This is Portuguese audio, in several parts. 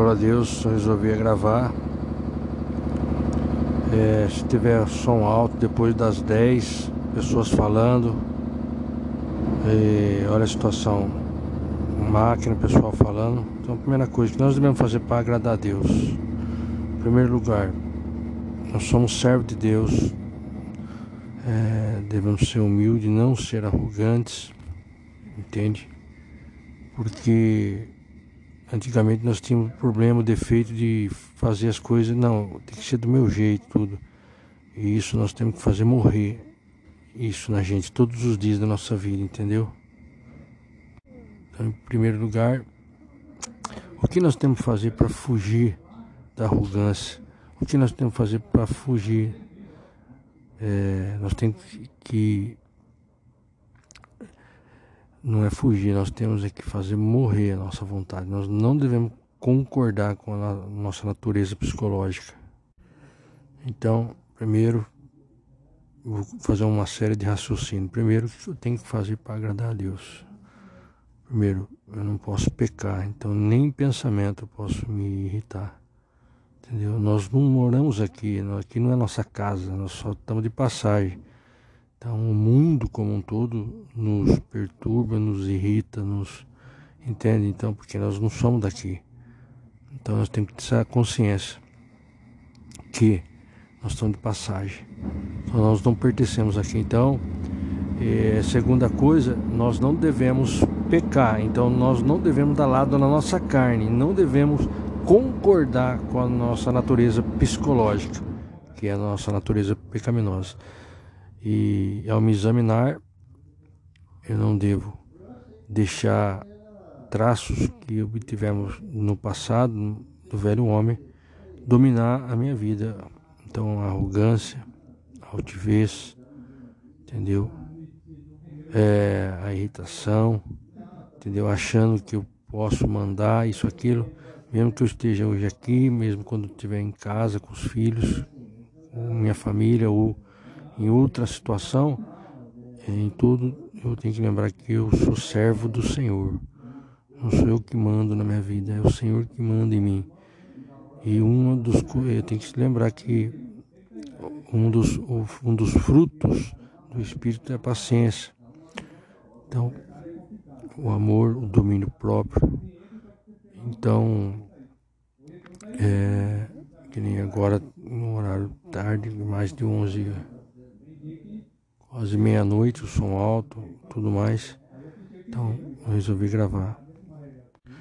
Glória a Deus, resolvi gravar. É, se tiver som alto depois das 10, pessoas falando. E olha a situação. Máquina, pessoal falando. Então a primeira coisa que nós devemos fazer para agradar a Deus. Em primeiro lugar, nós somos servos de Deus. É, devemos ser humildes, não ser arrogantes. Entende? Porque Antigamente nós tínhamos problema, defeito de fazer as coisas, não, tem que ser do meu jeito, tudo. E isso nós temos que fazer morrer isso na gente todos os dias da nossa vida, entendeu? Então, em primeiro lugar, o que nós temos que fazer para fugir da arrogância? O que nós temos que fazer para fugir? É, nós temos que não é fugir, nós temos é que fazer morrer a nossa vontade. Nós não devemos concordar com a nossa natureza psicológica. Então, primeiro, vou fazer uma série de raciocínio. Primeiro, o que eu tenho que fazer para agradar a Deus? Primeiro, eu não posso pecar, então nem em pensamento eu posso me irritar. Entendeu? Nós não moramos aqui, aqui não é nossa casa, nós só estamos de passagem. Então, o mundo como um todo nos perturba, nos irrita, nos entende? Então, porque nós não somos daqui. Então, nós temos que ter essa consciência que nós estamos de passagem. Então, nós não pertencemos aqui. Então, é, segunda coisa, nós não devemos pecar. Então, nós não devemos dar lado na nossa carne. Não devemos concordar com a nossa natureza psicológica, que é a nossa natureza pecaminosa. E ao me examinar, eu não devo deixar traços que obtivemos no passado, do velho homem, dominar a minha vida. Então, a arrogância, a altivez, entendeu? É, a irritação, entendeu? Achando que eu posso mandar isso, aquilo, mesmo que eu esteja hoje aqui, mesmo quando estiver em casa com os filhos, com minha família ou em outra situação, em tudo eu tenho que lembrar que eu sou servo do Senhor. Não sou eu que mando na minha vida, é o Senhor que manda em mim. E um dos eu tenho que se lembrar que um dos, um dos frutos do Espírito é a paciência. Então, o amor, o domínio próprio. Então, é, que nem agora, no horário tarde, mais de 11 quase meia-noite, o som alto, tudo mais. Então eu resolvi gravar.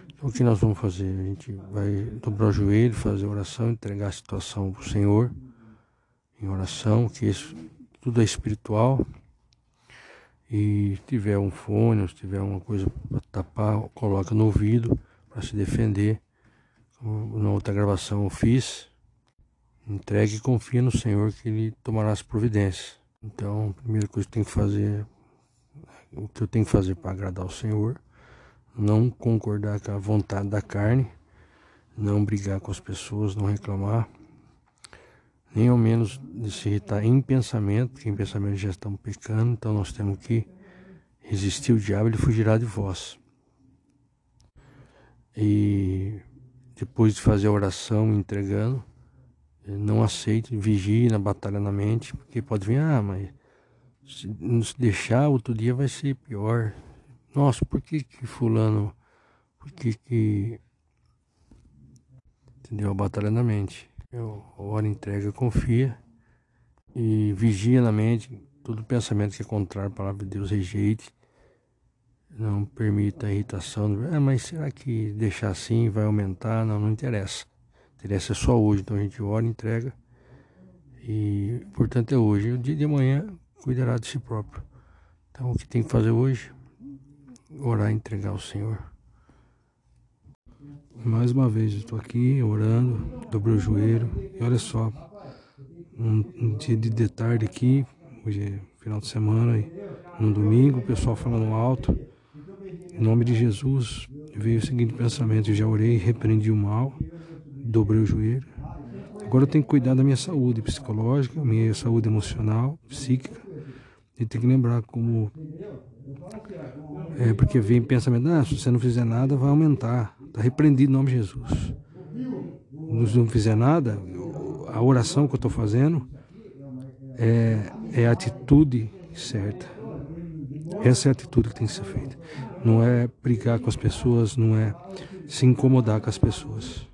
Então o que nós vamos fazer? A gente vai dobrar o joelho, fazer oração, entregar a situação para o Senhor em oração, que isso tudo é espiritual. E se tiver um fone, se tiver uma coisa para tapar, coloca no ouvido para se defender. Na outra gravação eu fiz. Entregue e confia no Senhor que Ele tomará as providências. Então, a primeira coisa que tem que fazer, o que eu tenho que fazer para agradar o Senhor, não concordar com a vontade da carne, não brigar com as pessoas, não reclamar, nem ao menos de se irritar em pensamento, porque em pensamento já estamos pecando, então nós temos que resistir o diabo, ele fugirá de vós. E depois de fazer a oração entregando, não aceite, vigie na batalha na mente, porque pode vir, ah, mas se nos deixar outro dia vai ser pior. Nossa, por que que fulano, por que que... Entendeu? A batalha na mente. Eu ora, entrega, confia e vigia na mente todo pensamento que é contrário à palavra de Deus, rejeite. Não permita a irritação. Ah, mas será que deixar assim vai aumentar? Não, não interessa. Interessa só hoje, então a gente ora, entrega. E portanto é hoje. O dia de amanhã cuidará de si próprio. Então o que tem que fazer hoje? Orar e entregar ao Senhor. Mais uma vez estou aqui orando, dobrei o joelho. E olha só, um, um dia de, de tarde aqui, hoje é final de semana, e no domingo, o pessoal falando alto. Em nome de Jesus, veio o seguinte pensamento: eu já orei, repreendi o mal dobrei o joelho. Agora eu tenho que cuidar da minha saúde psicológica, minha saúde emocional, psíquica. E tem que lembrar como. É porque vem pensamento, ah, se você não fizer nada, vai aumentar. Está repreendido em nome de Jesus. não fizer nada, a oração que eu estou fazendo é, é a atitude certa. Essa é a atitude que tem que ser feita. Não é brigar com as pessoas, não é se incomodar com as pessoas.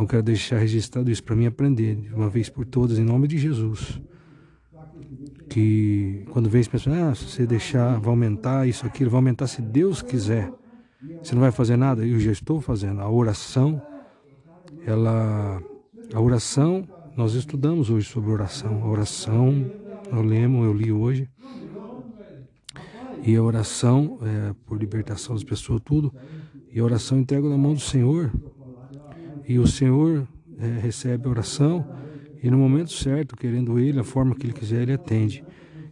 Então quero deixar registrado isso para mim aprender de uma vez por todas, em nome de Jesus. Que quando vem esse pessoal, ah, se você deixar, vai aumentar isso, aquilo, vai aumentar se Deus quiser. Você não vai fazer nada? Eu já estou fazendo. A oração, ela. A oração, nós estudamos hoje sobre oração. A oração, eu lemos, eu li hoje. E a oração é, por libertação das pessoas, tudo. E a oração entrego na mão do Senhor e o Senhor é, recebe a oração e no momento certo, querendo Ele, a forma que Ele quiser, Ele atende.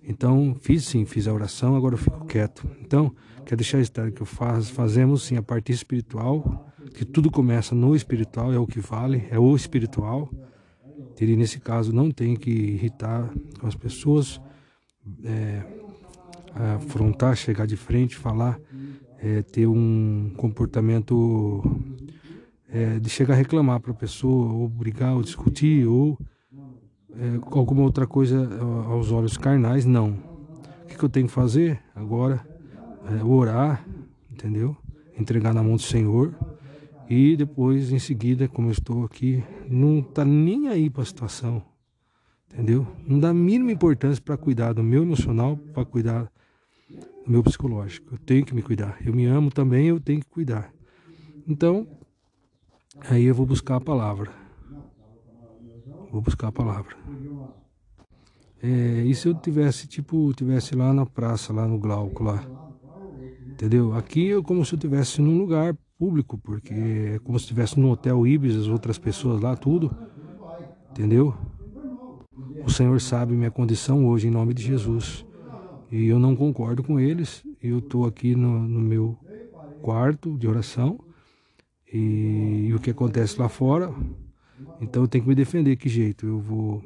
Então, fiz sim, fiz a oração, agora eu fico quieto. Então, quero deixar estar que faz, fazemos sim a parte espiritual, que tudo começa no espiritual, é o que vale, é o espiritual. E nesse caso não tem que irritar as pessoas, é, afrontar, chegar de frente, falar, é, ter um comportamento é, de chegar a reclamar para a pessoa, ou brigar, ou discutir, ou é, alguma outra coisa aos olhos carnais, não. O que, que eu tenho que fazer agora? É, orar, entendeu? Entregar na mão do Senhor e depois, em seguida, como eu estou aqui, não tá nem aí para a situação, entendeu? Não dá a mínima importância para cuidar do meu emocional, para cuidar do meu psicológico. Eu tenho que me cuidar. Eu me amo também, eu tenho que cuidar. Então, Aí eu vou buscar a palavra. Vou buscar a palavra. É, e se eu tivesse, tipo, tivesse lá na praça, lá no Glauco, lá? Entendeu? Aqui é como se eu tivesse num lugar público, porque é como se estivesse no hotel Ibis, as outras pessoas lá, tudo. Entendeu? O Senhor sabe minha condição hoje, em nome de Jesus. E eu não concordo com eles. Eu estou aqui no, no meu quarto de oração e, e, o que acontece lá fora. Então eu tenho que me defender. Que jeito? Eu vou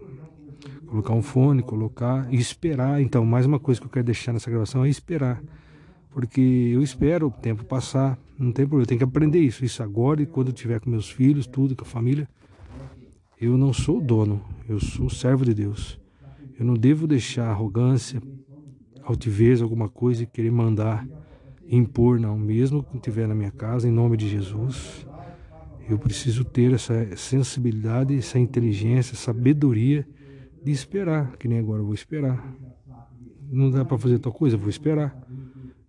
colocar um fone, colocar e esperar. Então, mais uma coisa que eu quero deixar nessa gravação é esperar. Porque eu espero o tempo passar, não tem problema, eu tenho que aprender isso. Isso agora e quando eu tiver com meus filhos, tudo, com a família. Eu não sou o dono, eu sou servo de Deus. Eu não devo deixar arrogância, altivez, alguma coisa e querer mandar impor, não. Mesmo que estiver na minha casa, em nome de Jesus, eu preciso ter essa sensibilidade, essa inteligência, sabedoria de esperar, que nem agora eu vou esperar. Não dá para fazer tal coisa, vou esperar.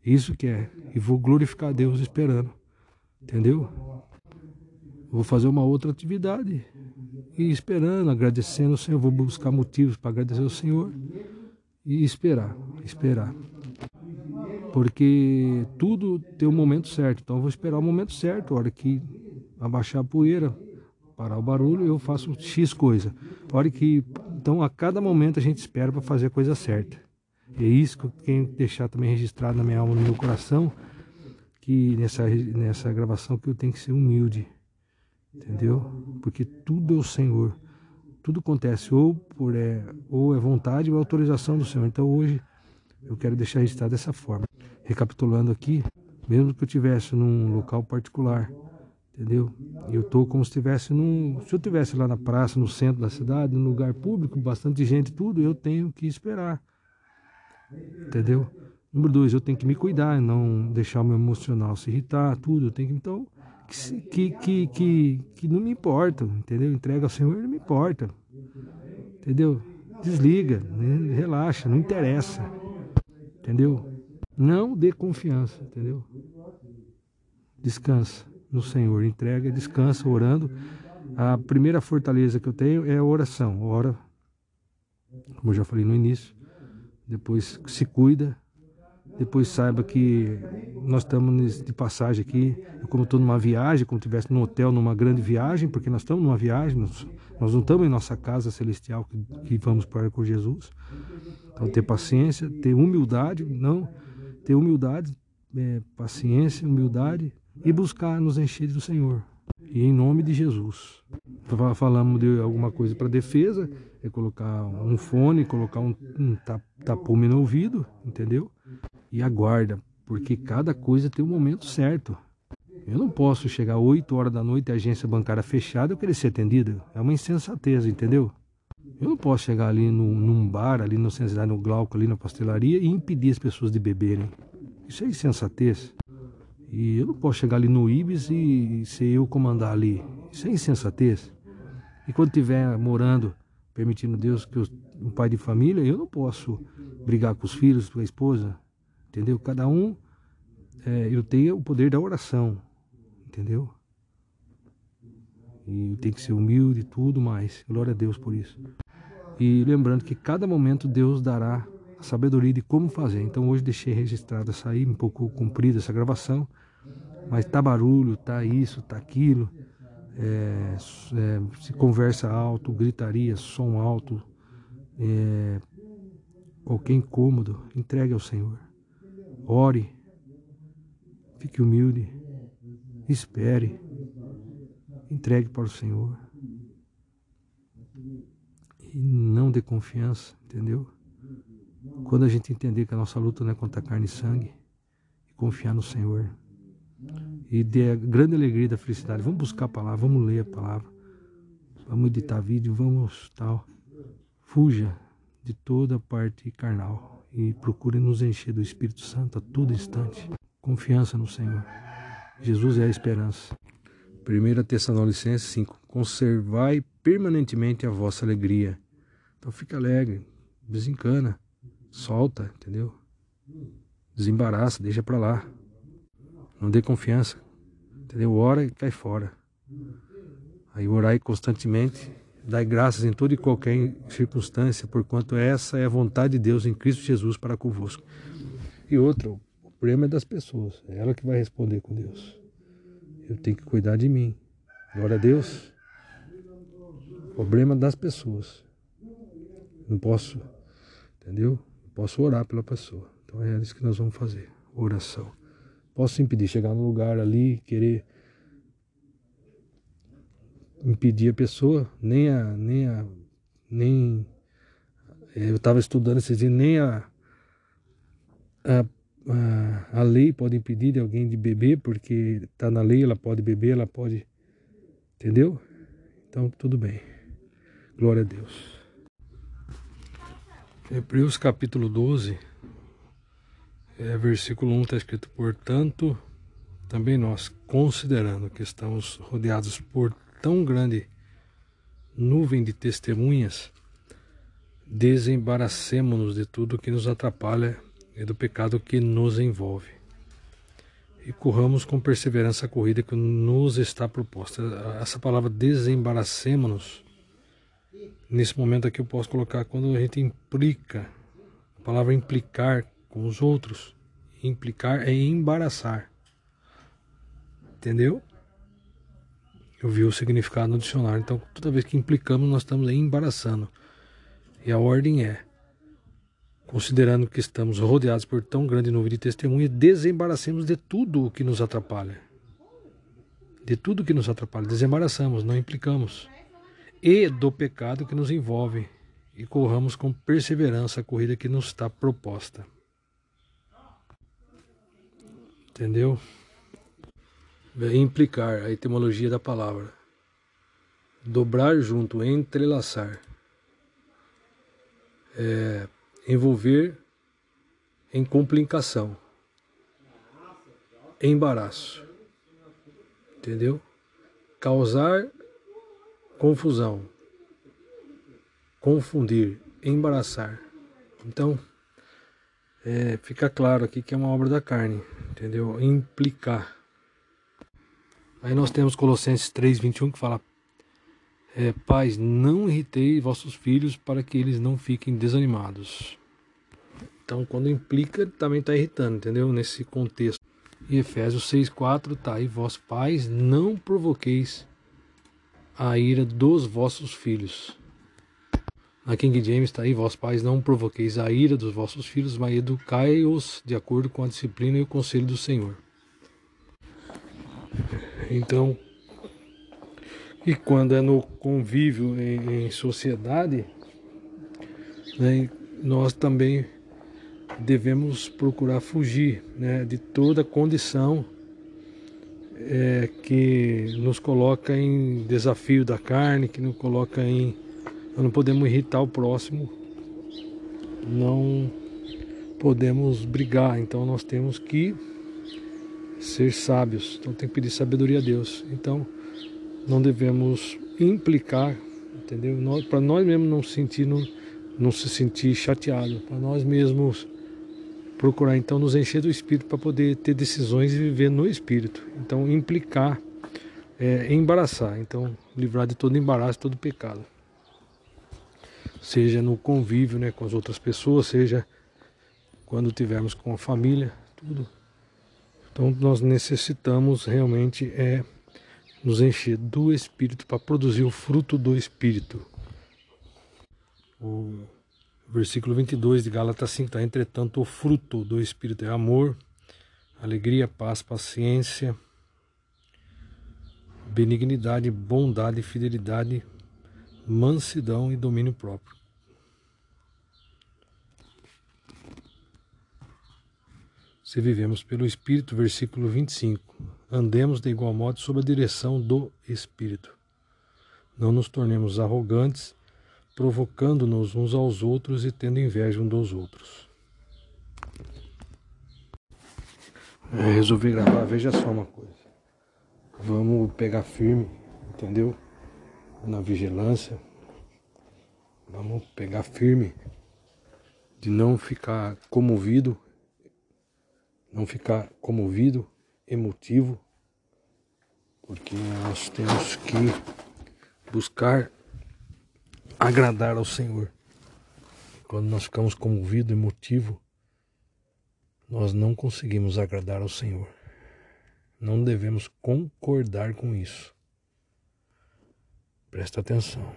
Isso que é. E vou glorificar a Deus esperando. Entendeu? Vou fazer uma outra atividade. E esperando, agradecendo ao Senhor. Vou buscar motivos para agradecer ao Senhor. E esperar. Esperar porque tudo tem um momento certo. Então eu vou esperar o momento certo, a hora que abaixar a poeira, parar o barulho, eu faço X coisa. A hora que então a cada momento a gente espera para fazer a coisa certa. E é isso que eu tenho que deixar também registrado na minha alma, no meu coração, que nessa nessa gravação que eu tenho que ser humilde. Entendeu? Porque tudo é o Senhor. Tudo acontece ou por é, ou é vontade ou é autorização do Senhor. Então hoje eu quero deixar registrado dessa forma. Recapitulando aqui, mesmo que eu estivesse num local particular, entendeu? Eu estou como se estivesse num. Se eu estivesse lá na praça, no centro da cidade, num lugar público, bastante gente, tudo, eu tenho que esperar. Entendeu? Número dois, eu tenho que me cuidar, não deixar o meu emocional se irritar, tudo. Eu tenho que, então, que, que, que, que não me importa, entendeu? Entrega ao Senhor, não me importa. Entendeu? Desliga, né? relaxa, não interessa. Entendeu? Não dê confiança, entendeu? Descansa no Senhor, entrega, descansa orando. A primeira fortaleza que eu tenho é a oração. Ora, como eu já falei no início, depois se cuida, depois saiba que nós estamos de passagem aqui. Eu, como estou numa viagem, como estivesse num hotel, numa grande viagem, porque nós estamos numa viagem, nós, nós não estamos em nossa casa celestial que, que vamos para com Jesus. Então, ter paciência, ter humildade, não, ter humildade, é, paciência, humildade e buscar nos encher do Senhor. E em nome de Jesus. Falamos de alguma coisa para defesa, é colocar um fone, colocar um, um tapume no ouvido, entendeu? E aguarda, porque cada coisa tem um momento certo. Eu não posso chegar 8 horas da noite, a agência bancária fechada, eu querer ser atendido. É uma insensatez, entendeu? Eu não posso chegar ali num, num bar, ali no Sensidade, no Glauco, ali na pastelaria e impedir as pessoas de beberem. Isso é insensatez. E eu não posso chegar ali no Ibis e ser eu comandar ali. Isso é insensatez. E quando estiver morando, permitindo Deus que eu, um pai de família, eu não posso brigar com os filhos, com a esposa. Entendeu? Cada um, é, eu tenho o poder da oração entendeu? E tem que ser humilde e tudo mais. Glória a Deus por isso. E lembrando que cada momento Deus dará a sabedoria de como fazer. Então hoje deixei registrada essa aí, um pouco comprida essa gravação, mas tá barulho, tá isso, tá aquilo. É, é, se conversa alto, gritaria, som alto, é, qualquer incômodo, entregue ao Senhor. Ore, fique humilde Espere. Entregue para o Senhor. E não dê confiança, entendeu? Quando a gente entender que a nossa luta não é contra carne e sangue, e confiar no Senhor. E dê a grande alegria da felicidade. Vamos buscar a palavra, vamos ler a palavra. Vamos editar vídeo, vamos tal. Fuja de toda parte carnal e procure nos encher do Espírito Santo a todo instante. Confiança no Senhor. Jesus é a esperança. 1 Tessalonicenses 5. Conservai permanentemente a vossa alegria. Então fica alegre, desencana, solta, entendeu? Desembaraça, deixa pra lá. Não dê confiança, entendeu? Ora e cai fora. Aí orai constantemente, dai graças em toda e qualquer circunstância, porquanto essa é a vontade de Deus em Cristo Jesus para convosco. E outro, problema é das pessoas. É ela que vai responder com Deus. Eu tenho que cuidar de mim. Glória a Deus. Problema das pessoas. Não posso, entendeu? Posso orar pela pessoa. Então é isso que nós vamos fazer. Oração. Posso impedir, chegar no lugar ali, querer impedir a pessoa, nem a. Nem a nem. Eu estava estudando esses dias, nem a, a a, a lei pode impedir de alguém de beber, porque está na lei, ela pode beber, ela pode. Entendeu? Então, tudo bem. Glória a Deus. Hebreus capítulo 12, é, versículo 1 está escrito: Portanto, também nós, considerando que estamos rodeados por tão grande nuvem de testemunhas, desembaracemos-nos de tudo que nos atrapalha e do pecado que nos envolve. E corramos com perseverança a corrida que nos está proposta. Essa palavra desembaracemos-nos, nesse momento aqui eu posso colocar quando a gente implica, a palavra implicar com os outros, implicar é embaraçar. Entendeu? Eu vi o significado no dicionário. Então, toda vez que implicamos, nós estamos embaraçando. E a ordem é considerando que estamos rodeados por tão grande nuvem de testemunhas, desembaracemos de tudo o que nos atrapalha. De tudo que nos atrapalha, desembaraçamos, não implicamos. E do pecado que nos envolve, e corramos com perseverança a corrida que nos está proposta. Entendeu? Implicar, a etimologia da palavra. Dobrar junto, entrelaçar. É, envolver em complicação, embaraço, entendeu? Causar confusão, confundir, embaraçar. Então, é, fica claro aqui que é uma obra da carne, entendeu? Implicar. Aí nós temos Colossenses 3:21 que fala: é, pais, não irritei vossos filhos para que eles não fiquem desanimados. Então, quando implica, também está irritando, entendeu? Nesse contexto. E Efésios 6,4 tá aí, vós pais, não provoqueis a ira dos vossos filhos. Na King James está aí, vós pais, não provoqueis a ira dos vossos filhos, mas educai-os de acordo com a disciplina e o conselho do Senhor. Então, e quando é no convívio em, em sociedade, né, nós também devemos procurar fugir né, de toda condição é, que nos coloca em desafio da carne, que nos coloca em. Não podemos irritar o próximo, não podemos brigar, então nós temos que ser sábios, então tem que pedir sabedoria a Deus. Então não devemos implicar, entendeu? Para nós mesmos não sentir, não, não se sentir chateado, para nós mesmos procurar então nos encher do Espírito para poder ter decisões e viver no Espírito. Então implicar é embaraçar, então livrar de todo embaraço, todo pecado. Seja no convívio né, com as outras pessoas, seja quando tivermos com a família, tudo. Então nós necessitamos realmente é nos encher do Espírito para produzir o fruto do Espírito. O versículo 22 de Gálatas 5 está, entretanto, o fruto do Espírito é amor, alegria, paz, paciência, benignidade, bondade, fidelidade, mansidão e domínio próprio. Se vivemos pelo Espírito, versículo 25 andemos de igual modo sob a direção do Espírito. Não nos tornemos arrogantes, provocando-nos uns aos outros e tendo inveja uns dos outros. É, resolvi gravar, veja só uma coisa. Vamos pegar firme, entendeu? Na vigilância. Vamos pegar firme de não ficar comovido, não ficar comovido emotivo, porque nós temos que buscar agradar ao Senhor. Quando nós ficamos comovidos, emotivo, nós não conseguimos agradar ao Senhor. Não devemos concordar com isso. Presta atenção.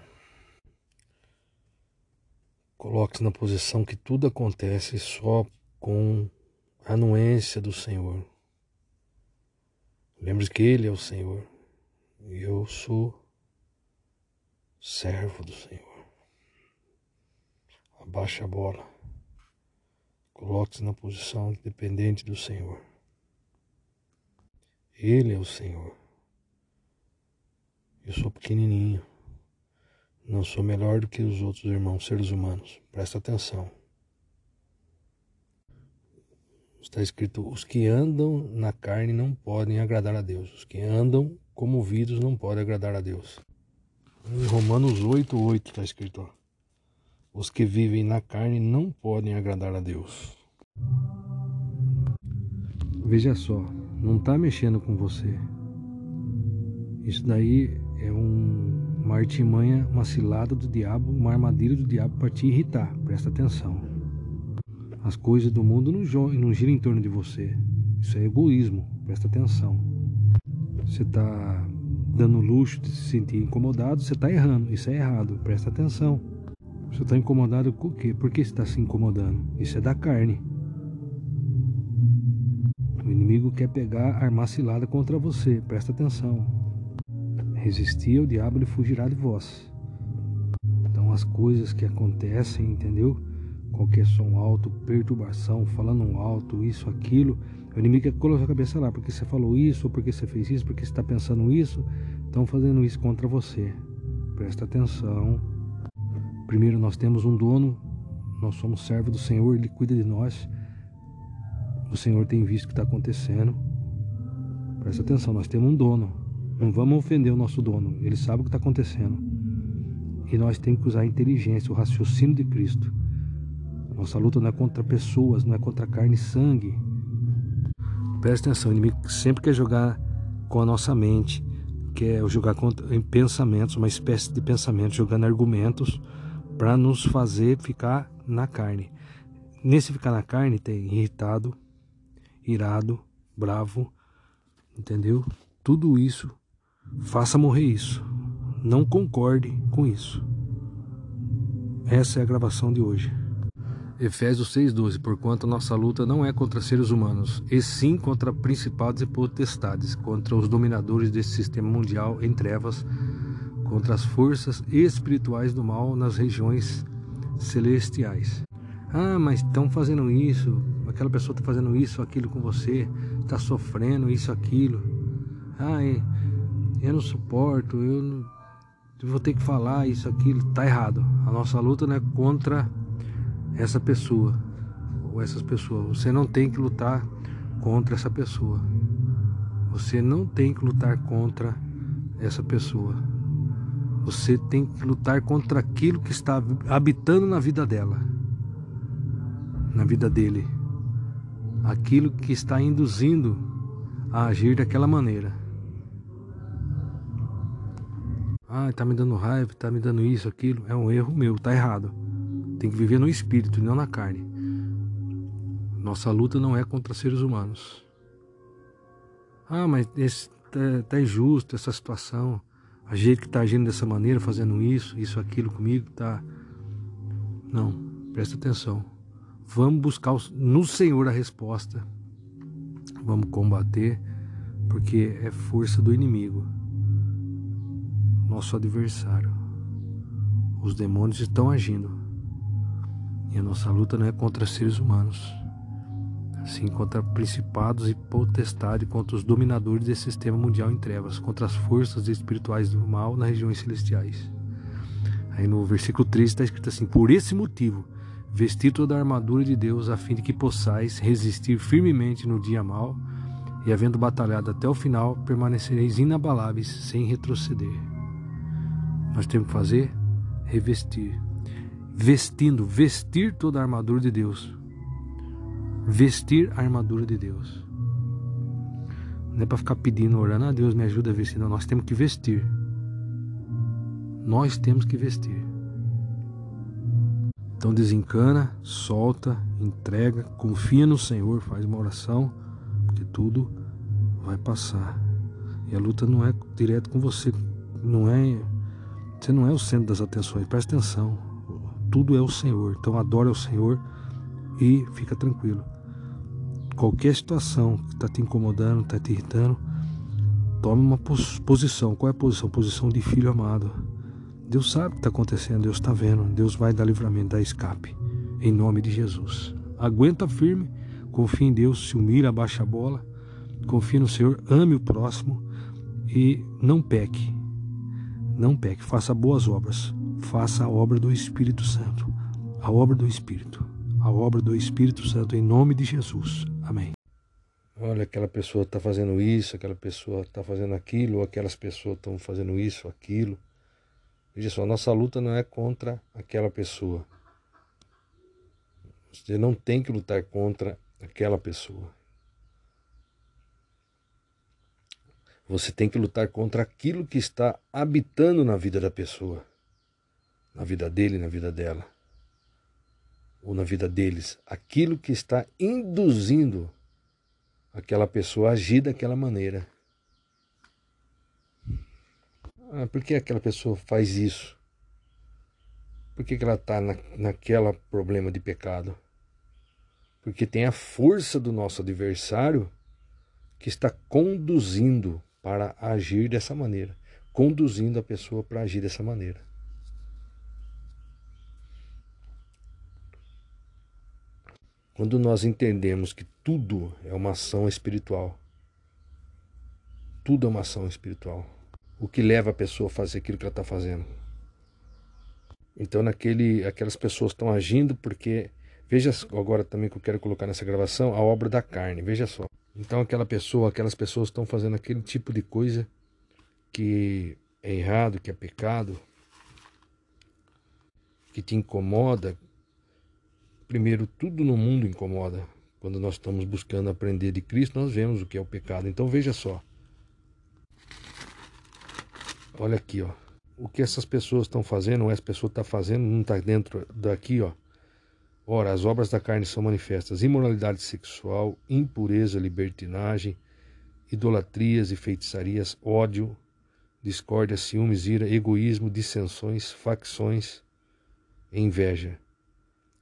Coloque-se na posição que tudo acontece só com a anuência do Senhor. Lembre que Ele é o Senhor e eu sou servo do Senhor. Abaixe a bola. Coloque-se na posição dependente do Senhor. Ele é o Senhor. Eu sou pequenininho. Não sou melhor do que os outros irmãos seres humanos. Presta atenção. Está escrito: os que andam na carne não podem agradar a Deus. Os que andam comovidos não podem agradar a Deus. Em Romanos 8, 8 está escrito: ó, os que vivem na carne não podem agradar a Deus. Veja só, não está mexendo com você. Isso daí é um, uma artimanha, uma cilada do diabo, uma armadilha do diabo para te irritar. Presta atenção. As coisas do mundo não, não giram em torno de você. Isso é egoísmo, presta atenção. Você está dando luxo de se sentir incomodado, você está errando. Isso é errado, presta atenção. Você está incomodado com o quê? Por que você está se incomodando? Isso é da carne. O inimigo quer pegar, armar cilada contra você, presta atenção. Resistir ao diabo, ele fugirá de vós. Então as coisas que acontecem, entendeu? qualquer som alto, perturbação, falando alto, isso, aquilo. O inimigo quer colocar a cabeça lá, porque você falou isso, porque você fez isso, porque você está pensando isso, estão fazendo isso contra você. Presta atenção. Primeiro, nós temos um dono, nós somos servos do Senhor, Ele cuida de nós. O Senhor tem visto o que está acontecendo. Presta atenção, nós temos um dono. Não vamos ofender o nosso dono, ele sabe o que está acontecendo. E nós temos que usar a inteligência, o raciocínio de Cristo nossa luta não é contra pessoas, não é contra carne e sangue. Presta atenção, o inimigo sempre quer jogar com a nossa mente, quer jogar contra, em pensamentos, uma espécie de pensamento, jogando argumentos para nos fazer ficar na carne. Nesse ficar na carne tem irritado, irado, bravo, entendeu? Tudo isso, faça morrer isso. Não concorde com isso. Essa é a gravação de hoje. Efésios 6,12 Porquanto nossa luta não é contra seres humanos, e sim contra principados e potestades, contra os dominadores desse sistema mundial em trevas, contra as forças espirituais do mal nas regiões celestiais. Ah, mas estão fazendo isso, aquela pessoa está fazendo isso, aquilo com você, está sofrendo isso, aquilo. Ai, eu não suporto, eu, não, vou ter que falar isso, aquilo. Tá errado. A nossa luta não é contra essa pessoa ou essas pessoas. Você não tem que lutar contra essa pessoa. Você não tem que lutar contra essa pessoa. Você tem que lutar contra aquilo que está habitando na vida dela, na vida dele. Aquilo que está induzindo a agir daquela maneira. Ah, tá me dando raiva, tá me dando isso, aquilo. É um erro meu, tá errado. Tem que viver no espírito não na carne. Nossa luta não é contra seres humanos. Ah, mas esse, tá, tá injusto essa situação a gente que está agindo dessa maneira, fazendo isso, isso, aquilo comigo, tá. Não, presta atenção. Vamos buscar no Senhor a resposta. Vamos combater, porque é força do inimigo, nosso adversário. Os demônios estão agindo. E a nossa luta não é contra seres humanos sim contra principados e potestades, contra os dominadores desse sistema mundial em trevas, contra as forças espirituais do mal nas regiões celestiais. Aí no versículo 13 está escrito assim: Por esse motivo, vesti toda a armadura de Deus, a fim de que possais resistir firmemente no dia mal, e havendo batalhado até o final, permanecereis inabaláveis, sem retroceder. Nós temos que fazer revestir. Vestindo, vestir toda a armadura de Deus vestir a armadura de Deus. Não é para ficar pedindo, orando, ah, Deus me ajuda a vestir. Não, nós temos que vestir. Nós temos que vestir. Então desencana, solta, entrega, confia no Senhor, faz uma oração, porque tudo vai passar. E a luta não é direto com você, não é, você não é o centro das atenções. Presta atenção. Tudo é o Senhor. Então adora o Senhor e fica tranquilo qualquer situação que está te incomodando, está te irritando, tome uma posição. Qual é a posição? Posição de filho amado. Deus sabe o que está acontecendo, Deus está vendo, Deus vai dar livramento, dar escape, em nome de Jesus. Aguenta firme, confie em Deus, se humilha, abaixa a bola, confie no Senhor, ame o próximo e não peque. Não peque, faça boas obras, faça a obra do Espírito Santo, a obra do Espírito, a obra do Espírito Santo, em nome de Jesus. Amém. Olha, aquela pessoa está fazendo isso, aquela pessoa está fazendo aquilo, ou aquelas pessoas estão fazendo isso, aquilo. Veja só, nossa luta não é contra aquela pessoa. Você não tem que lutar contra aquela pessoa. Você tem que lutar contra aquilo que está habitando na vida da pessoa, na vida dele, na vida dela ou na vida deles, aquilo que está induzindo aquela pessoa a agir daquela maneira. Ah, por que aquela pessoa faz isso? Por que, que ela está na, naquela problema de pecado? Porque tem a força do nosso adversário que está conduzindo para agir dessa maneira, conduzindo a pessoa para agir dessa maneira. Quando nós entendemos que tudo é uma ação espiritual, tudo é uma ação espiritual, o que leva a pessoa a fazer aquilo que ela está fazendo. Então, naquele, aquelas pessoas estão agindo porque, veja agora também que eu quero colocar nessa gravação, a obra da carne, veja só. Então, aquela pessoa, aquelas pessoas estão fazendo aquele tipo de coisa que é errado, que é pecado, que te incomoda, Primeiro, tudo no mundo incomoda. Quando nós estamos buscando aprender de Cristo, nós vemos o que é o pecado. Então veja só. Olha aqui, ó. O que essas pessoas estão fazendo, ou essa pessoa está fazendo, não está dentro daqui, ó. Ora, as obras da carne são manifestas: imoralidade sexual, impureza, libertinagem, idolatrias e feitiçarias, ódio, discórdia, ciúmes, ira, egoísmo, dissensões, facções, inveja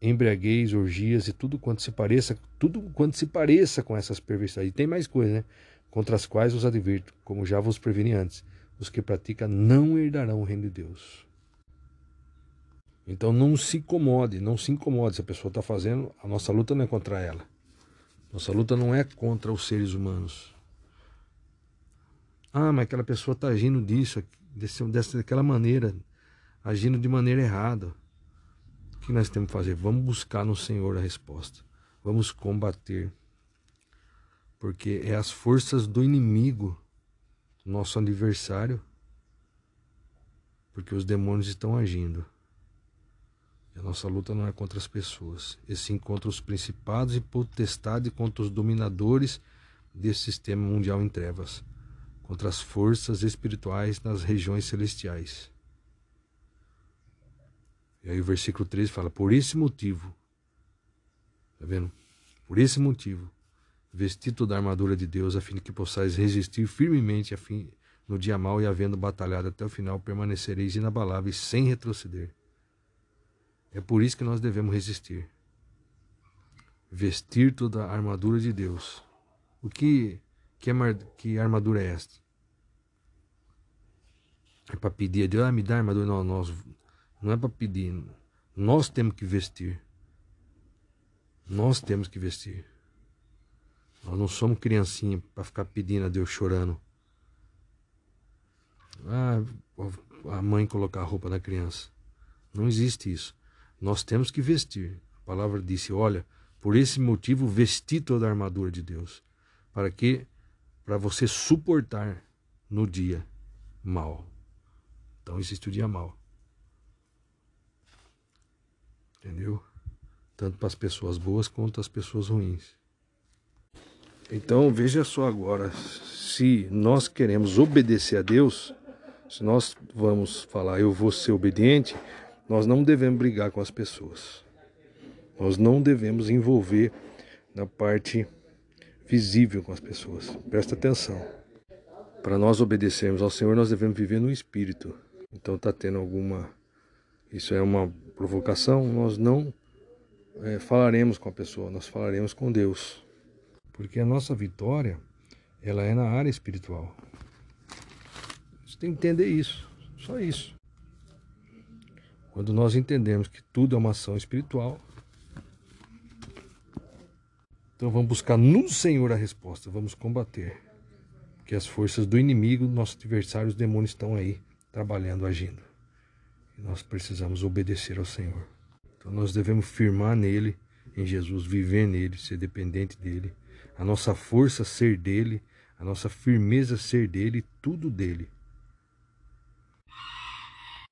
embriaguez, orgias e tudo quanto se pareça, tudo quanto se pareça com essas perversidades. E tem mais coisa, né? Contra as quais os advirto, como já vos preveni antes, os que praticam não herdarão o reino de Deus. Então não se incomode, não se incomode se a pessoa está fazendo, a nossa luta não é contra ela. Nossa luta não é contra os seres humanos. Ah, mas aquela pessoa está agindo disso, desse, dessa, daquela maneira, agindo de maneira errada. Que nós temos que fazer? Vamos buscar no Senhor a resposta. Vamos combater. Porque é as forças do inimigo, nosso adversário, porque os demônios estão agindo. E a nossa luta não é contra as pessoas, e sim contra os principados e potestades, contra os dominadores desse sistema mundial em trevas, contra as forças espirituais nas regiões celestiais. E aí o versículo 13 fala: Por esse motivo, tá vendo? Por esse motivo, vesti toda a armadura de Deus, a fim de que possais resistir firmemente a fim, no dia mau e havendo batalhado até o final, permanecereis inabaláveis sem retroceder. É por isso que nós devemos resistir. Vestir toda a armadura de Deus. O que, que, que armadura é esta? É para pedir a Deus, ah, me dá armadura. Não, nós, não é para pedir. Nós temos que vestir. Nós temos que vestir. Nós não somos criancinha para ficar pedindo a Deus chorando. Ah, a mãe colocar a roupa da criança. Não existe isso. Nós temos que vestir. A palavra disse: olha, por esse motivo vesti toda a armadura de Deus. Para que? Para você suportar no dia mal. Então existe o dia mal. Entendeu? Tanto para as pessoas boas quanto as pessoas ruins. Então veja só agora, se nós queremos obedecer a Deus, se nós vamos falar eu vou ser obediente, nós não devemos brigar com as pessoas. Nós não devemos envolver na parte visível com as pessoas. Presta atenção. Para nós obedecermos ao Senhor, nós devemos viver no Espírito. Então está tendo alguma. Isso é uma provocação. Nós não é, falaremos com a pessoa, nós falaremos com Deus. Porque a nossa vitória, ela é na área espiritual. Você tem que entender isso. Só isso. Quando nós entendemos que tudo é uma ação espiritual, então vamos buscar no Senhor a resposta, vamos combater. Porque as forças do inimigo, nossos adversários, os demônios estão aí trabalhando, agindo. Nós precisamos obedecer ao Senhor. Então nós devemos firmar nele, em Jesus, viver nele, ser dependente dele. A nossa força ser dele, a nossa firmeza ser dele, tudo dele.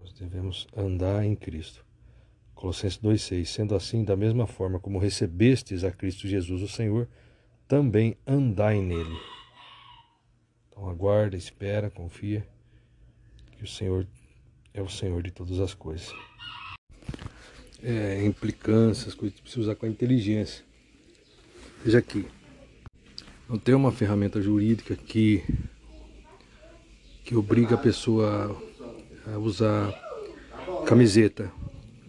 Nós devemos andar em Cristo. Colossenses 2,6 Sendo assim, da mesma forma como recebestes a Cristo Jesus, o Senhor, também andai nele. Então aguarda, espera, confia que o Senhor é o Senhor de todas as coisas. É, implicâncias, coisas que precisa usar com a inteligência. Veja aqui. Não tem uma ferramenta jurídica que, que obriga a pessoa a usar camiseta,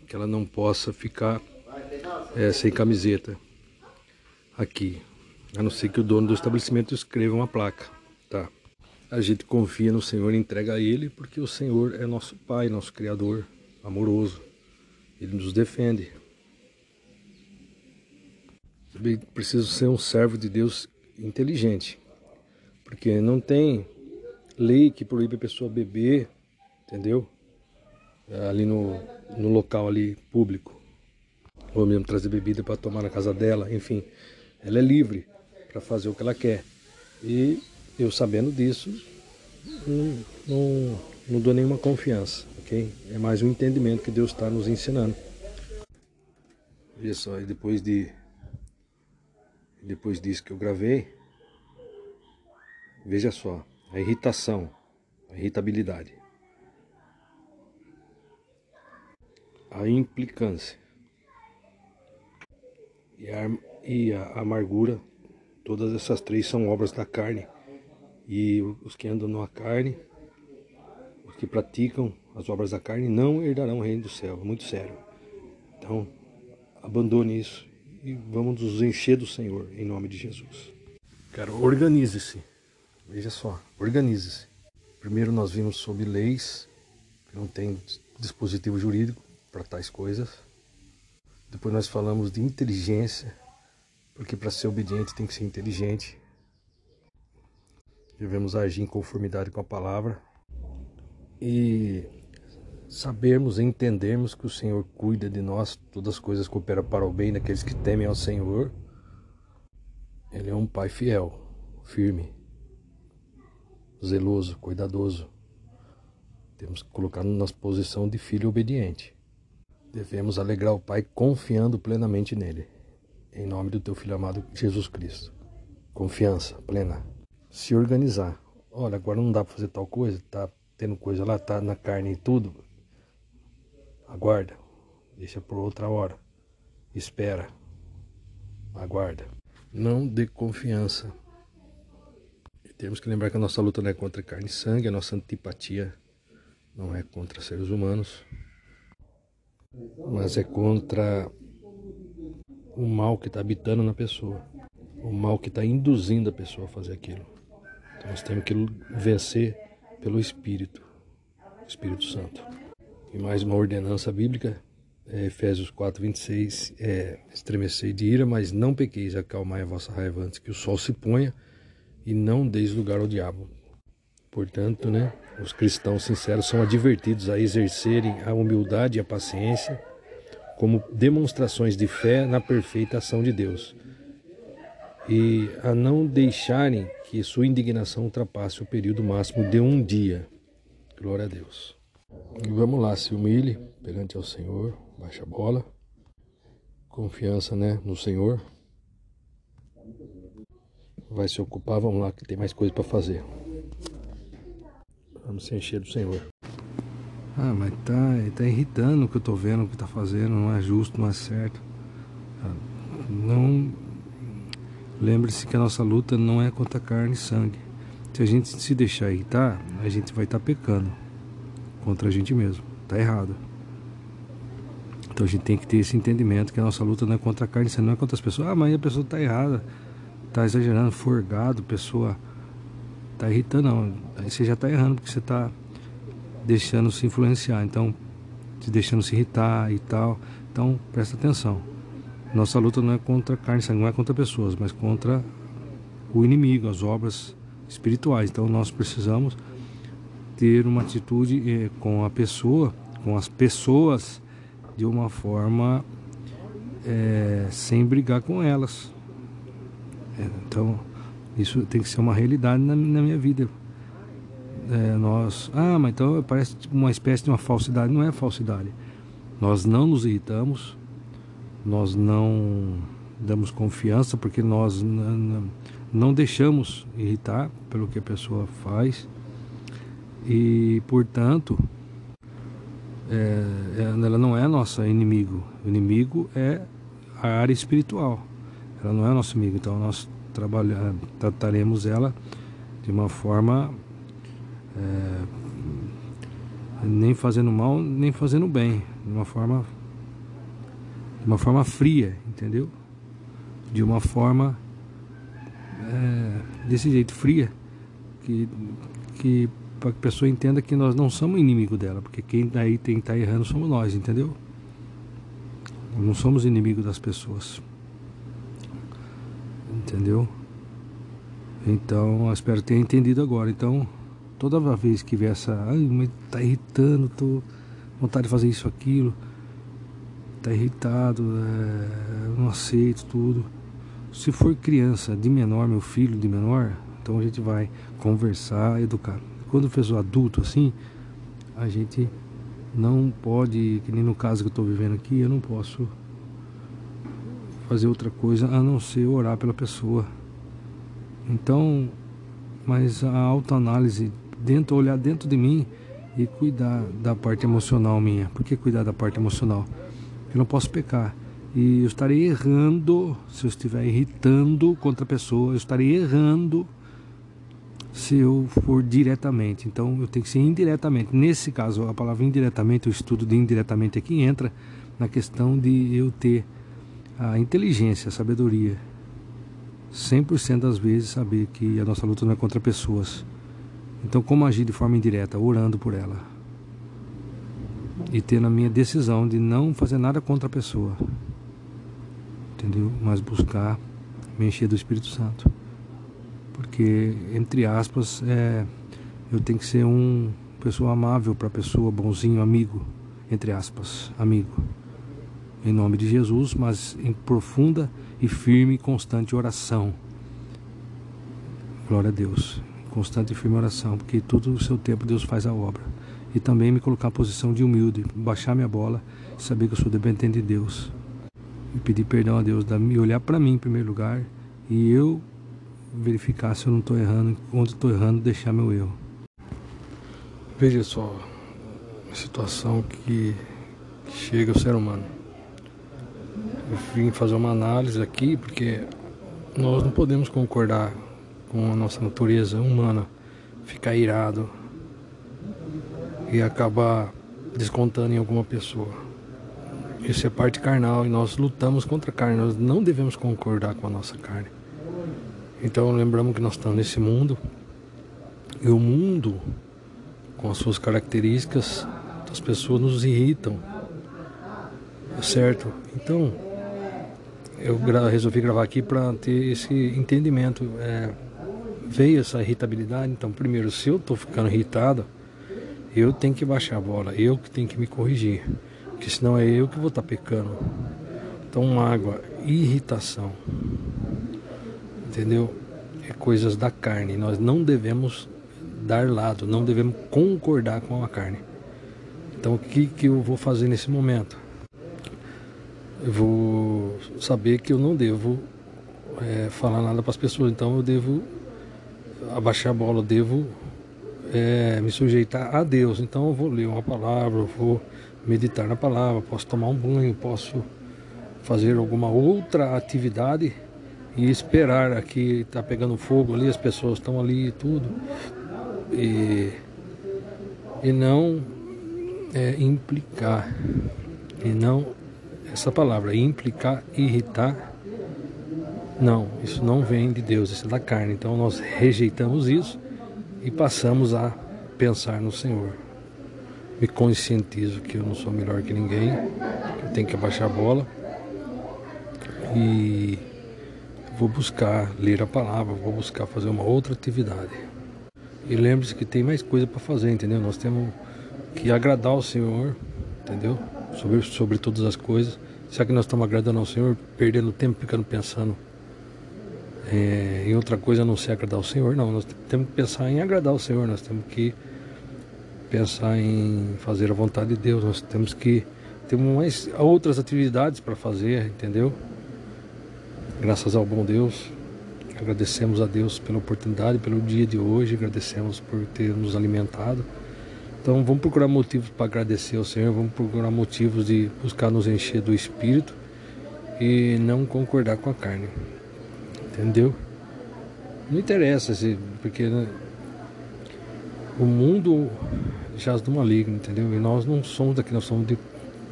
que ela não possa ficar é, sem camiseta aqui, a não ser que o dono do estabelecimento escreva uma placa, tá? A gente confia no Senhor e entrega a Ele, porque o Senhor é nosso Pai, nosso Criador, amoroso. Ele nos defende. Também preciso ser um servo de Deus inteligente, porque não tem lei que proíbe a pessoa beber, entendeu? Ali no, no local ali público. Ou mesmo trazer bebida para tomar na casa dela, enfim. Ela é livre para fazer o que ela quer. E eu sabendo disso, não, não, não dou nenhuma confiança, ok? É mais um entendimento que Deus está nos ensinando. Veja só, e depois de depois disso que eu gravei, veja só, a irritação, a irritabilidade. a implicância e a, e a amargura, todas essas três são obras da carne. E os que andam na carne, os que praticam as obras da carne, não herdarão o reino do céu. É muito sério. Então, abandone isso e vamos nos encher do Senhor, em nome de Jesus. Cara, organize-se. Veja só, organize-se. Primeiro nós vimos sobre leis, que não tem dispositivo jurídico para tais coisas. Depois nós falamos de inteligência, porque para ser obediente tem que ser inteligente. Devemos agir em conformidade com a palavra e sabermos e entendermos que o Senhor cuida de nós, todas as coisas cooperam para o bem daqueles que temem ao Senhor. Ele é um pai fiel, firme, zeloso, cuidadoso. Temos que colocar-nos na posição de filho obediente. Devemos alegrar o Pai confiando plenamente nele. Em nome do teu filho amado Jesus Cristo. Confiança plena. Se organizar. Olha, agora não dá para fazer tal coisa, tá tendo coisa lá, tá na carne e tudo. Aguarda. Deixa por outra hora. Espera. Aguarda. Não dê confiança. E temos que lembrar que a nossa luta não é contra carne e sangue, a nossa antipatia não é contra seres humanos, mas é contra o mal que está habitando na pessoa, o mal que está induzindo a pessoa a fazer aquilo. Nós temos que vencer pelo Espírito, Espírito Santo. E mais uma ordenança bíblica, é Efésios 4, 26, é estremecei de ira, mas não pequeis, acalmai a vossa raiva antes que o sol se ponha e não deis lugar ao diabo. Portanto, né, os cristãos sinceros são advertidos a exercerem a humildade e a paciência como demonstrações de fé na perfeita ação de Deus e a não deixarem que sua indignação ultrapasse o período máximo de um dia. Glória a Deus. E vamos lá, se humilhe perante ao Senhor, baixa a bola, confiança né, no Senhor. Vai se ocupar, vamos lá, que tem mais coisa para fazer. Vamos se encher do Senhor. Ah, mas tá, tá irritando o que eu tô vendo, o que tá fazendo, não é justo, não é certo. Ah, não. Lembre-se que a nossa luta não é contra carne e sangue. Se a gente se deixar irritar, a gente vai estar tá pecando contra a gente mesmo. Tá errado. Então a gente tem que ter esse entendimento que a nossa luta não é contra a carne, não é contra as pessoas. Ah, mas a pessoa tá errada, tá exagerando, forgado, pessoa tá irritando, não. Aí você já tá errando porque você tá deixando se influenciar. Então, se deixando se irritar e tal. Então, presta atenção. Nossa luta não é contra carne sangue, não é contra pessoas, mas contra o inimigo, as obras espirituais. Então, nós precisamos ter uma atitude eh, com a pessoa, com as pessoas, de uma forma eh, sem brigar com elas. É, então, isso tem que ser uma realidade na, na minha vida. É, nós, ah, mas então parece uma espécie de uma falsidade. Não é falsidade. Nós não nos irritamos, nós não damos confiança porque nós não deixamos irritar pelo que a pessoa faz e, portanto, é, é ela não é nossa inimigo. O inimigo é a área espiritual. Ela não é nosso amigo. Então nós trataremos ela de uma forma é, nem fazendo mal, nem fazendo bem, de uma forma de uma forma fria, entendeu? De uma forma é, desse jeito fria, que que para que a pessoa entenda que nós não somos inimigo dela, porque quem daí tem que tá errando somos nós, entendeu? Não somos inimigo das pessoas. Entendeu? Então, espero ter entendido agora. Então, toda vez que vier essa. Ai, mas tá irritando, tô vontade de fazer isso, aquilo. Tá irritado, é, não aceito tudo. Se for criança de menor, meu filho de menor, então a gente vai conversar, educar. Quando for adulto assim, a gente não pode, que nem no caso que eu estou vivendo aqui, eu não posso fazer outra coisa a não ser orar pela pessoa. Então, mas a autoanálise, dentro, olhar dentro de mim e cuidar da parte emocional minha. Por que cuidar da parte emocional? Eu não posso pecar. E eu estarei errando se eu estiver irritando contra a pessoa, eu estarei errando se eu for diretamente. Então eu tenho que ser indiretamente. Nesse caso, a palavra indiretamente, o estudo de indiretamente aqui entra na questão de eu ter a inteligência, a sabedoria. 100% das vezes saber que a nossa luta não é contra pessoas. Então, como agir de forma indireta? Orando por ela. E tendo a minha decisão de não fazer nada contra a pessoa. Entendeu? Mas buscar me encher do Espírito Santo. Porque, entre aspas, é, eu tenho que ser um pessoa amável para a pessoa, bonzinho, amigo, entre aspas, amigo. Em nome de Jesus, mas em profunda e firme e constante oração. Glória a Deus. Constante e firme oração, porque todo o seu tempo Deus faz a obra. E também me colocar na posição de humilde, baixar minha bola, saber que eu sou dependente de Deus. E pedir perdão a Deus, me olhar para mim em primeiro lugar e eu verificar se eu não estou errando, onde estou errando, deixar meu erro. Veja só a situação que chega o ser humano. Eu vim fazer uma análise aqui porque nós não podemos concordar com a nossa natureza humana, ficar irado e acabar descontando em alguma pessoa. Isso é parte carnal e nós lutamos contra a carne, nós não devemos concordar com a nossa carne. Então lembramos que nós estamos nesse mundo e o mundo, com as suas características, as pessoas nos irritam, certo? Então eu resolvi gravar aqui para ter esse entendimento. É, veio essa irritabilidade, então primeiro, se eu estou ficando irritado, eu tenho que baixar a bola, eu que tenho que me corrigir, porque senão é eu que vou estar tá pecando. Então mágoa, irritação, entendeu? É coisas da carne. Nós não devemos dar lado, não devemos concordar com a carne. Então o que, que eu vou fazer nesse momento? Eu vou saber que eu não devo é, falar nada para as pessoas, então eu devo abaixar a bola, eu devo é, me sujeitar a Deus. Então eu vou ler uma palavra, eu vou meditar na palavra, posso tomar um banho, posso fazer alguma outra atividade e esperar aqui está pegando fogo ali, as pessoas estão ali e tudo. E, e não é, implicar. E não essa palavra, implicar, irritar. Não, isso não vem de Deus, isso é da carne. Então nós rejeitamos isso e passamos a pensar no Senhor. Me conscientizo que eu não sou melhor que ninguém, que eu tenho que abaixar a bola e vou buscar ler a palavra, vou buscar fazer uma outra atividade. E lembre-se que tem mais coisa para fazer, entendeu? Nós temos que agradar o Senhor, entendeu? Sobre, sobre todas as coisas. Será que nós estamos agradando ao Senhor, perdendo tempo ficando pensando é, em outra coisa não ser agradar o Senhor? Não, nós temos que pensar em agradar o Senhor, nós temos que pensar em fazer a vontade de Deus, nós temos que ter mais outras atividades para fazer, entendeu? Graças ao bom Deus, agradecemos a Deus pela oportunidade, pelo dia de hoje, agradecemos por ter nos alimentado. Então vamos procurar motivos para agradecer ao Senhor, vamos procurar motivos de buscar nos encher do Espírito e não concordar com a carne. Entendeu? Não interessa, se, porque né, o mundo jaz do maligno, entendeu? E nós não somos daqui, nós somos de,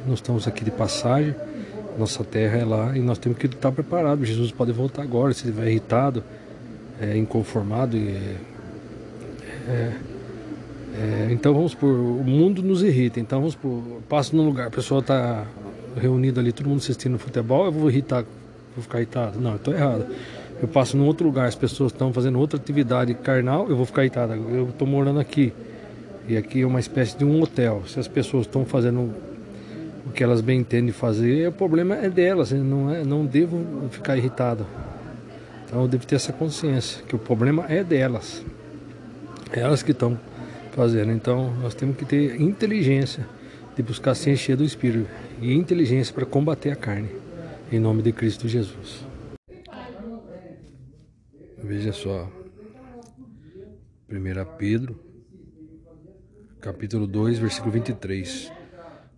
nós estamos aqui de passagem nossa terra é lá e nós temos que estar preparados. Jesus pode voltar agora, se estiver irritado, é, inconformado. E, é, é, então vamos por o mundo nos irrita. Então vamos por passo num lugar, a pessoa está reunida ali, todo mundo assistindo futebol, eu vou irritar, vou ficar irritado. Não, estou errado. Eu passo num outro lugar, as pessoas estão fazendo outra atividade carnal, eu vou ficar irritado. Eu estou morando aqui. E aqui é uma espécie de um hotel. Se as pessoas estão fazendo o que elas bem entendem fazer, o problema é delas, não, é, não devo ficar irritado. Então eu devo ter essa consciência, que o problema é delas. É elas que estão fazendo. Então nós temos que ter inteligência de buscar se encher do Espírito e inteligência para combater a carne. Em nome de Cristo Jesus. Veja só. 1 Pedro, capítulo 2, versículo 23.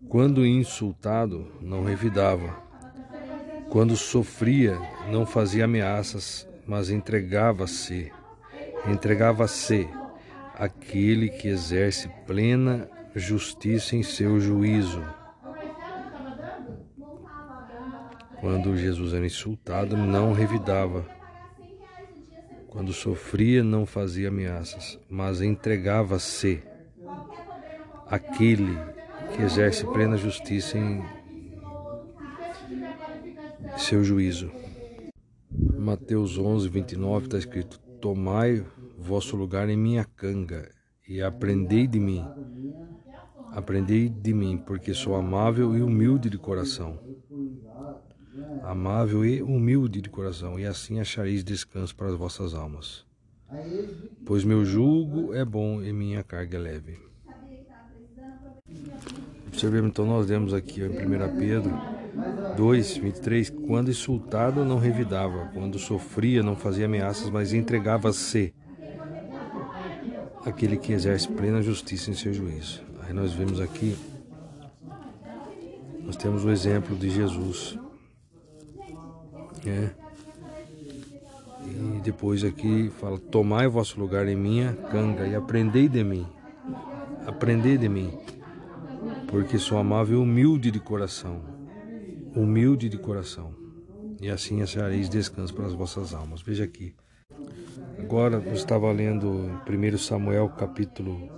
Quando insultado, não revidava. Quando sofria, não fazia ameaças, mas entregava-se. Entregava-se àquele que exerce plena justiça em seu juízo. Quando Jesus era insultado, não revidava. Quando sofria, não fazia ameaças, mas entregava-se àquele que exerce plena justiça em seu juízo. Mateus 11, 29 está escrito: Tomai vosso lugar em minha canga e aprendei de mim. Aprendei de mim, porque sou amável e humilde de coração. Amável e humilde de coração, e assim achareis descanso para as vossas almas. Pois meu jugo é bom e minha carga é leve. Observemos então, nós lemos aqui em 1 Pedro 2, 23, quando insultado não revidava, quando sofria não fazia ameaças, mas entregava-se aquele que exerce plena justiça em seu juízo. Aí nós vemos aqui, nós temos o exemplo de Jesus. É. E depois aqui fala: Tomai vosso lugar em minha canga e aprendei de mim. Aprendei de mim, porque sou amável e humilde de coração. Humilde de coração. E assim achareis descanso para as vossas almas. Veja aqui. Agora eu estava lendo 1 Samuel capítulo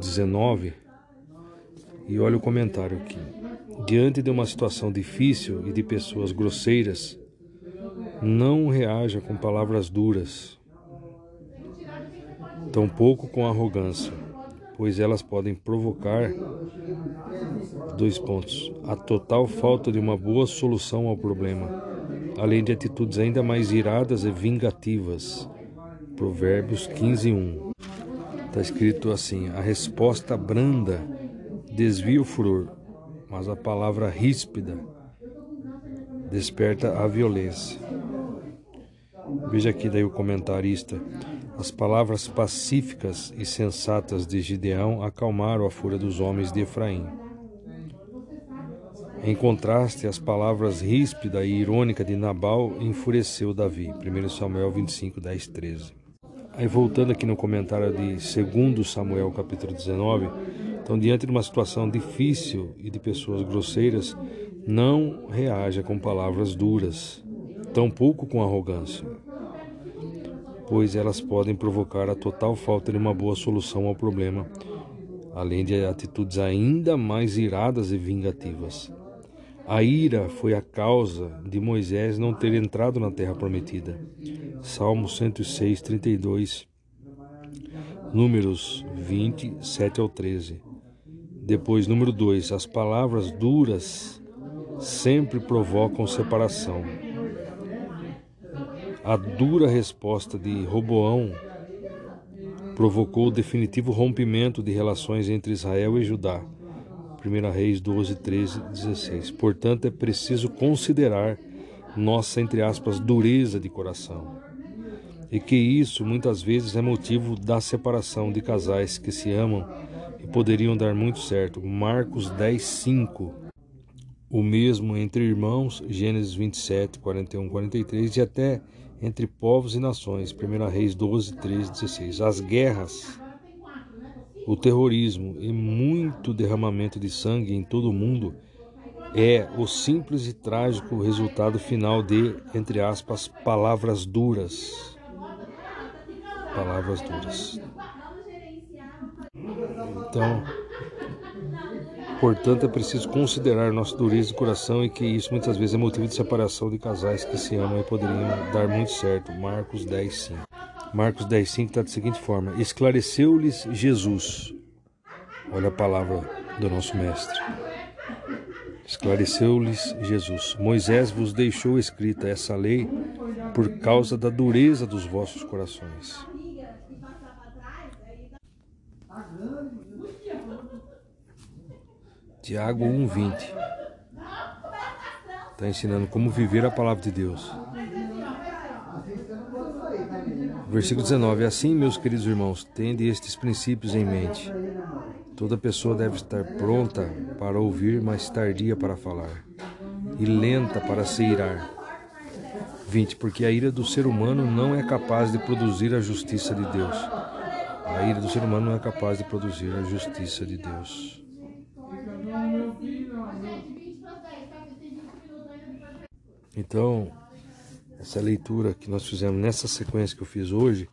19 e olha o comentário aqui. Diante de uma situação difícil e de pessoas grosseiras, não reaja com palavras duras, tampouco com arrogância, pois elas podem provocar dois pontos: a total falta de uma boa solução ao problema, além de atitudes ainda mais iradas e vingativas. Provérbios 15, 1. Está escrito assim: a resposta branda desvia o furor, mas a palavra ríspida desperta a violência. Veja aqui daí o comentarista. As palavras pacíficas e sensatas de Gideão acalmaram a fúria dos homens de Efraim. Em contraste, as palavras ríspida e irônica de Nabal enfureceu Davi. 1 Samuel 25, 10, 13. Aí voltando aqui no comentário de 2 Samuel capítulo 19, então diante de uma situação difícil e de pessoas grosseiras, não reaja com palavras duras, tampouco com arrogância, pois elas podem provocar a total falta de uma boa solução ao problema, além de atitudes ainda mais iradas e vingativas. A ira foi a causa de Moisés não ter entrado na terra prometida. Salmo 106, 32, Números 20, 7 ao 13. Depois, número 2, as palavras duras sempre provocam separação. A dura resposta de Roboão provocou o definitivo rompimento de relações entre Israel e Judá 1 Reis 12, 13, 16. Portanto, é preciso considerar nossa, entre aspas, dureza de coração. E que isso muitas vezes é motivo da separação de casais que se amam e poderiam dar muito certo. Marcos 10, 5. O mesmo entre irmãos, Gênesis 27, 41, 43, e até entre povos e nações, 1 Reis 12, 13, 16. As guerras o terrorismo e muito derramamento de sangue em todo o mundo é o simples e trágico resultado final de, entre aspas, palavras duras. Palavras duras. Então, portanto, é preciso considerar nossa dureza de coração e que isso muitas vezes é motivo de separação de casais que se amam e poderiam dar muito certo. Marcos 10, 5. Marcos 10, 5 está da seguinte forma: Esclareceu-lhes Jesus. Olha a palavra do nosso Mestre. Esclareceu-lhes Jesus: Moisés vos deixou escrita essa lei por causa da dureza dos vossos corações. Tiago 1,20 está ensinando como viver a palavra de Deus. Versículo 19: Assim, meus queridos irmãos, tende estes princípios em mente. Toda pessoa deve estar pronta para ouvir, mas tardia para falar, e lenta para se irar. 20. Porque a ira do ser humano não é capaz de produzir a justiça de Deus. A ira do ser humano não é capaz de produzir a justiça de Deus. Então, essa leitura que nós fizemos nessa sequência que eu fiz hoje,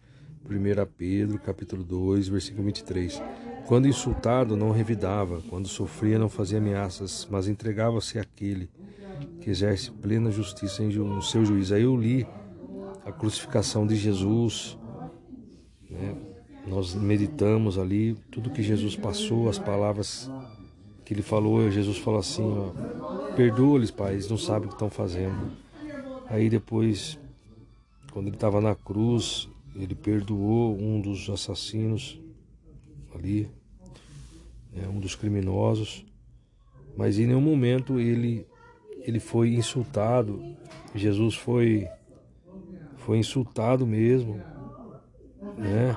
1 Pedro, capítulo 2, versículo 23. Quando insultado, não revidava, quando sofria, não fazia ameaças, mas entregava-se àquele que exerce plena justiça no seu juízo. Aí eu li a crucificação de Jesus Né? Nós meditamos ali tudo que Jesus passou, as palavras que ele falou. Jesus falou assim: perdoa-lhes, pai, eles não sabem o que estão fazendo. Aí depois, quando ele estava na cruz, ele perdoou um dos assassinos ali, né, um dos criminosos, mas em nenhum momento ele ele foi insultado. Jesus foi foi insultado mesmo, né?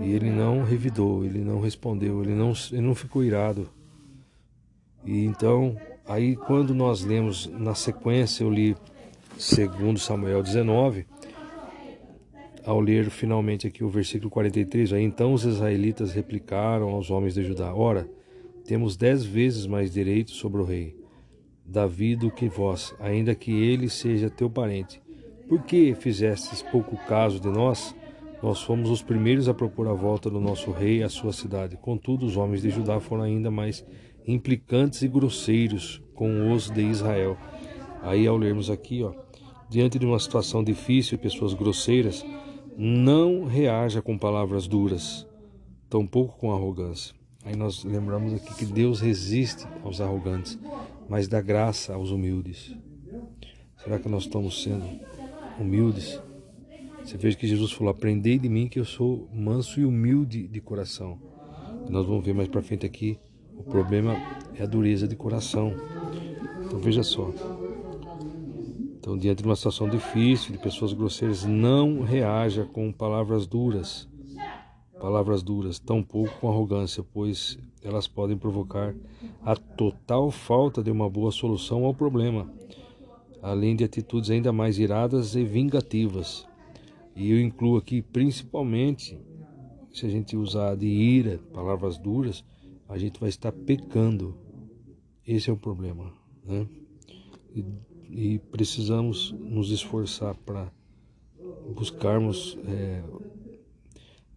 E ele não revidou, ele não respondeu, ele não, ele não ficou irado. E então, aí quando nós lemos na sequência, eu li segundo Samuel 19, ao ler finalmente aqui o versículo 43, aí então os israelitas replicaram aos homens de Judá: Ora, temos dez vezes mais direito sobre o rei Davi do que vós, ainda que ele seja teu parente. Por que fizestes pouco caso de nós? Nós fomos os primeiros a propor a volta do nosso rei à sua cidade. Contudo, os homens de Judá foram ainda mais implicantes e grosseiros com os de Israel. Aí, ao lermos aqui, ó, diante de uma situação difícil e pessoas grosseiras, não reaja com palavras duras, tampouco com arrogância. Aí nós lembramos aqui que Deus resiste aos arrogantes, mas dá graça aos humildes. Será que nós estamos sendo humildes? Você veja que Jesus falou: Aprendei de mim que eu sou manso e humilde de coração. Nós vamos ver mais para frente aqui. O problema é a dureza de coração. Então veja só. Então, diante de uma situação difícil, de pessoas grosseiras, não reaja com palavras duras. Palavras duras, tampouco com arrogância, pois elas podem provocar a total falta de uma boa solução ao problema, além de atitudes ainda mais iradas e vingativas. E eu incluo aqui principalmente, se a gente usar de ira, palavras duras, a gente vai estar pecando. Esse é o problema. Né? E, e precisamos nos esforçar para buscarmos, é,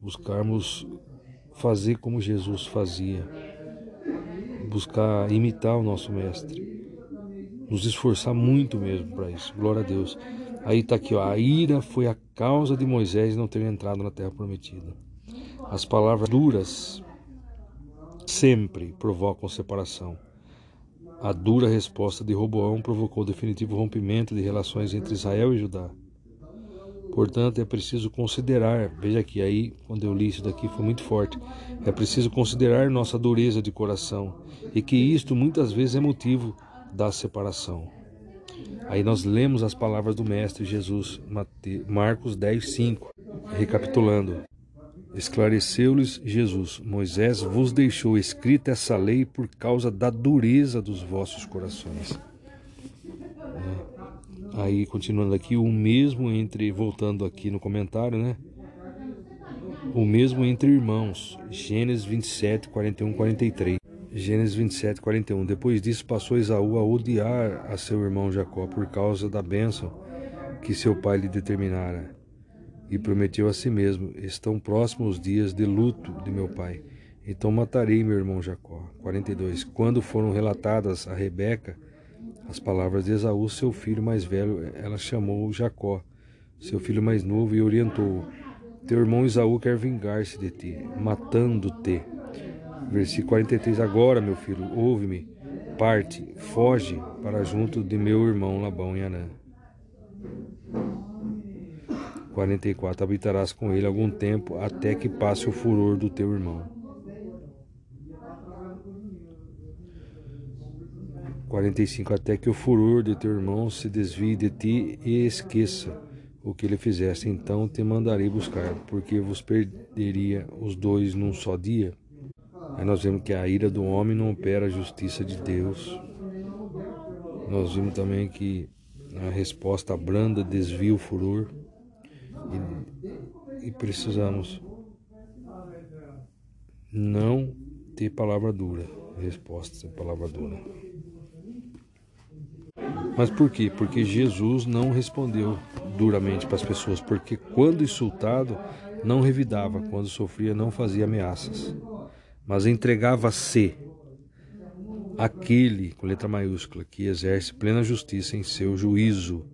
buscarmos fazer como Jesus fazia, buscar imitar o nosso Mestre, nos esforçar muito mesmo para isso. Glória a Deus. Aí está aqui, ó, a ira foi a causa de Moisés não ter entrado na terra prometida. As palavras duras sempre provocam separação. A dura resposta de Roboão provocou o definitivo rompimento de relações entre Israel e Judá. Portanto, é preciso considerar, veja aqui, aí quando eu li isso daqui foi muito forte, é preciso considerar nossa dureza de coração e que isto muitas vezes é motivo da separação. Aí nós lemos as palavras do Mestre Jesus, Marcos 10, 5. Recapitulando. Esclareceu-lhes Jesus: Moisés vos deixou escrita essa lei por causa da dureza dos vossos corações. É. Aí, continuando aqui, o mesmo entre, voltando aqui no comentário, né? O mesmo entre irmãos. Gênesis 27, 41, 43. Gênesis 27, 41. Depois disso passou Esaú a odiar a seu irmão Jacó por causa da bênção que seu pai lhe determinara. E prometeu a si mesmo: Estão próximos os dias de luto de meu pai. Então matarei meu irmão Jacó. 42. Quando foram relatadas a Rebeca as palavras de Esaú, seu filho mais velho, ela chamou Jacó, seu filho mais novo, e orientou-o: Teu irmão Esaú quer vingar-se de ti, matando-te. Versículo 43: Agora, meu filho, ouve-me, parte, foge para junto de meu irmão Labão e Anã. 44: Habitarás com ele algum tempo, até que passe o furor do teu irmão. 45: Até que o furor de teu irmão se desvie de ti e esqueça o que ele fizesse, então te mandarei buscar, porque vos perderia os dois num só dia. Aí nós vemos que a ira do homem não opera a justiça de Deus. Nós vimos também que a resposta branda desvia o furor. E, e precisamos não ter palavra dura. Resposta palavra dura. Mas por quê? Porque Jesus não respondeu duramente para as pessoas, porque quando insultado, não revidava, quando sofria, não fazia ameaças mas entregava-se aquele, com letra maiúscula, que exerce plena justiça em seu juízo.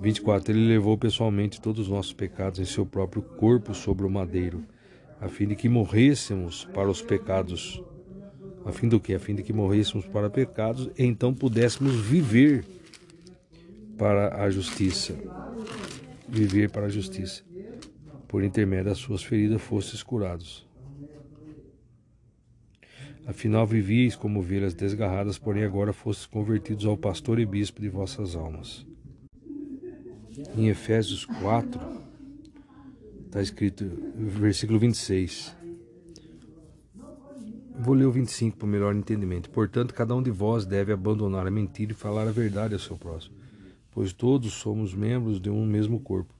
24. Ele levou pessoalmente todos os nossos pecados em seu próprio corpo sobre o madeiro, a fim de que morrêssemos para os pecados. A fim do que? A fim de que morrêssemos para pecados e então pudéssemos viver para a justiça. Viver para a justiça. Por intermédio das suas feridas fostes curados. Afinal vivíeis como ovelhas desgarradas, porém agora fostes convertidos ao pastor e bispo de vossas almas. Em Efésios 4, está escrito, versículo 26. Vou ler o 25 para melhor entendimento. Portanto, cada um de vós deve abandonar a mentira e falar a verdade ao seu próximo, pois todos somos membros de um mesmo corpo.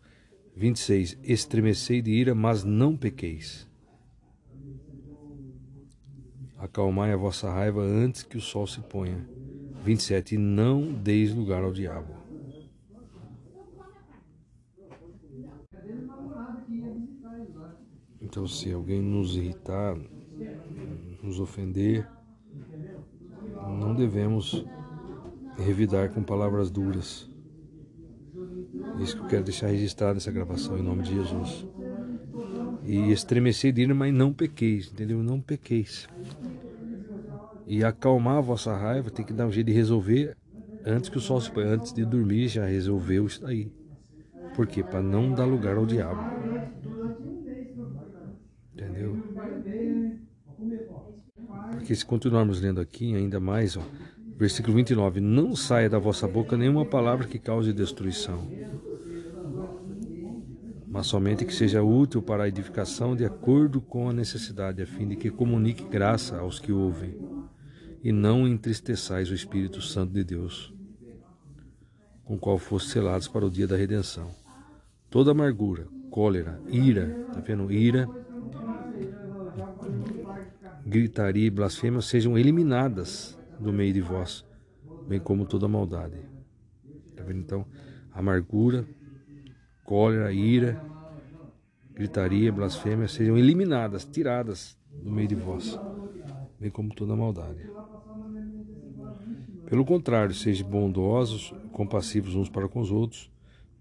26. Estremecei de ira, mas não pequeis. Acalmai a vossa raiva antes que o sol se ponha. 27. E não deis lugar ao diabo. Então, se alguém nos irritar, nos ofender, não devemos revidar com palavras duras. Isso que eu quero deixar registrado nessa gravação, em nome de Jesus. E estremecer de mas não pequeis, entendeu? Não pequeis. E acalmar a vossa raiva, tem que dar um jeito de resolver antes que o sol se ponha, antes de dormir, já resolveu isso daí. Por quê? Para não dar lugar ao diabo. Entendeu? Porque se continuarmos lendo aqui, ainda mais, ó, versículo 29, não saia da vossa boca nenhuma palavra que cause destruição, mas somente que seja útil para a edificação de acordo com a necessidade, a fim de que comunique graça aos que ouvem e não entristeçais o Espírito Santo de Deus, com o qual foste selados para o dia da redenção. Toda amargura, cólera, ira, tá vendo? Ira, gritaria e blasfêmia sejam eliminadas do meio de vós, bem como toda maldade. Tá vendo? Então, amargura, cólera, ira, gritaria, blasfêmia sejam eliminadas, tiradas do meio de vós, bem como toda maldade. Pelo contrário, sejam bondosos, compassivos uns para com os outros,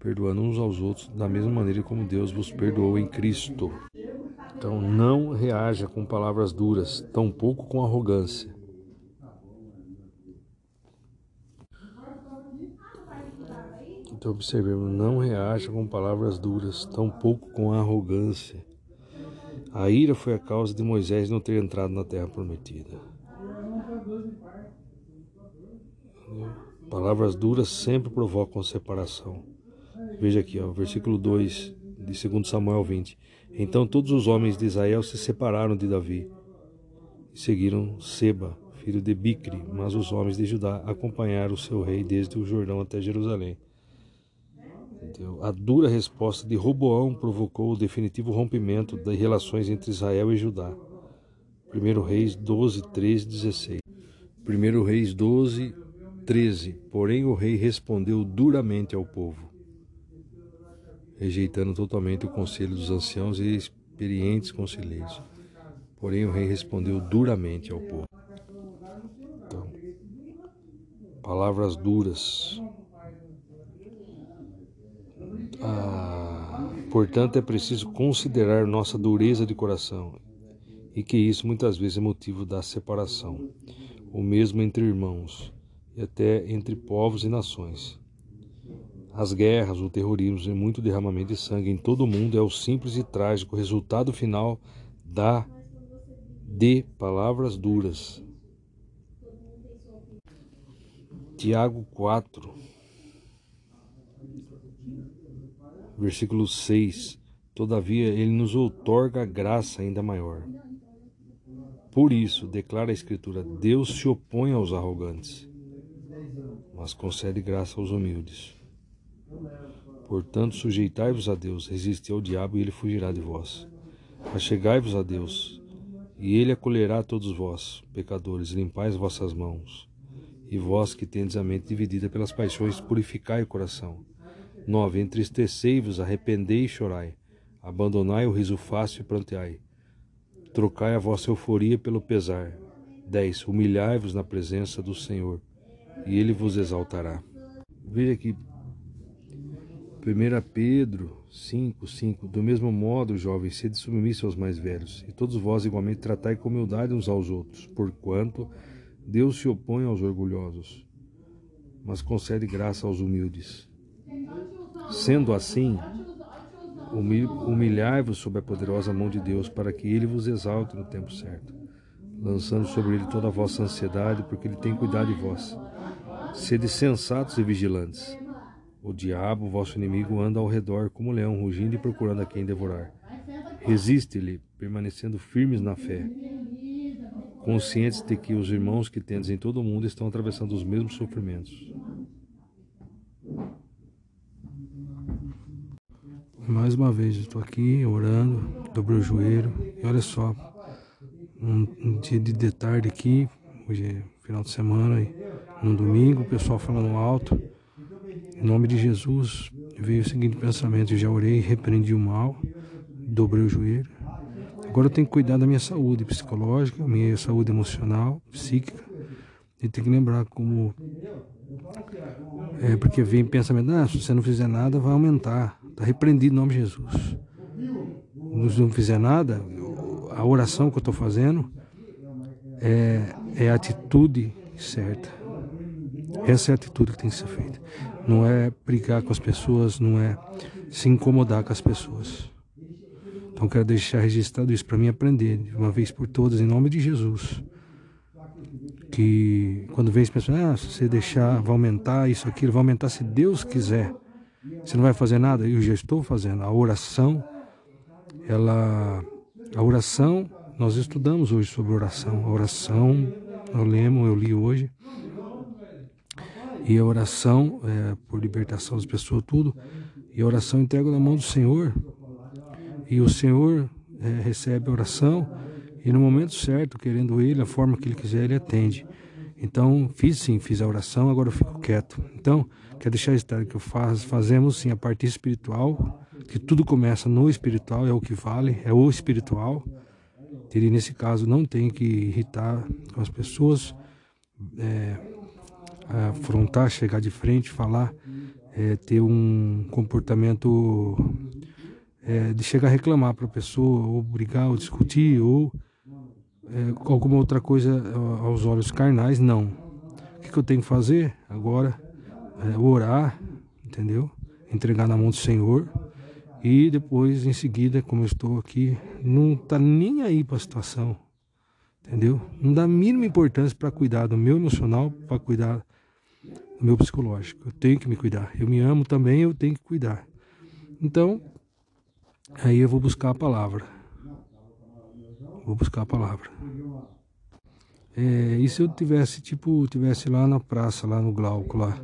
perdoando uns aos outros da mesma maneira como Deus vos perdoou em Cristo. Então não reaja com palavras duras, tampouco com arrogância. Então observemos, não reaja com palavras duras, tampouco com arrogância. A ira foi a causa de Moisés não ter entrado na terra prometida. Palavras duras sempre provocam separação. Veja aqui, ó, versículo 2 de 2 Samuel 20. Então todos os homens de Israel se separaram de Davi e seguiram Seba, filho de Bicre, mas os homens de Judá acompanharam o seu rei desde o Jordão até Jerusalém. Entendeu? A dura resposta de Roboão provocou o definitivo rompimento das relações entre Israel e Judá. 1 Reis 12, 13, 16. 1 Reis 12, 13. Porém, o rei respondeu duramente ao povo, rejeitando totalmente o conselho dos anciãos e experientes conselheiros. Porém, o rei respondeu duramente ao povo. Então, palavras duras. Ah, portanto, é preciso considerar nossa dureza de coração e que isso muitas vezes é motivo da separação, o mesmo entre irmãos e até entre povos e nações. As guerras, o terrorismo e muito derramamento de sangue em todo o mundo é o simples e trágico resultado final da de palavras duras. Tiago 4, versículo 6. Todavia, ele nos outorga graça ainda maior. Por isso, declara a Escritura: Deus se opõe aos arrogantes mas concede graça aos humildes. Portanto, sujeitai-vos a Deus, resisti ao diabo e ele fugirá de vós. Achegai-vos a Deus, e ele acolherá todos vós, pecadores, limpai as vossas mãos. E vós que tendes a mente dividida pelas paixões, purificai o coração. 9. Entristecei-vos, arrependei e chorai. Abandonai o riso fácil e pranteai. Trocai a vossa euforia pelo pesar. 10. Humilhai-vos na presença do Senhor e ele vos exaltará. Veja que 1 Pedro 5, 5 Do mesmo modo, jovens, sede submissos aos mais velhos, e todos vós igualmente tratai com humildade uns aos outros, porquanto Deus se opõe aos orgulhosos, mas concede graça aos humildes. Sendo assim, humilhai-vos sob a poderosa mão de Deus, para que ele vos exalte no tempo certo, lançando sobre ele toda a vossa ansiedade, porque ele tem cuidado de vós. Sede sensatos e vigilantes. O diabo, vosso inimigo, anda ao redor como leão, rugindo e procurando a quem devorar. Resiste-lhe, permanecendo firmes na fé, conscientes de que os irmãos que tendes em todo o mundo estão atravessando os mesmos sofrimentos. Mais uma vez, estou aqui orando, dobrei o joelho, e olha só, um, um dia de, de tarde aqui, hoje é final de semana, e no domingo, o pessoal falando alto. Em nome de Jesus, veio o seguinte pensamento: já orei, repreendi o mal, dobrei o joelho. Agora eu tenho que cuidar da minha saúde psicológica, minha saúde emocional, psíquica. E tem que lembrar como. É, porque vem pensamento: ah, se você não fizer nada, vai aumentar. Está repreendido em nome de Jesus. Se não fizer nada, a oração que eu estou fazendo é, é a atitude certa. Essa é a atitude que tem que ser feita. Não é brigar com as pessoas, não é se incomodar com as pessoas. Então quero deixar registrado isso para mim aprender de uma vez por todas, em nome de Jesus. Que quando vem as pessoas, ah, se você deixar, vai aumentar isso, aquilo, vai aumentar se Deus quiser. Você não vai fazer nada? Eu já estou fazendo. A oração, ela. A oração, nós estudamos hoje sobre oração. A oração, eu lemos, eu li hoje. E a oração é, por libertação das pessoas, tudo. E a oração entrega na mão do Senhor. E o Senhor é, recebe a oração. E no momento certo, querendo Ele, a forma que Ele quiser, Ele atende. Então, fiz sim, fiz a oração, agora eu fico quieto. Então, quero deixar estar que faz, fazemos sim a parte espiritual, que tudo começa no espiritual, é o que vale, é o espiritual. E nesse caso não tem que irritar com as pessoas, é, afrontar, chegar de frente, falar, é, ter um comportamento é, de chegar a reclamar para a pessoa, ou brigar, ou discutir, ou é, alguma outra coisa aos olhos carnais, não. O que, que eu tenho que fazer agora? É, orar, entendeu? Entregar na mão do Senhor e depois, em seguida, como eu estou aqui, não tá nem aí para a situação, entendeu? Não dá a mínima importância para cuidar do meu emocional, para cuidar do meu psicológico. Eu tenho que me cuidar. Eu me amo também, eu tenho que cuidar. Então, aí eu vou buscar a palavra. Vou buscar a palavra. É, e se eu tivesse, tipo, tivesse lá na praça, lá no Glauco, lá?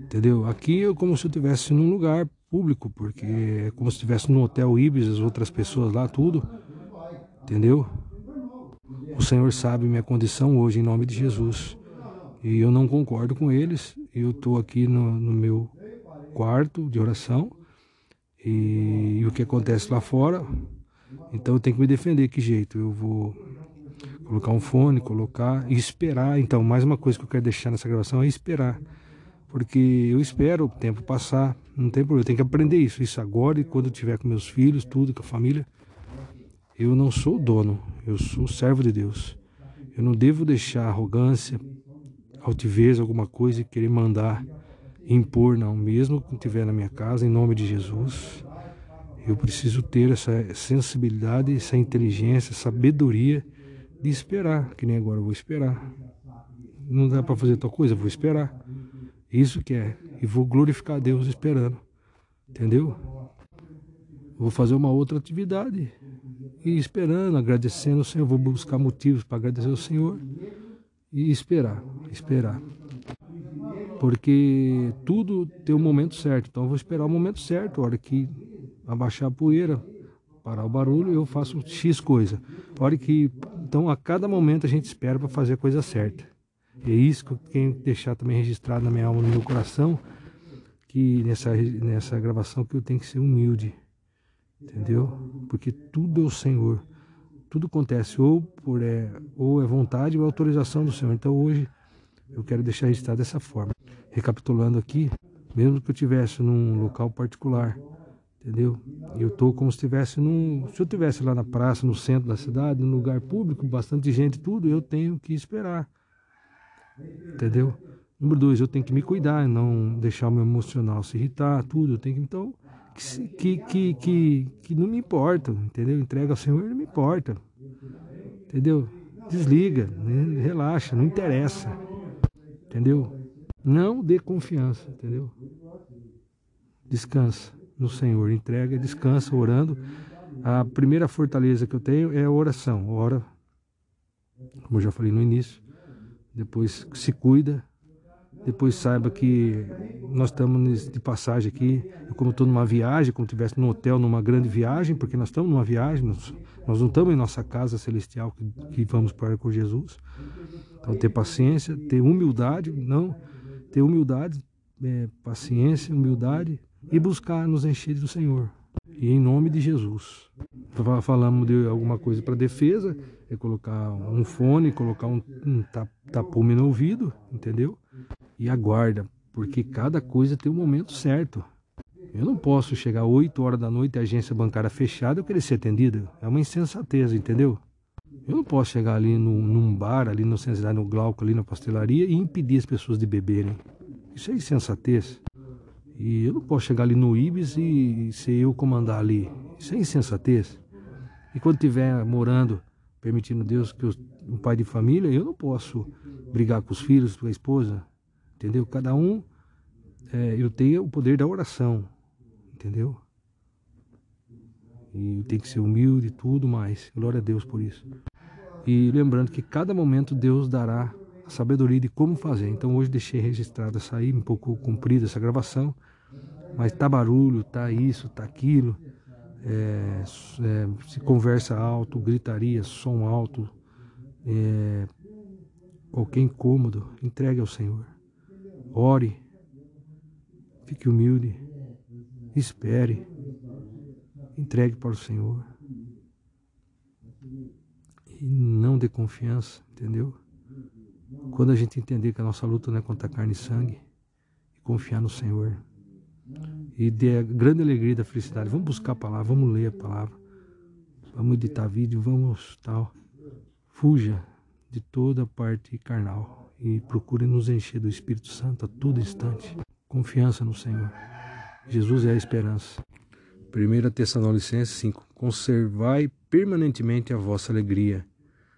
Entendeu? Aqui é como se eu tivesse num lugar público, porque é como se estivesse no hotel Ibis, as outras pessoas lá, tudo. Entendeu? O Senhor sabe minha condição hoje, em nome de Jesus e eu não concordo com eles. Eu estou aqui no, no, meu quarto de oração e, e, o que acontece lá fora. Então eu tenho que me defender. Que jeito? Eu vou colocar um fone, colocar e esperar. Então, mais uma coisa que eu quero deixar nessa gravação é esperar. Porque eu espero o tempo passar, não tem problema, eu tenho que aprender isso, isso agora e quando eu tiver com meus filhos, tudo, com a família. Eu não sou dono, eu sou servo de Deus. Eu não devo deixar arrogância, altivez, alguma coisa e querer mandar impor, não. Mesmo que estiver na minha casa, em nome de Jesus, eu preciso ter essa sensibilidade, essa inteligência, sabedoria de esperar, que nem agora eu vou esperar. Não dá para fazer tal coisa, vou esperar. Isso que é. E vou glorificar a Deus esperando. Entendeu? Vou fazer uma outra atividade. E esperando, agradecendo o Senhor. Vou buscar motivos para agradecer ao Senhor e esperar, esperar. Porque tudo tem o um momento certo. Então eu vou esperar o momento certo, a hora que abaixar a poeira, parar o barulho, eu faço X coisa. A hora que então a cada momento a gente espera para fazer a coisa certa. E é isso que eu tenho que deixar também registrado na minha alma, no meu coração, que nessa nessa gravação que eu tenho que ser humilde. Entendeu? Porque tudo é o Senhor tudo acontece ou por é, ou é vontade ou é autorização do Senhor. Então hoje eu quero deixar registrado dessa forma. Recapitulando aqui, Mesmo que eu estivesse num local particular, entendeu? Eu estou como se estivesse num. Se eu estivesse lá na praça, no centro da cidade, num lugar público, bastante gente, tudo, eu tenho que esperar. Entendeu? Número dois, eu tenho que me cuidar, não deixar o meu emocional se irritar, tudo. Eu tenho que, então, que, que, que, que não me importa, entendeu? Entrega ao Senhor, não me importa. Entendeu? Desliga, né? relaxa, não interessa. Entendeu? Não dê confiança, entendeu? Descansa no Senhor, entrega, descansa orando. A primeira fortaleza que eu tenho é a oração. Ora, como eu já falei no início, depois se cuida, depois saiba que nós estamos de passagem aqui. Como estou numa viagem, como estivesse num hotel, numa grande viagem, porque nós estamos numa viagem, nós, nós não estamos em nossa casa celestial que, que vamos para com Jesus. Então, ter paciência, ter humildade, não, ter humildade, é, paciência, humildade e buscar nos encher do Senhor. E em nome de Jesus. Falamos de alguma coisa para defesa, é colocar um fone, colocar um, um tapume no ouvido, entendeu? E aguarda, porque cada coisa tem um momento certo. Eu não posso chegar 8 horas da noite e a agência bancária fechada eu querer ser atendido. É uma insensatez, entendeu? Eu não posso chegar ali no, num bar, ali no centro no Glauco, ali na pastelaria e impedir as pessoas de beberem. Isso é insensatez. E eu não posso chegar ali no Ibis e ser eu comandar ali. Isso é insensatez. E quando estiver morando, permitindo Deus que eu, um pai de família, eu não posso brigar com os filhos, com a esposa. Entendeu? Cada um, é, eu tenho o poder da oração. Entendeu? E tem que ser humilde e tudo mais. Glória a Deus por isso. E lembrando que cada momento Deus dará a sabedoria de como fazer. Então hoje deixei registrada essa aí, um pouco comprida essa gravação, mas tá barulho, tá isso, tá aquilo, é, é, se conversa alto, gritaria, som alto, é, qualquer incômodo, entregue ao Senhor. Ore, fique humilde, espere, entregue para o Senhor. E não dê confiança, entendeu? Quando a gente entender que a nossa luta não é contra carne e sangue, e confiar no Senhor, e ter a grande alegria da felicidade, vamos buscar a palavra, vamos ler a palavra, vamos editar vídeo, vamos tal. Fuja de toda parte carnal e procure nos encher do Espírito Santo a todo instante. Confiança no Senhor. Jesus é a esperança. 1 Tessalonicenses 5. Conservai permanentemente a vossa alegria.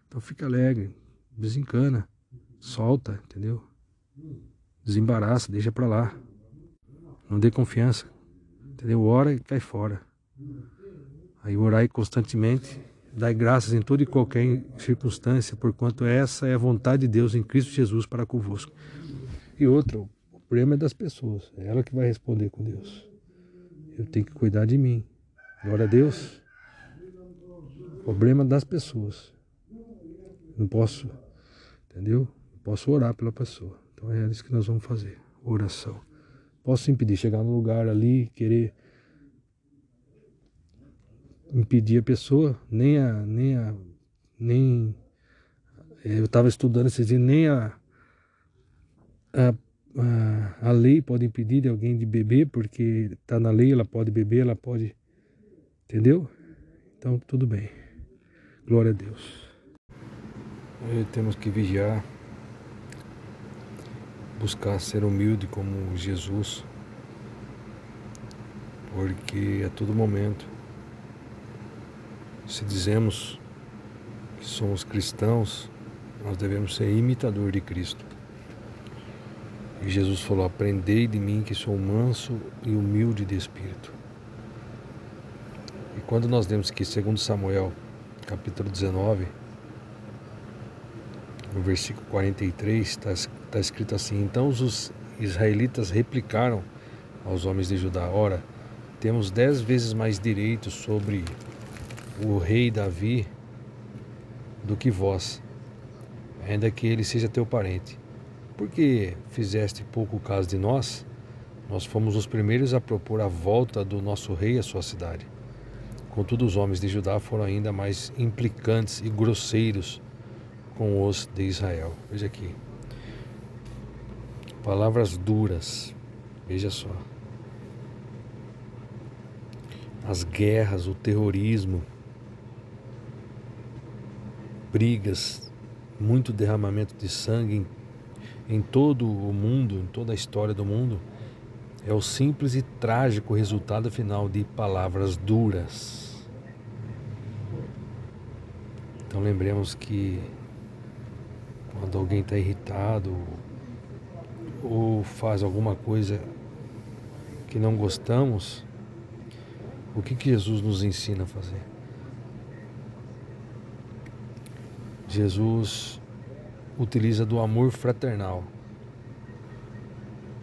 Então fica alegre, desencana solta, entendeu? Desembaraça, deixa pra lá. Não dê confiança, entendeu? Ora e cai fora. Aí orai constantemente, dai graças em toda e qualquer circunstância, porquanto essa é a vontade de Deus em Cristo Jesus para convosco. E outra, o problema é das pessoas, é ela que vai responder com Deus. Eu tenho que cuidar de mim. Glória a Deus. O problema das pessoas. Não posso, entendeu? Posso orar pela pessoa. Então é isso que nós vamos fazer. Oração. Posso impedir, chegar no lugar ali, querer impedir a pessoa, nem a. Nem a nem, eu estava estudando esses dias, nem a, a, a, a lei pode impedir de alguém de beber, porque está na lei, ela pode beber, ela pode. Entendeu? Então tudo bem. Glória a Deus. E temos que vigiar buscar ser humilde como Jesus, porque a todo momento, se dizemos que somos cristãos, nós devemos ser imitador de Cristo. E Jesus falou: Aprendei de mim que sou manso e humilde de espírito. E quando nós lemos que, segundo Samuel, capítulo 19, no versículo 43, está está escrito assim: Então os israelitas replicaram aos homens de Judá: Ora, temos dez vezes mais direitos sobre o rei Davi do que vós, ainda que ele seja teu parente. Porque fizeste pouco caso de nós? Nós fomos os primeiros a propor a volta do nosso rei à sua cidade. Contudo, os homens de Judá foram ainda mais implicantes e grosseiros com os de Israel. Veja aqui palavras duras, Veja só. As guerras, o terrorismo, brigas, muito derramamento de sangue em, em todo o mundo, em toda a história do mundo, é o simples e trágico resultado final de palavras duras. Então lembremos que quando alguém está irritado ou faz alguma coisa que não gostamos, o que, que Jesus nos ensina a fazer? Jesus utiliza do amor fraternal.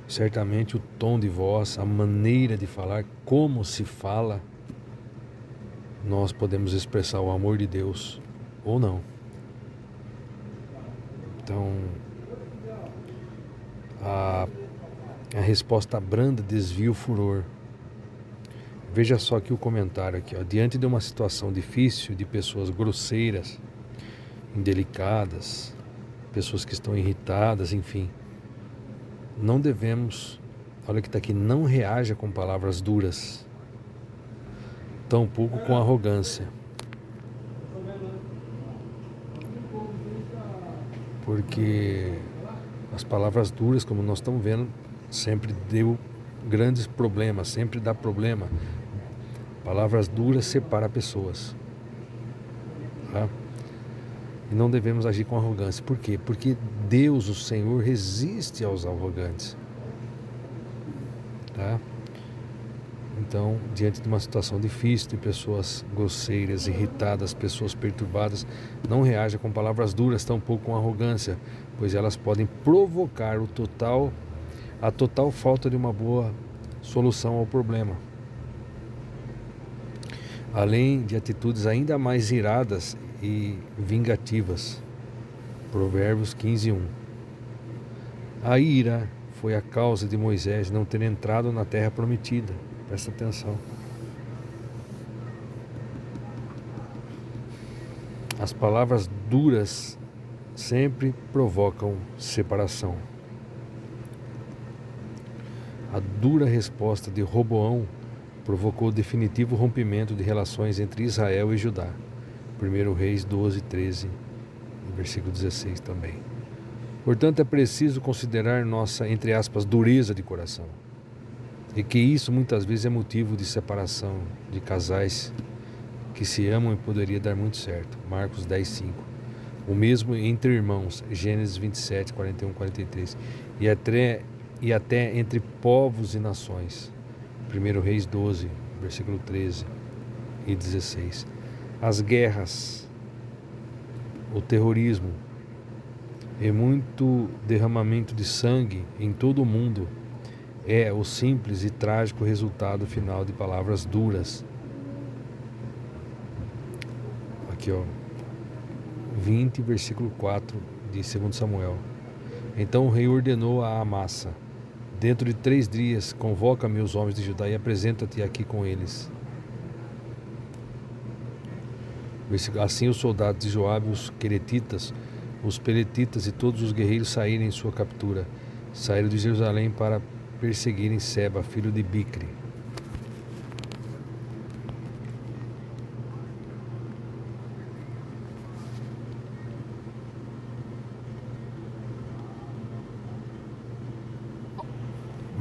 Certamente o tom de voz, a maneira de falar, como se fala, nós podemos expressar o amor de Deus ou não. Então, a, a resposta branda desvia o furor. Veja só aqui o comentário aqui, ó. Diante de uma situação difícil, de pessoas grosseiras, indelicadas, pessoas que estão irritadas, enfim, não devemos, olha que está aqui, não reaja com palavras duras, tampouco com arrogância. Porque as palavras duras, como nós estamos vendo, sempre deu grandes problemas, sempre dá problema. Palavras duras separam pessoas. Tá? E não devemos agir com arrogância. Por quê? Porque Deus, o Senhor, resiste aos arrogantes. Tá? Então, diante de uma situação difícil, de pessoas grosseiras, irritadas, pessoas perturbadas, não reaja com palavras duras, tampouco com arrogância, pois elas podem provocar o total, a total falta de uma boa solução ao problema. Além de atitudes ainda mais iradas e vingativas. Provérbios 15, 1. A ira foi a causa de Moisés não ter entrado na terra prometida. Presta atenção. As palavras duras sempre provocam separação. A dura resposta de Roboão provocou o definitivo rompimento de relações entre Israel e Judá. 1 Reis 12, 13, versículo 16 também. Portanto, é preciso considerar nossa, entre aspas, dureza de coração. E que isso muitas vezes é motivo de separação de casais que se amam e poderia dar muito certo. Marcos 10, 5. O mesmo entre irmãos, Gênesis 27, 41, 43. E até, e até entre povos e nações. 1 Reis 12, versículo 13 e 16 as guerras, o terrorismo e muito derramamento de sangue em todo o mundo é o simples e trágico resultado final de palavras duras. Aqui, ó, 20, versículo 4 de 2 Samuel. Então o rei ordenou a Amassa: Dentro de três dias, convoca-me os homens de Judá e apresenta-te aqui com eles. Assim os soldados de Joabe, os queretitas, os peletitas e todos os guerreiros saíram em sua captura. Saíram de Jerusalém para perseguirem Seba, filho de Bicre.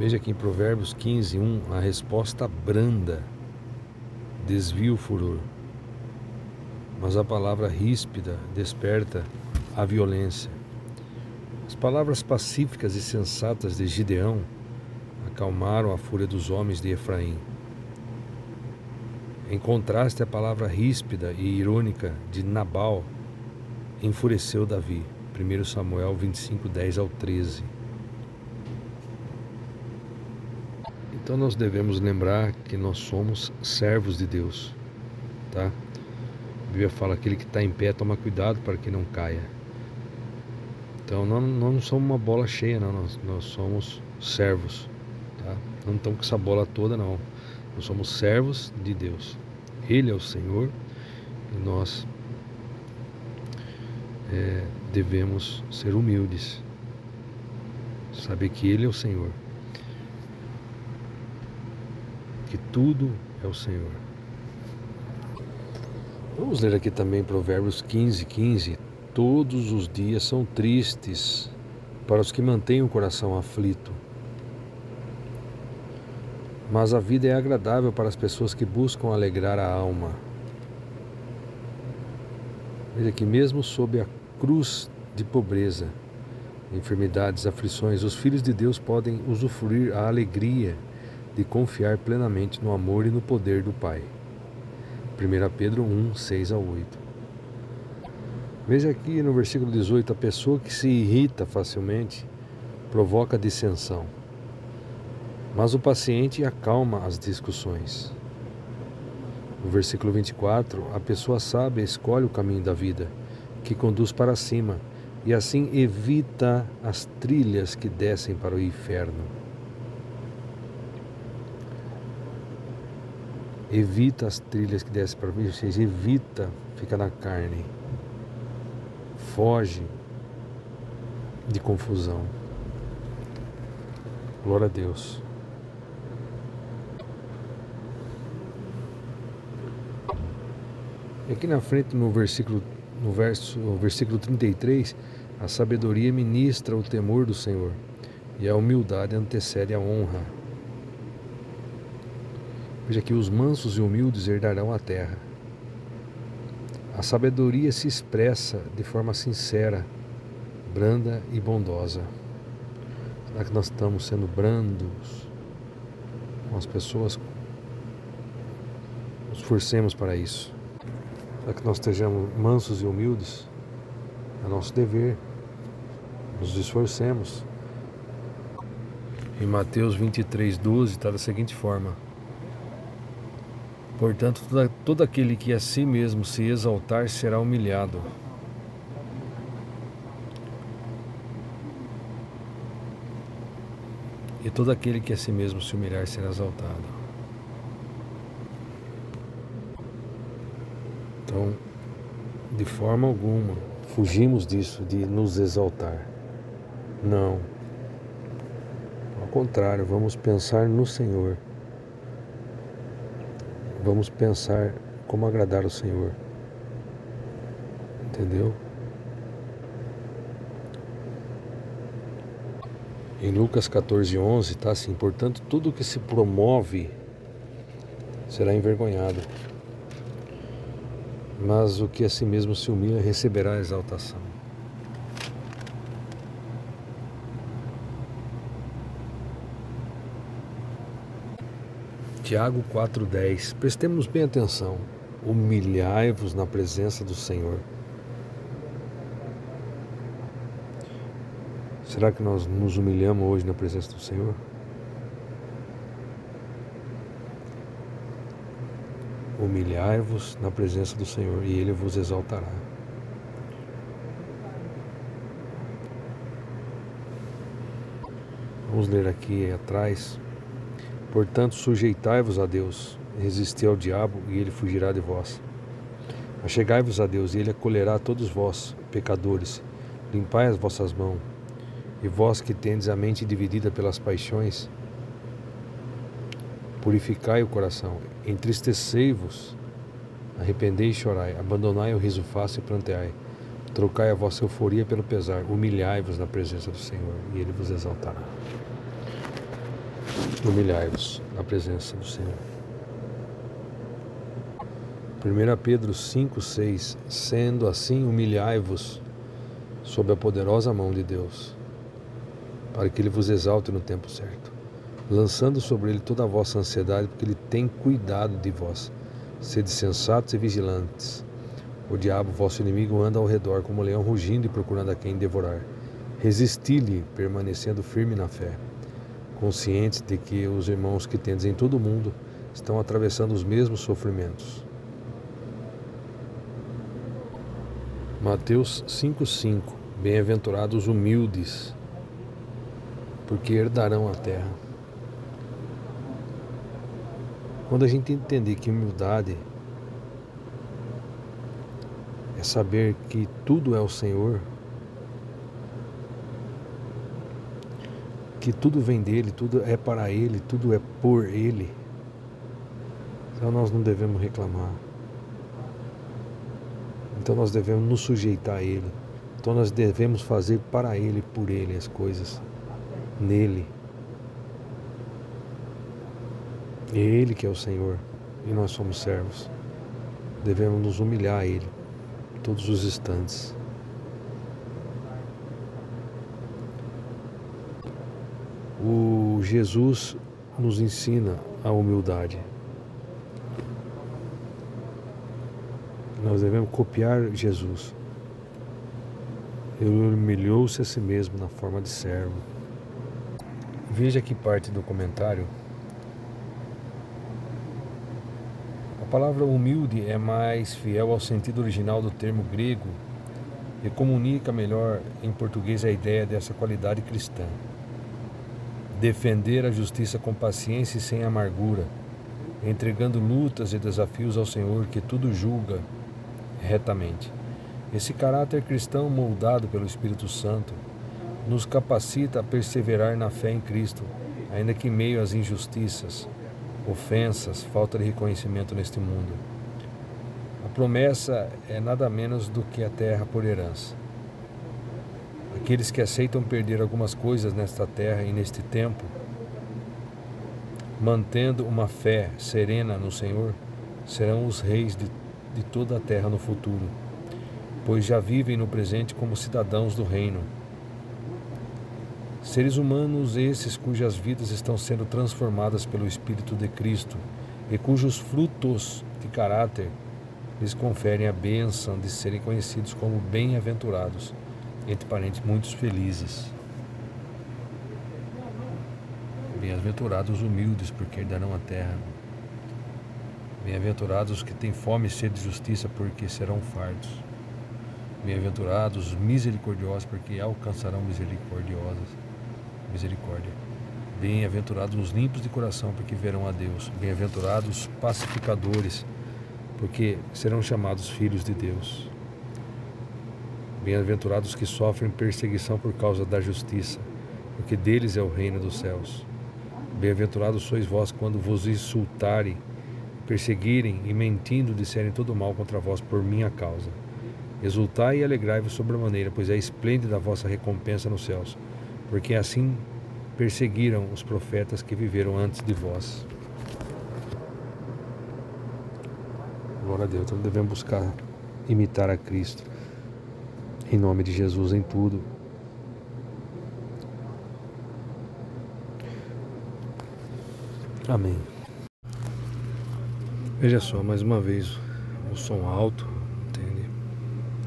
Veja aqui em Provérbios 15, 1, a resposta branda desvia o furor mas a palavra ríspida desperta a violência. As palavras pacíficas e sensatas de Gideão acalmaram a fúria dos homens de Efraim. Em contraste, a palavra ríspida e irônica de Nabal enfureceu Davi. 1 Samuel 25, 10 ao 13. Então nós devemos lembrar que nós somos servos de Deus, tá? Bíblia fala: aquele que está em pé, toma cuidado para que não caia. Então, nós não somos uma bola cheia, não. Nós, nós somos servos. Tá? Não estamos com essa bola toda, não. Nós somos servos de Deus. Ele é o Senhor e nós é, devemos ser humildes. Saber que Ele é o Senhor. Que tudo é o Senhor. Vamos ler aqui também Provérbios 15, 15. Todos os dias são tristes para os que mantêm o coração aflito. Mas a vida é agradável para as pessoas que buscam alegrar a alma. Veja que, mesmo sob a cruz de pobreza, enfermidades, aflições, os filhos de Deus podem usufruir a alegria de confiar plenamente no amor e no poder do Pai. 1 Pedro 1, 6 a 8. Veja aqui no versículo 18: a pessoa que se irrita facilmente provoca dissensão, mas o paciente acalma as discussões. No versículo 24, a pessoa sábia escolhe o caminho da vida, que conduz para cima, e assim evita as trilhas que descem para o inferno. Evita as trilhas que descem para seja, evita ficar na carne. Foge de confusão. Glória a Deus. E aqui na frente, no versículo, no verso, no versículo 33, a sabedoria ministra o temor do Senhor, e a humildade antecede a honra. Veja que os mansos e humildes herdarão a terra. A sabedoria se expressa de forma sincera, branda e bondosa. Será que nós estamos sendo brandos com as pessoas? Nos forcemos para isso para que nós estejamos mansos e humildes, é nosso dever, nos esforcemos. Em Mateus 23, 12 está da seguinte forma: Portanto, todo aquele que a si mesmo se exaltar será humilhado. E todo aquele que a si mesmo se humilhar será exaltado. Então, de forma alguma, fugimos disso, de nos exaltar. Não. Ao contrário, vamos pensar no Senhor. Vamos pensar como agradar o Senhor. Entendeu? Em Lucas 14, 11 está assim: portanto, tudo que se promove será envergonhado mas o que a si mesmo se humilha receberá exaltação. Tiago 4,10 Prestemos bem atenção. Humilhai-vos na presença do Senhor. Será que nós nos humilhamos hoje na presença do Senhor? Humilhai-vos na presença do Senhor e Ele vos exaltará. Vamos ler aqui atrás. Portanto, sujeitai-vos a Deus, resisti ao diabo e ele fugirá de vós. Achegai-vos a Deus e ele acolherá todos vós, pecadores. Limpai as vossas mãos. E vós que tendes a mente dividida pelas paixões, Purificai o coração, entristecei-vos, arrependei e chorai, abandonai o riso fácil e planteai. Trocai a vossa euforia pelo pesar, humilhai-vos na presença do Senhor, e Ele vos exaltará. Humilhai-vos na presença do Senhor. 1 Pedro 5, 6 Sendo assim, humilhai-vos sob a poderosa mão de Deus, para que Ele vos exalte no tempo certo lançando sobre ele toda a vossa ansiedade, porque ele tem cuidado de vós. Sede sensatos e vigilantes. O diabo, vosso inimigo, anda ao redor como um leão rugindo e procurando a quem devorar. Resisti-lhe, permanecendo firme na fé, conscientes de que os irmãos que tendes em todo o mundo estão atravessando os mesmos sofrimentos. Mateus 5,5 Bem-aventurados humildes, porque herdarão a terra. Quando a gente entender que humildade é saber que tudo é o Senhor, que tudo vem dele, tudo é para ele, tudo é por ele. Então nós não devemos reclamar. Então nós devemos nos sujeitar a Ele. Então nós devemos fazer para Ele, por Ele as coisas. Nele. É Ele que é o Senhor e nós somos servos. Devemos nos humilhar a Ele todos os instantes. O Jesus nos ensina a humildade. Nós devemos copiar Jesus. Ele humilhou-se a si mesmo na forma de servo. Veja que parte do comentário. A palavra humilde é mais fiel ao sentido original do termo grego e comunica melhor em português a ideia dessa qualidade cristã defender a justiça com paciência e sem amargura, entregando lutas e desafios ao Senhor que tudo julga retamente. Esse caráter cristão moldado pelo Espírito Santo nos capacita a perseverar na fé em Cristo, ainda que em meio às injustiças, ofensas, falta de reconhecimento neste mundo. A promessa é nada menos do que a terra por herança. Aqueles que aceitam perder algumas coisas nesta terra e neste tempo, mantendo uma fé serena no Senhor, serão os reis de, de toda a terra no futuro, pois já vivem no presente como cidadãos do reino. Seres humanos esses cujas vidas estão sendo transformadas pelo Espírito de Cristo e cujos frutos de caráter lhes conferem a bênção de serem conhecidos como bem-aventurados entre parentes, muitos felizes. Bem-aventurados os humildes, porque herdarão a terra. Bem-aventurados os que têm fome e sede de justiça, porque serão fartos. Bem-aventurados os misericordiosos, porque alcançarão misericordiosas, misericórdia. Bem-aventurados os limpos de coração, porque verão a Deus. Bem-aventurados os pacificadores, porque serão chamados filhos de Deus. Bem-aventurados que sofrem perseguição por causa da justiça, porque deles é o reino dos céus. Bem-aventurados sois vós quando vos insultarem, perseguirem e mentindo disserem todo mal contra vós por minha causa. Exultai e alegrai-vos sobremaneira, pois é esplêndida a vossa recompensa nos céus, porque assim perseguiram os profetas que viveram antes de vós. Glória a Deus, então devemos buscar imitar a Cristo em nome de Jesus em tudo. Amém. Veja só, mais uma vez, o som alto, entende?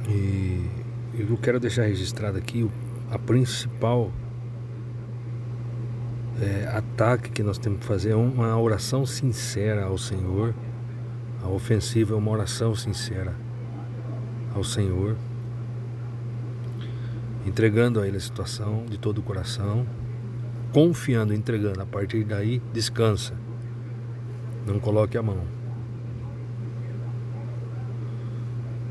E eu quero deixar registrado aqui a principal é, ataque que nós temos que fazer é uma oração sincera ao Senhor. A ofensiva é uma oração sincera ao Senhor entregando a Ele a situação de todo o coração, confiando, entregando. A partir daí, descansa. Não coloque a mão.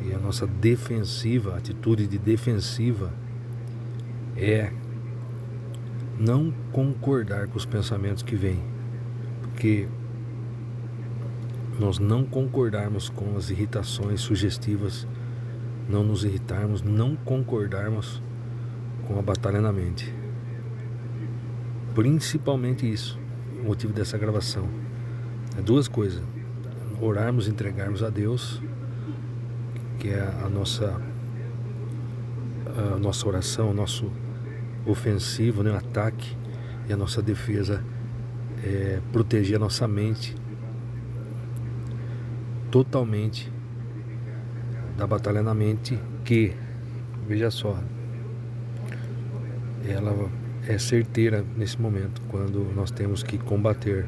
E a nossa defensiva, atitude de defensiva, é não concordar com os pensamentos que vêm. Porque nós não concordarmos com as irritações sugestivas, não nos irritarmos, não concordarmos com a batalha na mente. Principalmente isso, o motivo dessa gravação. É duas coisas. Orarmos, entregarmos a Deus, que é a nossa a nossa oração, o nosso ofensivo, né, o ataque e a nossa defesa é proteger a nossa mente totalmente da batalha na mente que, veja só, ela é certeira nesse momento, quando nós temos que combater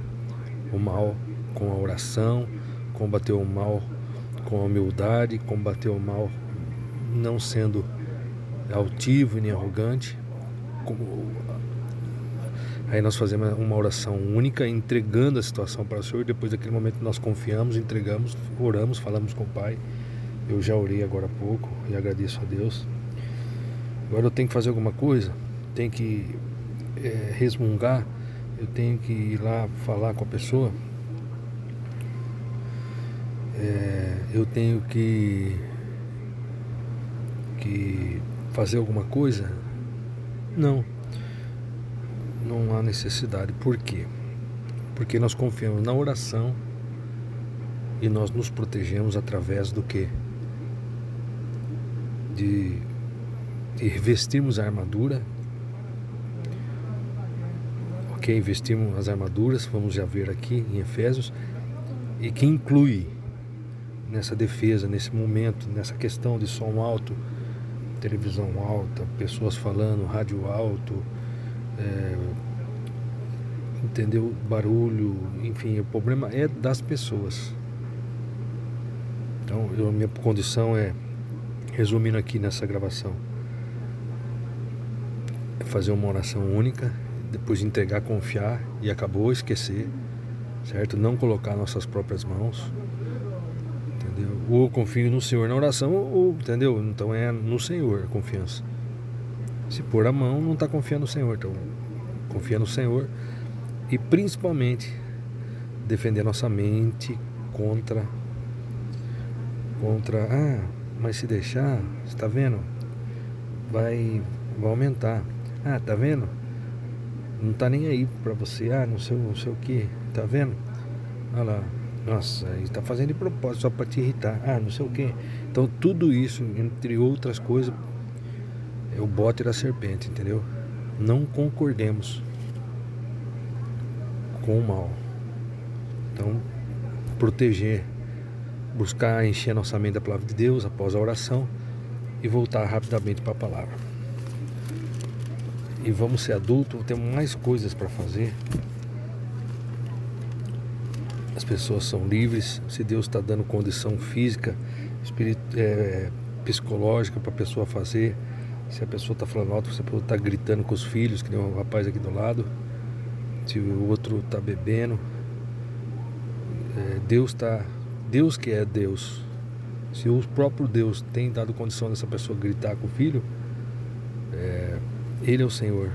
o mal com a oração, combater o mal com a humildade, combater o mal não sendo altivo e nem arrogante. Aí nós fazemos uma oração única, entregando a situação para o Senhor. Depois daquele momento nós confiamos, entregamos, oramos, falamos com o Pai. Eu já orei agora há pouco e agradeço a Deus. Agora eu tenho que fazer alguma coisa tenho que é, resmungar, eu tenho que ir lá falar com a pessoa. é, eu tenho que, que fazer alguma coisa? Não. Não há necessidade. Por quê? Porque nós confiamos na oração e nós nos protegemos através do que? De, de vestirmos a armadura. Ok, vestimos as armaduras, vamos já ver aqui em Efésios, e que inclui nessa defesa, nesse momento, nessa questão de som alto, televisão alta, pessoas falando, rádio alto, é, entendeu? Barulho, enfim, o problema é das pessoas. Então, eu, a minha condição é, resumindo aqui nessa gravação, é fazer uma oração única, depois entregar, confiar e acabou, esquecer, certo? Não colocar nossas próprias mãos, entendeu? Ou confio no Senhor na oração, ou, entendeu? Então é no Senhor a confiança. Se pôr a mão, não está confiando no Senhor, então confia no Senhor e principalmente defender nossa mente contra contra, ah, mas se deixar, está vendo? Vai, vai aumentar. Ah, tá vendo? Não tá nem aí para você. Ah, não sei, não sei o que. Tá vendo? Olha lá. Nossa, ele tá fazendo de propósito só para te irritar. Ah, não sei o que. Então tudo isso, entre outras coisas, é o bote da serpente, entendeu? Não concordemos com o mal. Então, proteger buscar encher nossa mente da palavra de Deus após a oração e voltar rapidamente para a palavra. E vamos ser adultos, temos mais coisas para fazer. As pessoas são livres, se Deus está dando condição física, espirit, é, psicológica para a pessoa fazer. Se a pessoa está falando alto, se a pessoa está gritando com os filhos, que nem o rapaz aqui do lado, se o outro está bebendo, é, Deus está Deus que é Deus, se o próprio Deus tem dado condição dessa pessoa gritar com o filho, é, Ele é o Senhor.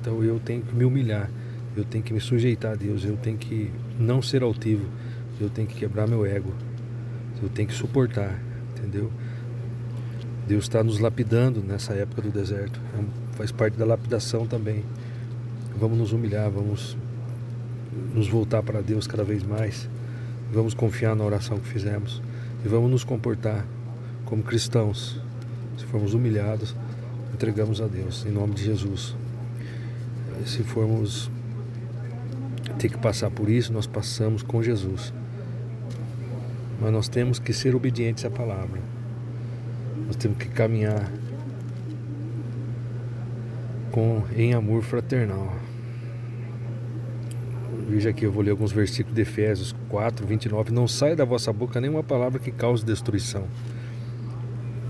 Então eu tenho que me humilhar, eu tenho que me sujeitar a Deus, eu tenho que não ser altivo, eu tenho que quebrar meu ego, eu tenho que suportar, entendeu? Deus está nos lapidando nessa época do deserto, é faz parte da lapidação também. Vamos nos humilhar, vamos nos voltar para Deus cada vez mais. Vamos confiar na oração que fizemos e vamos nos comportar como cristãos. Se formos humilhados, entregamos a Deus, em nome de Jesus. Se formos ter que passar por isso, nós passamos com Jesus. Mas nós temos que ser obedientes à palavra. Nós temos que caminhar com em amor fraternal. Veja aqui, eu vou ler alguns versículos de Efésios 4, 29. Não saia da vossa boca nenhuma palavra que cause destruição,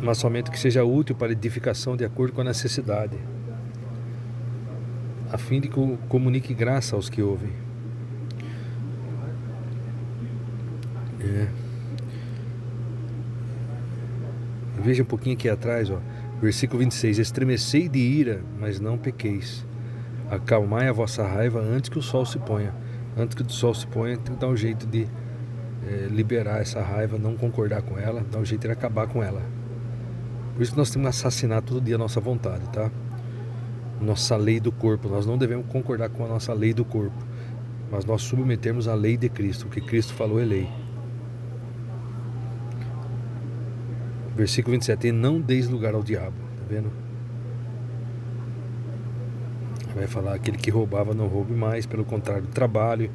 mas somente que seja útil para edificação de acordo com a necessidade, a fim de que comunique graça aos que ouvem. É. Veja um pouquinho aqui atrás, ó, versículo 26. Estremecei de ira, mas não pequeis. Acalmai a vossa raiva antes que o sol se ponha antes que o sol se ponha, tem que dar um jeito de é, liberar essa raiva, não concordar com ela, dar um jeito de acabar com ela. Por isso que nós temos que assassinar todo dia a nossa vontade, tá? Nossa lei do corpo. Nós não devemos concordar com a nossa lei do corpo, mas nós submetermos a lei de Cristo. O que Cristo falou é lei. Versículo 27. E não deis lugar ao diabo. Tá vendo? Vai falar aquele que roubava não roube mais, pelo contrário, trabalhe.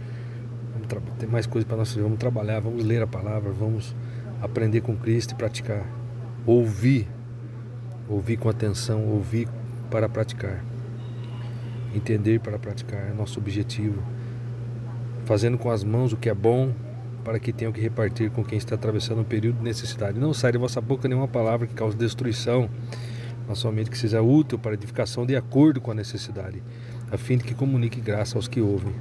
Vamos tra ter mais coisas para nós fazer. Vamos trabalhar, vamos ler a palavra, vamos aprender com Cristo e praticar. Ouvir, ouvir com atenção, ouvir para praticar. Entender para praticar é nosso objetivo. Fazendo com as mãos o que é bom, para que tenham que repartir com quem está atravessando um período de necessidade. Não sai de vossa boca nenhuma palavra que cause destruição mas somente que seja útil para edificação de acordo com a necessidade, a fim de que comunique graça aos que ouvem.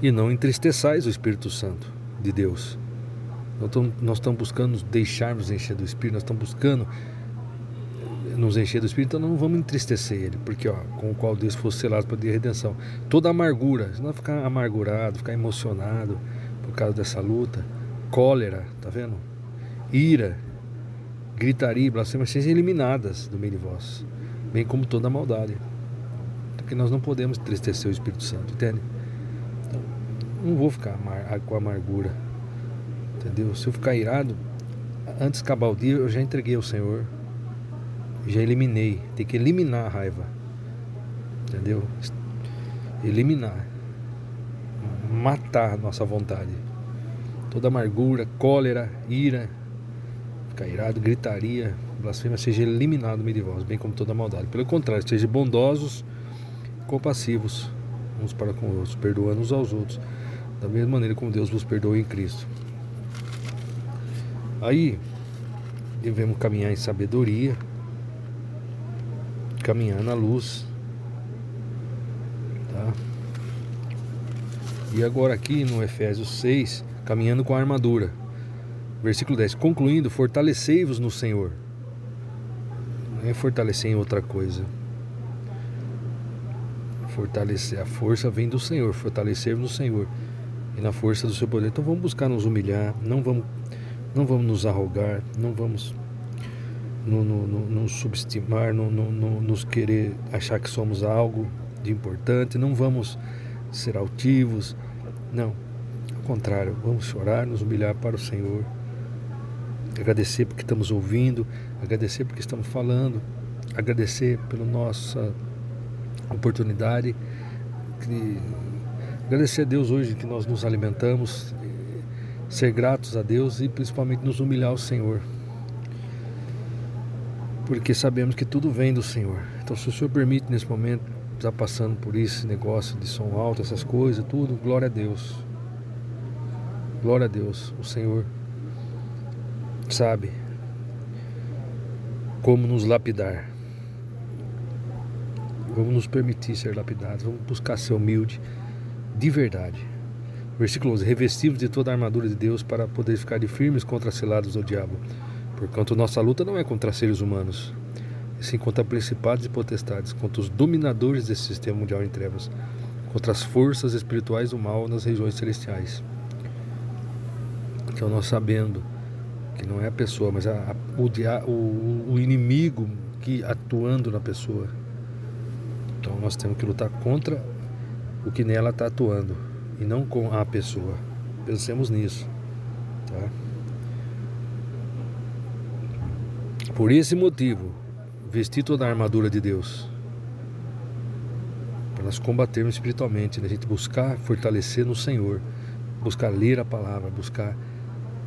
E não entristeçais o Espírito Santo de Deus. Nós estamos buscando deixar-nos encher do Espírito, nós estamos buscando nos encher do Espírito, então não vamos entristecer Ele, porque ó, com o qual Deus fosse selado para a redenção. Toda amargura, não ficar amargurado, ficar emocionado por causa dessa luta, cólera, tá vendo? Ira, gritaria blasfêmia sejam eliminadas do meio de vós, bem como toda maldade. Porque nós não podemos entristecer o Espírito Santo, entende? Então, não vou ficar com amargura, entendeu? Se eu ficar irado, antes de acabar o dia, eu já entreguei ao Senhor, já eliminei. Tem que eliminar a raiva, entendeu? Eliminar, matar nossa vontade. Toda amargura, cólera, ira, ficar irado, gritaria, blasfêmia seja eliminado do meio de vós, bem como toda maldade. Pelo contrário, sejam bondosos, compassivos uns para com os outros, perdoando uns aos outros, da mesma maneira como Deus vos perdoou em Cristo. Aí devemos caminhar em sabedoria, caminhar na luz, tá? E agora aqui no Efésios 6, caminhando com a armadura. Versículo 10: Concluindo, fortalecei-vos no Senhor. Não é fortalecer em outra coisa. Fortalecer, a força vem do Senhor, fortalecer no Senhor e na força do seu poder. Então vamos buscar nos humilhar, não vamos, não vamos nos arrogar, não vamos no, no, no, nos subestimar, no, nos querer achar que somos algo de importante, não vamos ser altivos, não. Ao contrário, vamos chorar, nos humilhar para o Senhor agradecer porque estamos ouvindo, agradecer porque estamos falando, agradecer pela nossa oportunidade, agradecer a Deus hoje que nós nos alimentamos, ser gratos a Deus e principalmente nos humilhar ao Senhor. Porque sabemos que tudo vem do Senhor. Então, se o Senhor permite nesse momento estar passando por esse negócio de som alto, essas coisas, tudo, glória a Deus. Glória a Deus. O Senhor sabe como nos lapidar. Vamos nos permitir ser lapidados, vamos buscar ser humilde de verdade. Versículo 11: Revestivos de toda a armadura de Deus para poder ficar de firmes contra as ciladas do diabo. Porquanto nossa luta não é contra seres humanos, e sim contra principados e potestades, contra os dominadores desse sistema mundial em trevas, contra as forças espirituais do mal nas regiões celestiais. Então, nós sabendo que não é a pessoa, mas a, a, o, o, o inimigo que atuando na pessoa. Então nós temos que lutar contra o que nela está atuando e não com a pessoa. Pensemos nisso. Tá? Por esse motivo, vestir toda a armadura de Deus. Para nós combatermos espiritualmente, né? a gente buscar fortalecer no Senhor, buscar ler a palavra, buscar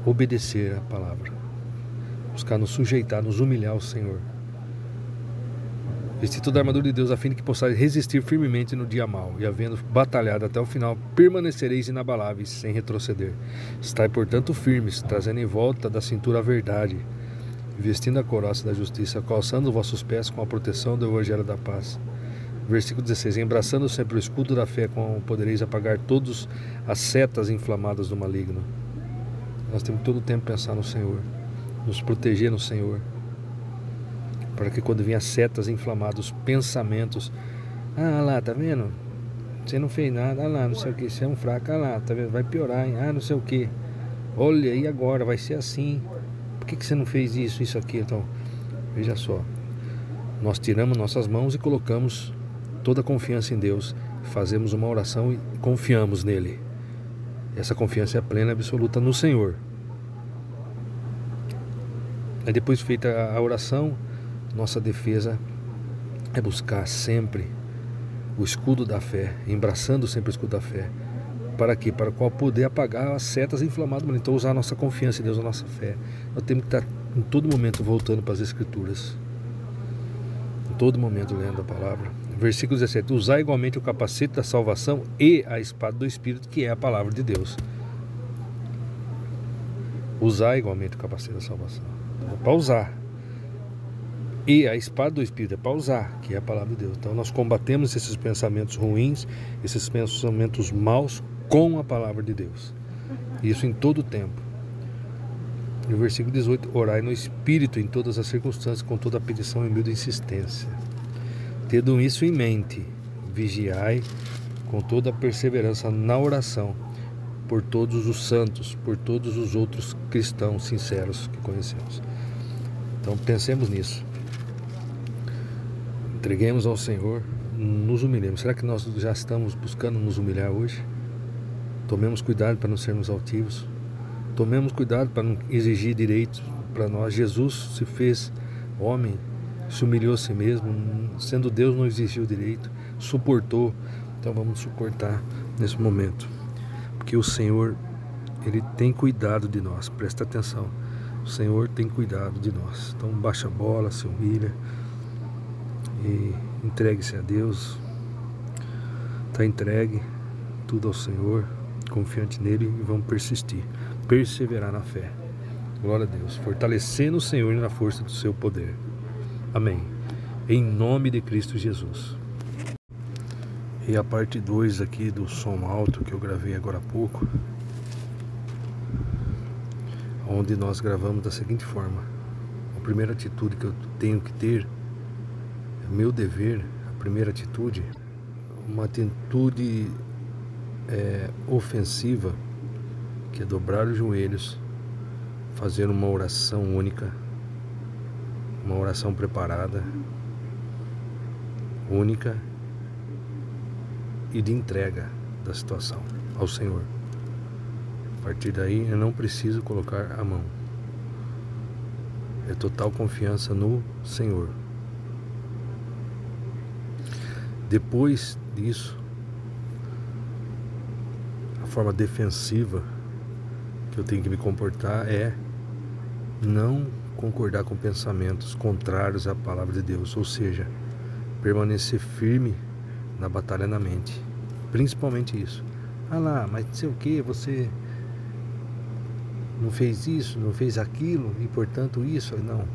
obedecer a palavra, buscar nos sujeitar, nos humilhar ao Senhor. Vestir toda a armadura de Deus a fim de que possais resistir firmemente no dia mau, e havendo batalhado até o final, permanecereis inabaláveis, sem retroceder. Estai, portanto, firmes, trazendo em volta da cintura a verdade, vestindo a coraça da justiça, calçando vossos pés com a proteção do Evangelho da paz. Versículo 16: Embraçando sempre o escudo da fé, com podereis apagar todas as setas inflamadas do maligno. Nós temos todo o tempo pensar no Senhor, nos proteger no Senhor, para que quando vier setas inflamadas, pensamentos, ah lá, tá vendo? Você não fez nada, ah lá, não sei o que, você é um fraco, ah lá, tá vendo? Vai piorar, hein? ah, não sei o que. Olha, e agora? Vai ser assim. Por que, que você não fez isso, isso aqui? Então, veja só. Nós tiramos nossas mãos e colocamos toda a confiança em Deus, fazemos uma oração e confiamos nele. Essa confiança é plena e absoluta no Senhor. Aí depois feita a oração, nossa defesa é buscar sempre o escudo da fé, embraçando sempre o escudo da fé. Para quê? Para qual poder apagar as setas inflamadas. Então usar a nossa confiança em Deus, a nossa fé. Nós temos que estar em todo momento voltando para as Escrituras. Em todo momento lendo a palavra. Versículo 17: Usar igualmente o capacete da salvação e a espada do Espírito, que é a palavra de Deus. Usar igualmente o capacete da salvação. É para usar. E a espada do Espírito é para usar, que é a palavra de Deus. Então nós combatemos esses pensamentos ruins, esses pensamentos maus com a palavra de Deus. Isso em todo o tempo. No versículo 18: Orai no Espírito em todas as circunstâncias, com toda a petição e humilde insistência. Tendo isso em mente, vigiai com toda a perseverança na oração, por todos os santos, por todos os outros cristãos sinceros que conhecemos. Então pensemos nisso. Entreguemos ao Senhor, nos humilhemos. Será que nós já estamos buscando nos humilhar hoje? Tomemos cuidado para não sermos altivos. Tomemos cuidado para não exigir direitos para nós. Jesus se fez homem, se humilhou a si mesmo, sendo Deus não exigiu direito, suportou. Então vamos suportar nesse momento. Porque o Senhor, Ele tem cuidado de nós, presta atenção. O Senhor tem cuidado de nós. Então baixa a bola, se humilha e entregue-se a Deus. Está entregue tudo ao Senhor, confiante nele e vamos persistir, perseverar na fé. Glória a Deus, fortalecendo o Senhor na força do seu poder. Amém. Em nome de Cristo Jesus. E a parte 2 aqui do som alto que eu gravei agora há pouco, onde nós gravamos da seguinte forma: a primeira atitude que eu tenho que ter meu dever, a primeira atitude, uma atitude é, ofensiva, que é dobrar os joelhos, fazer uma oração única, uma oração preparada, única e de entrega da situação ao Senhor. A partir daí eu não preciso colocar a mão. É total confiança no Senhor. Depois disso, a forma defensiva que eu tenho que me comportar é não concordar com pensamentos contrários à palavra de Deus, ou seja, permanecer firme na batalha na mente. Principalmente isso. Ah lá, mas sei o que, você não fez isso, não fez aquilo, e portanto isso. Não.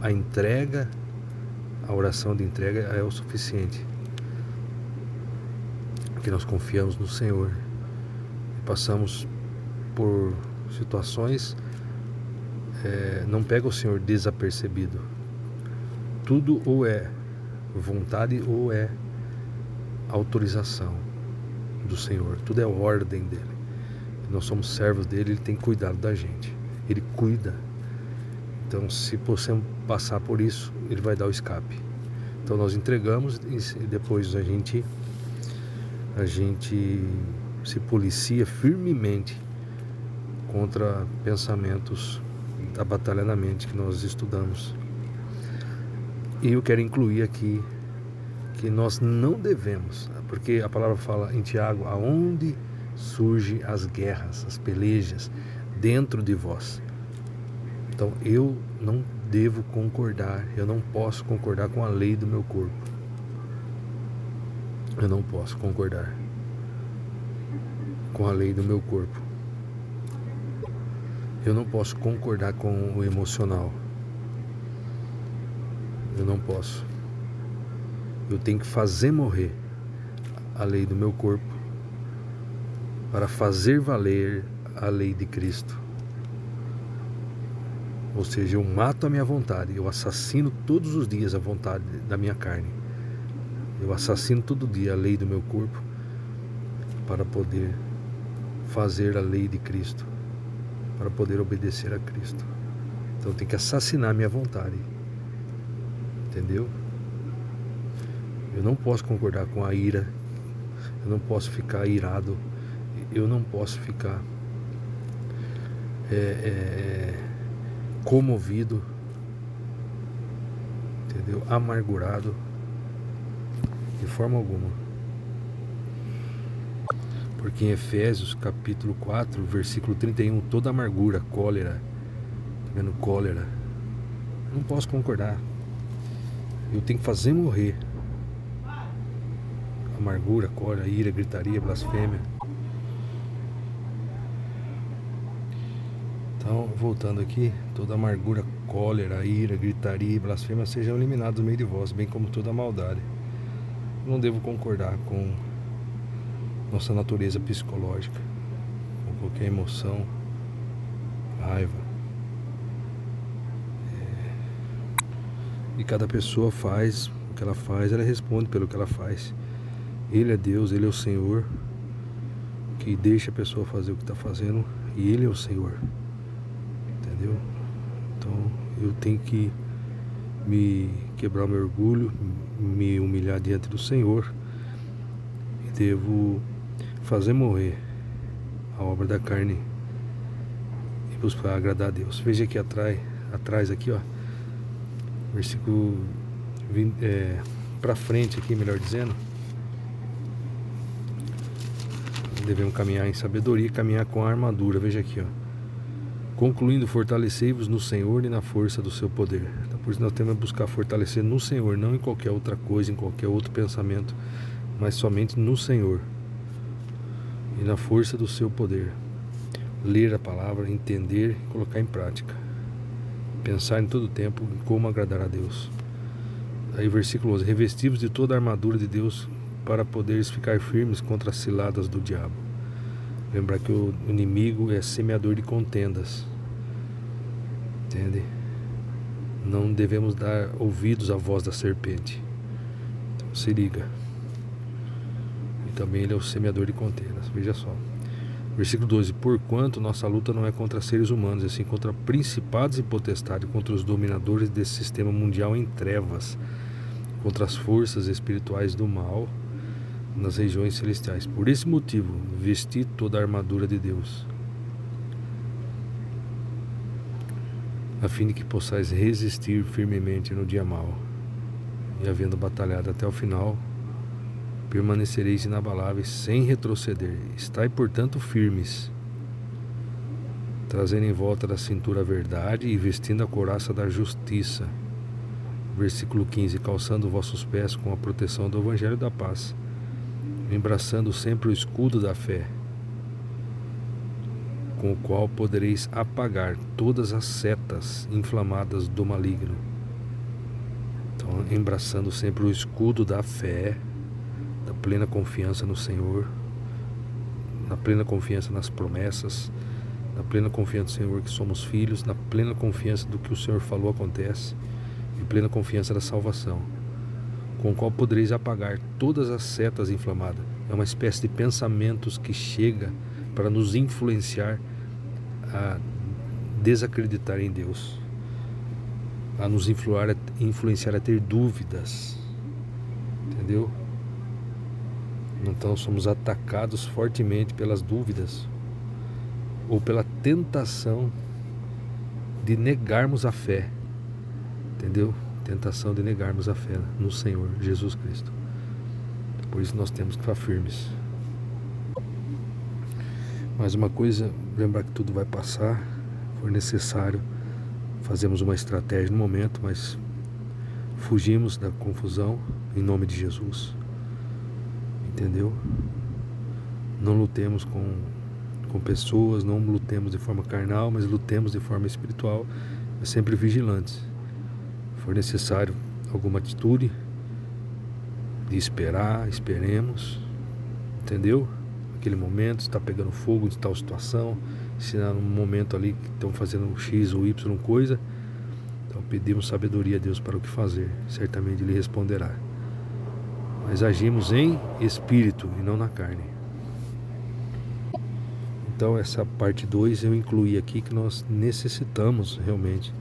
A entrega a oração de entrega é o suficiente. Que nós confiamos no Senhor e passamos por situações, é, não pega o Senhor desapercebido. Tudo ou é vontade ou é autorização do Senhor, tudo é ordem dele. Nós somos servos dele, ele tem cuidado da gente, ele cuida então, se possamos passar por isso, ele vai dar o escape. Então, nós entregamos e depois a gente a gente se policia firmemente contra pensamentos da batalha na mente que nós estudamos. E eu quero incluir aqui que nós não devemos, porque a palavra fala em Tiago, aonde surgem as guerras, as pelejas dentro de vós. Então eu não devo concordar, eu não posso concordar com a lei do meu corpo. Eu não posso concordar com a lei do meu corpo. Eu não posso concordar com o emocional. Eu não posso. Eu tenho que fazer morrer a lei do meu corpo para fazer valer a lei de Cristo. Ou seja, eu mato a minha vontade, eu assassino todos os dias a vontade da minha carne. Eu assassino todo dia a lei do meu corpo para poder fazer a lei de Cristo, para poder obedecer a Cristo. Então tem que assassinar a minha vontade. Entendeu? Eu não posso concordar com a ira, eu não posso ficar irado, eu não posso ficar é, é, comovido, entendeu? Amargurado, de forma alguma. Porque em Efésios capítulo 4, versículo 31, toda amargura, cólera, tá vendo? Cólera, não posso concordar. Eu tenho que fazer morrer amargura, cólera, ira, gritaria, blasfêmia. Então, voltando aqui, toda amargura, cólera, ira, gritaria e blasfêmia sejam eliminados do meio de vós, bem como toda maldade. Não devo concordar com nossa natureza psicológica, com qualquer emoção, raiva. É... E cada pessoa faz o que ela faz, ela responde pelo que ela faz. Ele é Deus, Ele é o Senhor. que deixa a pessoa fazer o que está fazendo e Ele é o Senhor. Entendeu? Então eu tenho que me quebrar meu orgulho, me humilhar diante do Senhor e devo fazer morrer a obra da carne e buscar agradar a Deus. Veja aqui atrás, atrás aqui, ó, versículo é, para frente aqui, melhor dizendo. Devemos caminhar em sabedoria caminhar com a armadura. Veja aqui, ó. Concluindo, fortalecei-vos no Senhor e na força do seu poder. Então, por isso nós temos que buscar fortalecer no Senhor, não em qualquer outra coisa, em qualquer outro pensamento, mas somente no Senhor e na força do seu poder. Ler a palavra, entender e colocar em prática. Pensar em todo o tempo em como agradar a Deus. Aí versículo 11, revestivos de toda a armadura de Deus para poderes ficar firmes contra as ciladas do diabo. Lembrar que o inimigo é semeador de contendas. Entende? Não devemos dar ouvidos à voz da serpente. Então se liga também ele é o semeador de contendas. Veja só. Versículo 12: Porquanto nossa luta não é contra seres humanos, assim contra principados e potestades, contra os dominadores desse sistema mundial em trevas, contra as forças espirituais do mal nas regiões celestiais. Por esse motivo, vesti toda a armadura de Deus, a fim de que possais resistir firmemente no dia mau, e havendo batalhado até o final, permanecereis inabaláveis sem retroceder. Estai, portanto, firmes, trazendo em volta da cintura a verdade e vestindo a couraça da justiça. Versículo 15: Calçando vossos pés com a proteção do Evangelho da paz, embraçando sempre o escudo da fé, com o qual podereis apagar todas as setas inflamadas do maligno. Então, embraçando sempre o escudo da fé, da plena confiança no Senhor, na plena confiança nas promessas, na plena confiança no Senhor que somos filhos, na plena confiança do que o Senhor falou acontece, e plena confiança da salvação, com o qual podereis apagar todas as setas inflamadas. É uma espécie de pensamentos que chega para nos influenciar a desacreditar em Deus, a nos influenciar a ter dúvidas, entendeu? Então somos atacados fortemente pelas dúvidas ou pela tentação de negarmos a fé. Entendeu? Tentação de negarmos a fé no Senhor Jesus Cristo. Por isso nós temos que estar firmes. Mais uma coisa, lembrar que tudo vai passar. For necessário, fazemos uma estratégia no momento, mas fugimos da confusão em nome de Jesus entendeu? Não lutemos com, com pessoas, não lutemos de forma carnal, mas lutemos de forma espiritual, mas sempre vigilantes. For necessário alguma atitude, de esperar, esperemos, entendeu? Aquele momento, está pegando fogo de tal situação, se há um momento ali que estão fazendo X ou Y coisa, então pedimos sabedoria a Deus para o que fazer, certamente Ele responderá mas agimos em espírito e não na carne. Então, essa parte 2 eu incluí aqui que nós necessitamos realmente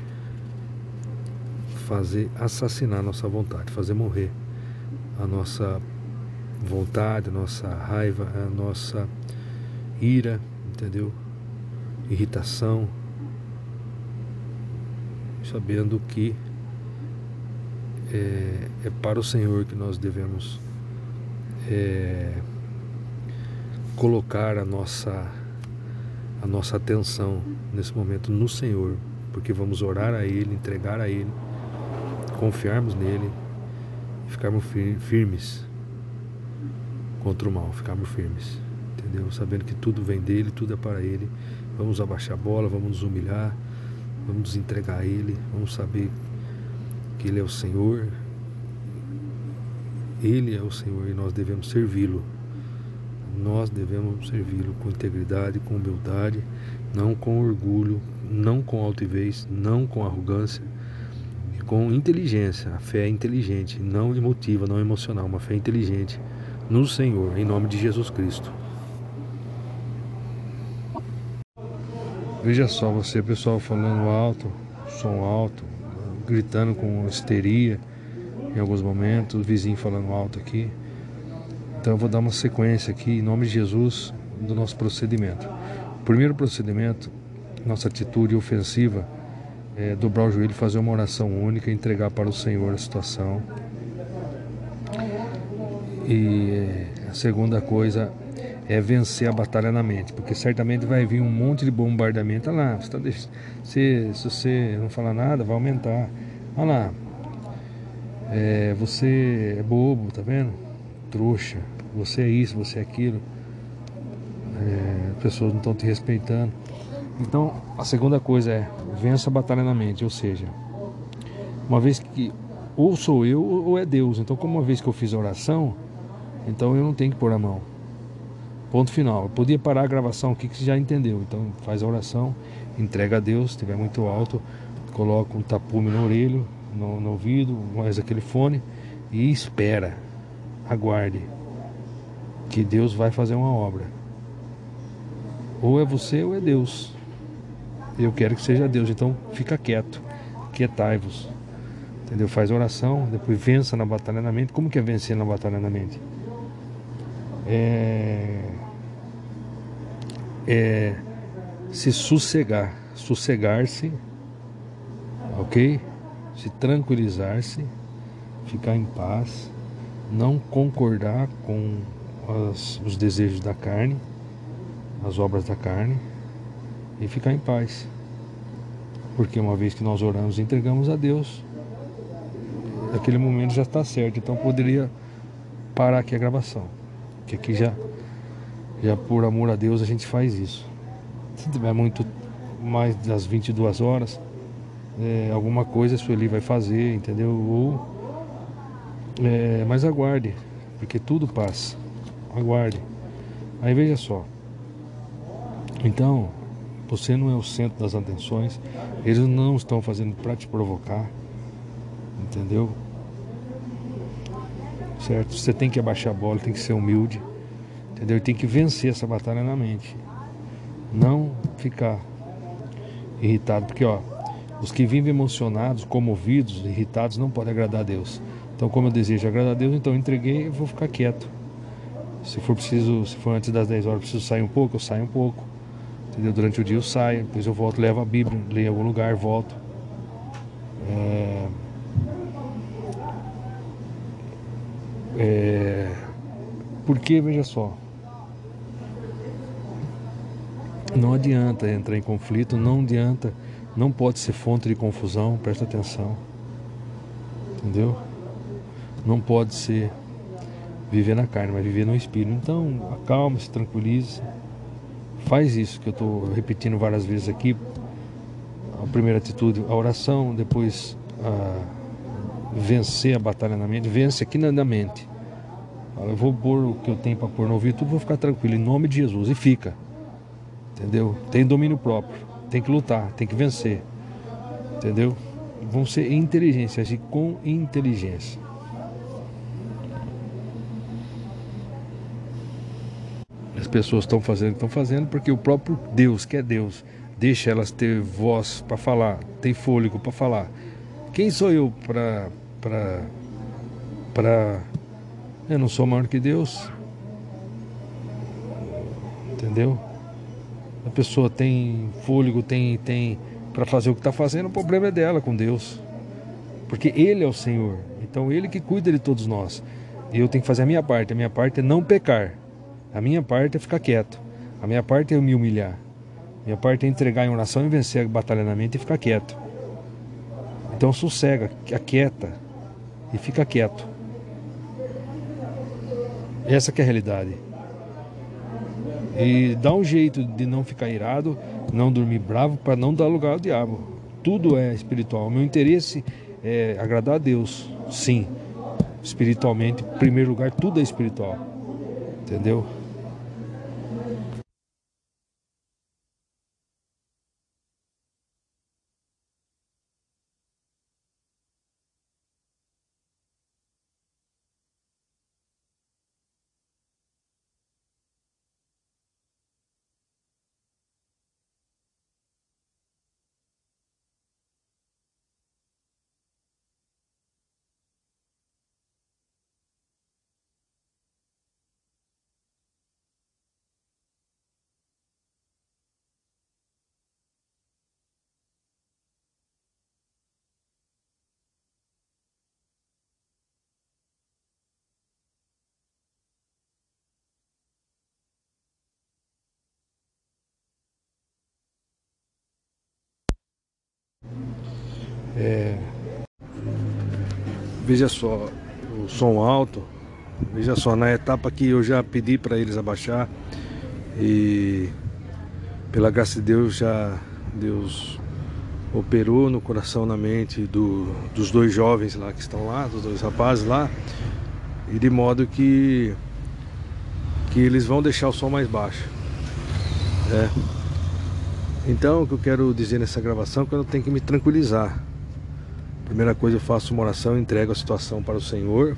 fazer assassinar a nossa vontade, fazer morrer a nossa vontade, a nossa raiva, a nossa ira, entendeu? Irritação, sabendo que é, é para o Senhor que nós devemos é, colocar a nossa, a nossa atenção nesse momento no Senhor, porque vamos orar a Ele, entregar a Ele, confiarmos nele e ficarmos firmes contra o mal, ficarmos firmes, entendeu? Sabendo que tudo vem dele, tudo é para Ele. Vamos abaixar a bola, vamos nos humilhar, vamos nos entregar a Ele, vamos saber que Ele é o Senhor, Ele é o Senhor e nós devemos servi-lo. Nós devemos servi-lo com integridade, com humildade, não com orgulho, não com altivez, não com arrogância, com inteligência. A fé é inteligente, não emotiva, não emocional, uma fé inteligente no Senhor, em nome de Jesus Cristo. Veja só você, pessoal falando alto, som alto, gritando com histeria em alguns momentos, o vizinho falando alto aqui. Então eu vou dar uma sequência aqui, em nome de Jesus, do nosso procedimento. O primeiro procedimento, nossa atitude ofensiva, é dobrar o joelho, fazer uma oração única, entregar para o Senhor a situação. E é, a segunda coisa é vencer a batalha na mente, porque certamente vai vir um monte de bombardamento. Olha lá, você tá deix... se, se você não falar nada, vai aumentar. Olha lá, é, você é bobo, tá vendo? Trouxa, você é isso, você é aquilo. É, as pessoas não estão te respeitando. Então, a segunda coisa é vença a batalha na mente, ou seja, uma vez que ou sou eu ou é Deus. Então, como uma vez que eu fiz a oração, então eu não tenho que pôr a mão. Ponto final. Eu podia parar a gravação aqui que você já entendeu. Então faz a oração, entrega a Deus, se estiver muito alto, coloca um tapume no orelho, no, no ouvido, mais aquele fone e espera. Aguarde. Que Deus vai fazer uma obra. Ou é você ou é Deus. Eu quero que seja Deus, então fica quieto. Quietai-vos. Entendeu? Faz oração, depois vença na batalha na mente. Como que é vencer na batalha na mente? É, é se sossegar, sossegar-se, ok? Se tranquilizar-se, ficar em paz, não concordar com as, os desejos da carne, as obras da carne e ficar em paz. Porque uma vez que nós oramos e entregamos a Deus, aquele momento já está certo. Então poderia parar aqui a gravação. Que aqui já já por amor a Deus a gente faz isso. Se tiver muito mais das 22 horas, é, alguma coisa a Sueli vai fazer, entendeu? Ou, é, mas aguarde, porque tudo passa. Aguarde. Aí veja só. Então, você não é o centro das atenções. Eles não estão fazendo para te provocar. Entendeu? Certo? Você tem que abaixar a bola, tem que ser humilde. Entendeu? E tem que vencer essa batalha na mente. Não ficar irritado, porque ó, os que vivem emocionados, comovidos, irritados, não podem agradar a Deus. Então, como eu desejo agradar a Deus, então entreguei e vou ficar quieto. Se for preciso, se for antes das 10 horas, preciso sair um pouco, eu saio um pouco. Entendeu? Durante o dia eu saio, depois eu volto, levo a Bíblia, leio em algum lugar, volto. É... É... Porque, veja só, Não adianta entrar em conflito, não adianta, não pode ser fonte de confusão, presta atenção. Entendeu? Não pode ser viver na carne, mas viver no espírito. Então, acalme-se, tranquilize. Faz isso que eu estou repetindo várias vezes aqui. A primeira atitude, a oração, depois a vencer a batalha na mente, vence aqui na, mente. Eu vou pôr o que eu tenho para pôr no ouvido, vou ficar tranquilo, em nome de Jesus, e fica. Entendeu? Tem domínio próprio. Tem que lutar, tem que vencer. Entendeu? Vão ser inteligência, agir com inteligência. As pessoas estão fazendo, estão fazendo porque o próprio Deus, que é Deus, deixa elas ter voz para falar, tem fôlego para falar. Quem sou eu para para para eu não sou maior que Deus? Entendeu? a pessoa tem fôlego, tem, tem para fazer o que está fazendo, o problema é dela com Deus. Porque Ele é o Senhor. Então Ele que cuida de todos nós. E eu tenho que fazer a minha parte. A minha parte é não pecar. A minha parte é ficar quieto. A minha parte é me humilhar. A minha parte é entregar em oração e vencer a batalha na mente e ficar quieto. Então sossega, aquieta e fica quieto. Essa é a realidade. E dá um jeito de não ficar irado, não dormir bravo, para não dar lugar ao diabo. Tudo é espiritual. O meu interesse é agradar a Deus, sim. Espiritualmente, em primeiro lugar, tudo é espiritual. Entendeu? Veja só, o som alto. Veja só, na etapa que eu já pedi para eles abaixar e pela graça de Deus já Deus operou no coração, na mente do, dos dois jovens lá que estão lá, dos dois rapazes lá, e de modo que que eles vão deixar o som mais baixo. É. Então, o que eu quero dizer nessa gravação é que eu tenho que me tranquilizar. Primeira coisa, eu faço uma oração, entrego a situação para o Senhor,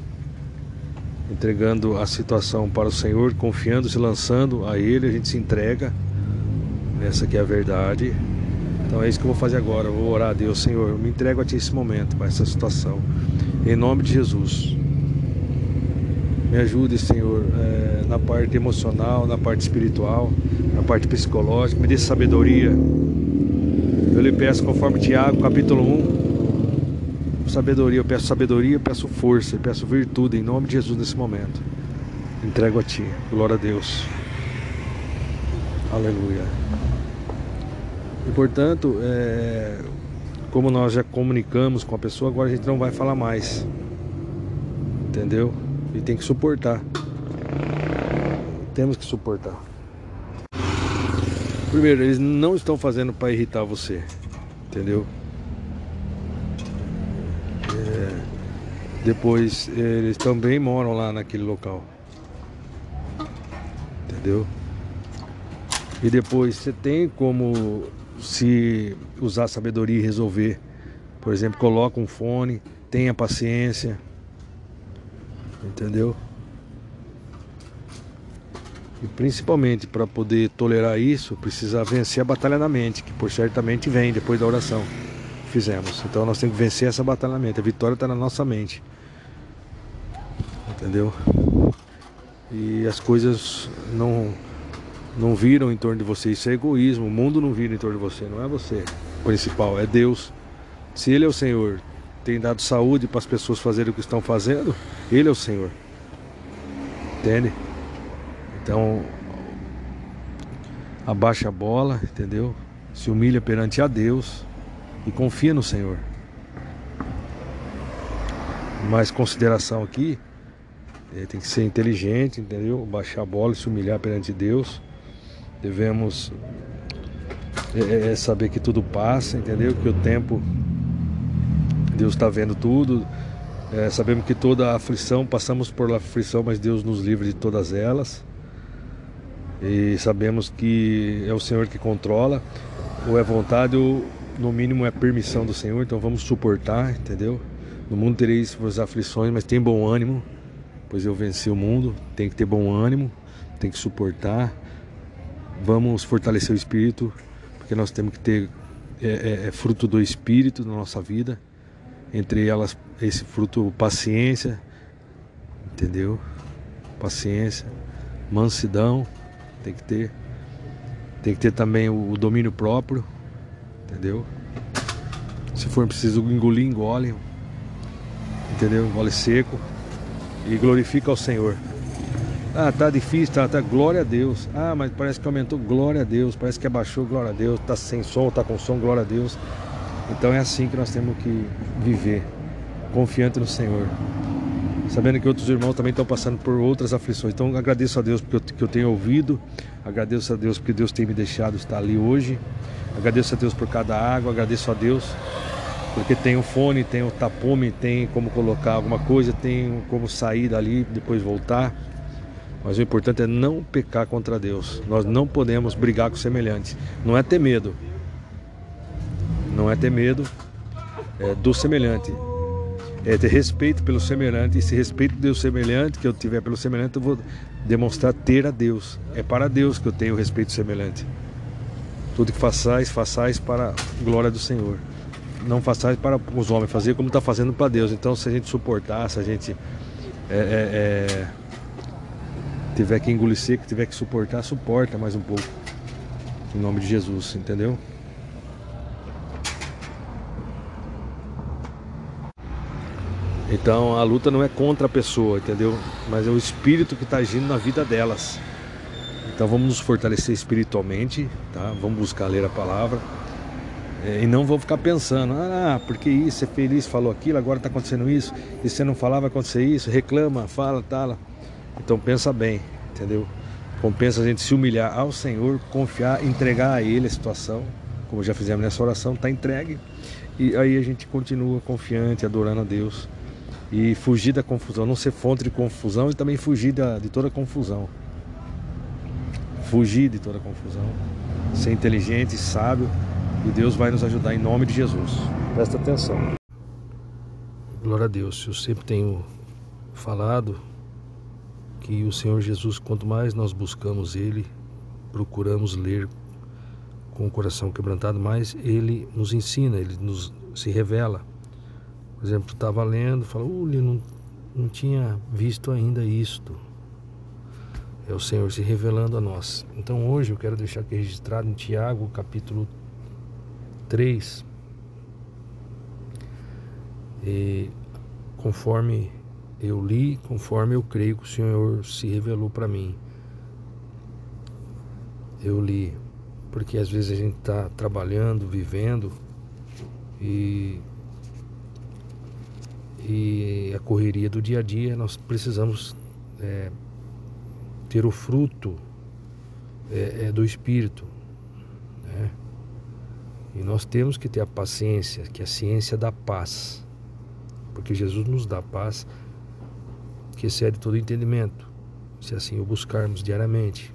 entregando a situação para o Senhor, confiando, se lançando a Ele, a gente se entrega. Essa aqui é a verdade. Então é isso que eu vou fazer agora. Eu vou orar a Deus, Senhor. Eu me entrego a Ti esse momento, para essa situação. Em nome de Jesus. Me ajude, Senhor, é, na parte emocional, na parte espiritual, na parte psicológica. Me dê sabedoria. Eu lhe peço, conforme Tiago, capítulo 1, sabedoria. Eu peço sabedoria, eu peço força, eu peço virtude em nome de Jesus nesse momento. Entrego a Ti. Glória a Deus. Aleluia. E portanto, é, como nós já comunicamos com a pessoa, agora a gente não vai falar mais. Entendeu? E tem que suportar. Temos que suportar. Primeiro, eles não estão fazendo para irritar você. Entendeu? É, depois, eles também moram lá naquele local. Entendeu? E depois você tem como se usar sabedoria e resolver. Por exemplo, coloca um fone, tenha paciência. Entendeu? E principalmente para poder tolerar isso, precisa vencer a batalha na mente, que por certamente vem depois da oração que fizemos. Então nós temos que vencer essa batalha na mente. A vitória está na nossa mente. Entendeu? E as coisas não não viram em torno de você. Isso é egoísmo. O mundo não vira em torno de você. Não é você o principal, é Deus. Se Ele é o Senhor, tem dado saúde para as pessoas fazerem o que estão fazendo, Ele é o Senhor. Entende? Então, abaixa a bola, entendeu? Se humilha perante a Deus e confia no Senhor. Mais consideração aqui, tem que ser inteligente, entendeu? Baixar a bola e se humilhar perante Deus Devemos é, é, é, saber que tudo passa, entendeu? Que o tempo, Deus está vendo tudo. É, sabemos que toda aflição, passamos por aflição, mas Deus nos livra de todas elas. E sabemos que é o Senhor que controla, ou é vontade, ou no mínimo é permissão do Senhor, então vamos suportar, entendeu? No mundo tereis as aflições, mas tem bom ânimo, pois eu venci o mundo, tem que ter bom ânimo, tem que suportar. Vamos fortalecer o espírito, porque nós temos que ter é, é, é fruto do espírito na nossa vida. Entre elas, esse fruto, paciência, entendeu? Paciência, mansidão, tem que ter. Tem que ter também o, o domínio próprio, entendeu? Se for preciso engolir, engole, entendeu? Engole seco e glorifica ao Senhor. Ah, tá difícil, tá, tá, glória a Deus. Ah, mas parece que aumentou, glória a Deus. Parece que abaixou, glória a Deus. Tá sem som, tá com som, glória a Deus. Então é assim que nós temos que viver, confiante no Senhor. Sabendo que outros irmãos também estão passando por outras aflições. Então agradeço a Deus porque eu, que eu tenho ouvido. Agradeço a Deus porque Deus tem me deixado estar ali hoje. Agradeço a Deus por cada água. Agradeço a Deus porque tem o fone, tem o tapume, tem como colocar alguma coisa, tem como sair dali, depois voltar. Mas o importante é não pecar contra Deus. Nós não podemos brigar com semelhantes. Não é ter medo. Não é ter medo é, do semelhante. É ter respeito pelo semelhante. E se respeito do semelhante que eu tiver pelo semelhante, eu vou demonstrar ter a Deus. É para Deus que eu tenho respeito semelhante. Tudo que façais, façais para a glória do Senhor. Não façais para os homens, fazer como está fazendo para Deus. Então, se a gente suportar, se a gente é, é, é tiver que engolir seco, tiver que suportar, suporta mais um pouco. Em nome de Jesus, entendeu? Então a luta não é contra a pessoa, entendeu? Mas é o espírito que está agindo na vida delas. Então vamos nos fortalecer espiritualmente, tá? Vamos buscar ler a palavra. É, e não vou ficar pensando, ah, porque isso, é feliz, falou aquilo, agora está acontecendo isso, e você não falar, vai acontecer isso, reclama, fala, tal. Então pensa bem, entendeu? Compensa a gente se humilhar ao Senhor, confiar, entregar a Ele a situação, como já fizemos nessa oração, está entregue. E aí a gente continua confiante, adorando a Deus. E fugir da confusão, não ser fonte de confusão e também fugir da, de toda confusão. Fugir de toda confusão. Ser inteligente, sábio. E Deus vai nos ajudar em nome de Jesus. Presta atenção. Glória a Deus. Eu sempre tenho falado que o Senhor Jesus, quanto mais nós buscamos Ele, procuramos ler com o coração quebrantado, mais Ele nos ensina, Ele nos se revela. Por exemplo, estava lendo, falou, uh, não, não tinha visto ainda isto. É o Senhor se revelando a nós. Então hoje eu quero deixar aqui registrado em Tiago, capítulo 3. E conforme eu li, conforme eu creio que o Senhor se revelou para mim. Eu li, porque às vezes a gente está trabalhando, vivendo e e a correria do dia a dia, nós precisamos é, ter o fruto é, é, do Espírito. E nós temos que ter a paciência, que é a ciência da paz. Porque Jesus nos dá paz que excede todo entendimento, se assim o buscarmos diariamente.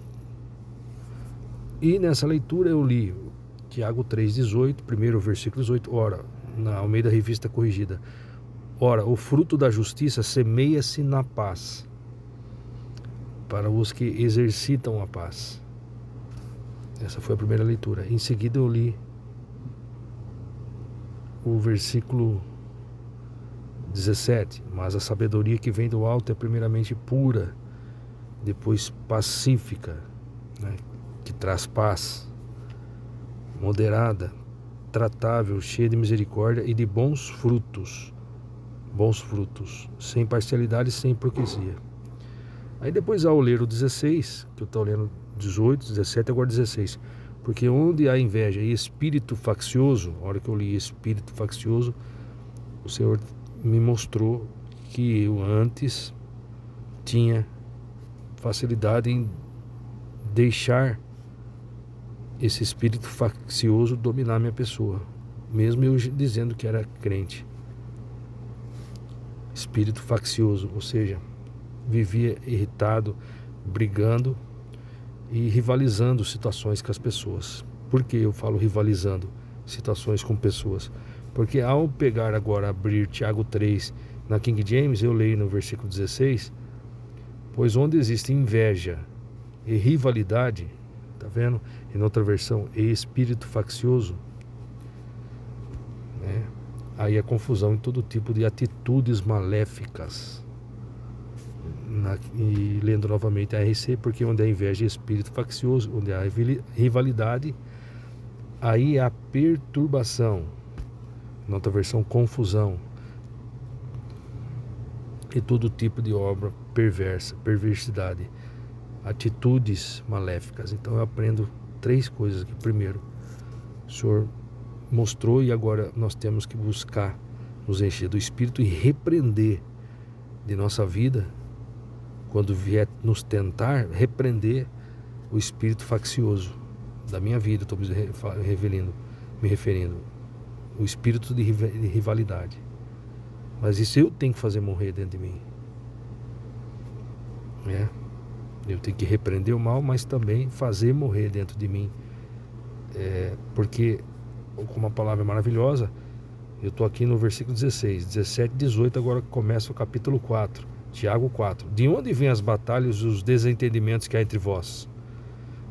E nessa leitura eu li Tiago 3,18, primeiro versículo 18, ora, na Almeida Revista Corrigida. Ora, o fruto da justiça semeia-se na paz, para os que exercitam a paz. Essa foi a primeira leitura. Em seguida eu li o versículo 17. Mas a sabedoria que vem do alto é primeiramente pura, depois pacífica, né, que traz paz, moderada, tratável, cheia de misericórdia e de bons frutos bons frutos, sem parcialidade e sem hipocrisia. Aí depois ao ler o 16, que eu estou lendo 18, 17, agora 16. Porque onde há inveja e espírito faccioso, a hora que eu li espírito faccioso, o Senhor me mostrou que eu antes tinha facilidade em deixar esse espírito faccioso dominar minha pessoa, mesmo eu dizendo que era crente. Espírito faccioso, ou seja, vivia irritado, brigando e rivalizando situações com as pessoas. Por que eu falo rivalizando situações com pessoas? Porque ao pegar agora, abrir Tiago 3 na King James, eu leio no versículo 16: Pois onde existe inveja e rivalidade, tá vendo? Em outra versão, e espírito faccioso, né? aí a confusão em todo tipo de atitudes maléficas. Na, e lendo novamente a RC, porque onde há inveja e espírito faccioso, onde há rivalidade, aí há perturbação. Na outra versão, confusão. E todo tipo de obra perversa, perversidade, atitudes maléficas. Então eu aprendo três coisas aqui. Primeiro, o Senhor mostrou e agora nós temos que buscar nos encher do Espírito e repreender de nossa vida, quando vier nos tentar, repreender o espírito faccioso da minha vida, estou me revelando, me referindo, o espírito de rivalidade. Mas isso eu tenho que fazer morrer dentro de mim. É. Eu tenho que repreender o mal, mas também fazer morrer dentro de mim. É, porque com uma palavra maravilhosa. Eu estou aqui no versículo 16, 17 18, agora começa o capítulo 4, Tiago 4. De onde vêm as batalhas e os desentendimentos que há entre vós?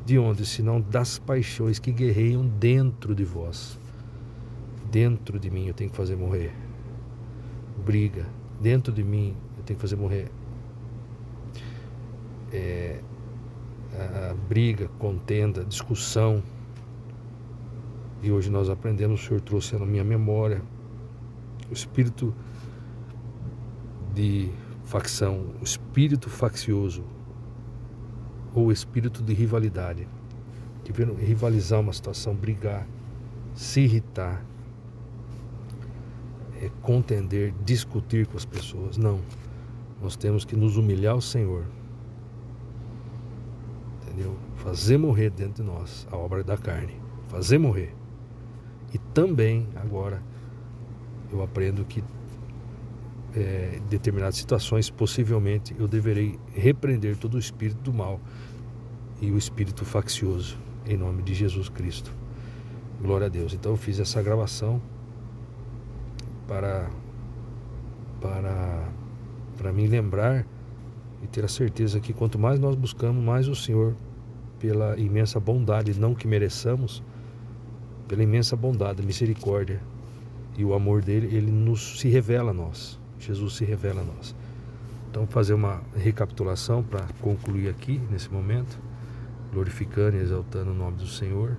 De onde, senão das paixões que guerreiam dentro de vós? Dentro de mim eu tenho que fazer morrer. Briga. Dentro de mim eu tenho que fazer morrer. É, briga, contenda, discussão, e hoje nós aprendemos, o Senhor trouxe na minha memória o espírito de facção, o espírito faccioso ou o espírito de rivalidade, vem rivalizar uma situação, brigar, se irritar, é, contender, discutir com as pessoas. Não. Nós temos que nos humilhar ao Senhor. Entendeu? Fazer morrer dentro de nós a obra da carne. Fazer morrer. E também, agora, eu aprendo que é, em determinadas situações, possivelmente eu deverei repreender todo o espírito do mal e o espírito faccioso, em nome de Jesus Cristo. Glória a Deus. Então eu fiz essa gravação para para para me lembrar e ter a certeza que quanto mais nós buscamos, mais o Senhor pela imensa bondade, não que mereçamos, pela imensa bondade, misericórdia e o amor dele, ele nos se revela a nós. Jesus se revela a nós. Então, fazer uma recapitulação para concluir aqui nesse momento, glorificando e exaltando o nome do Senhor.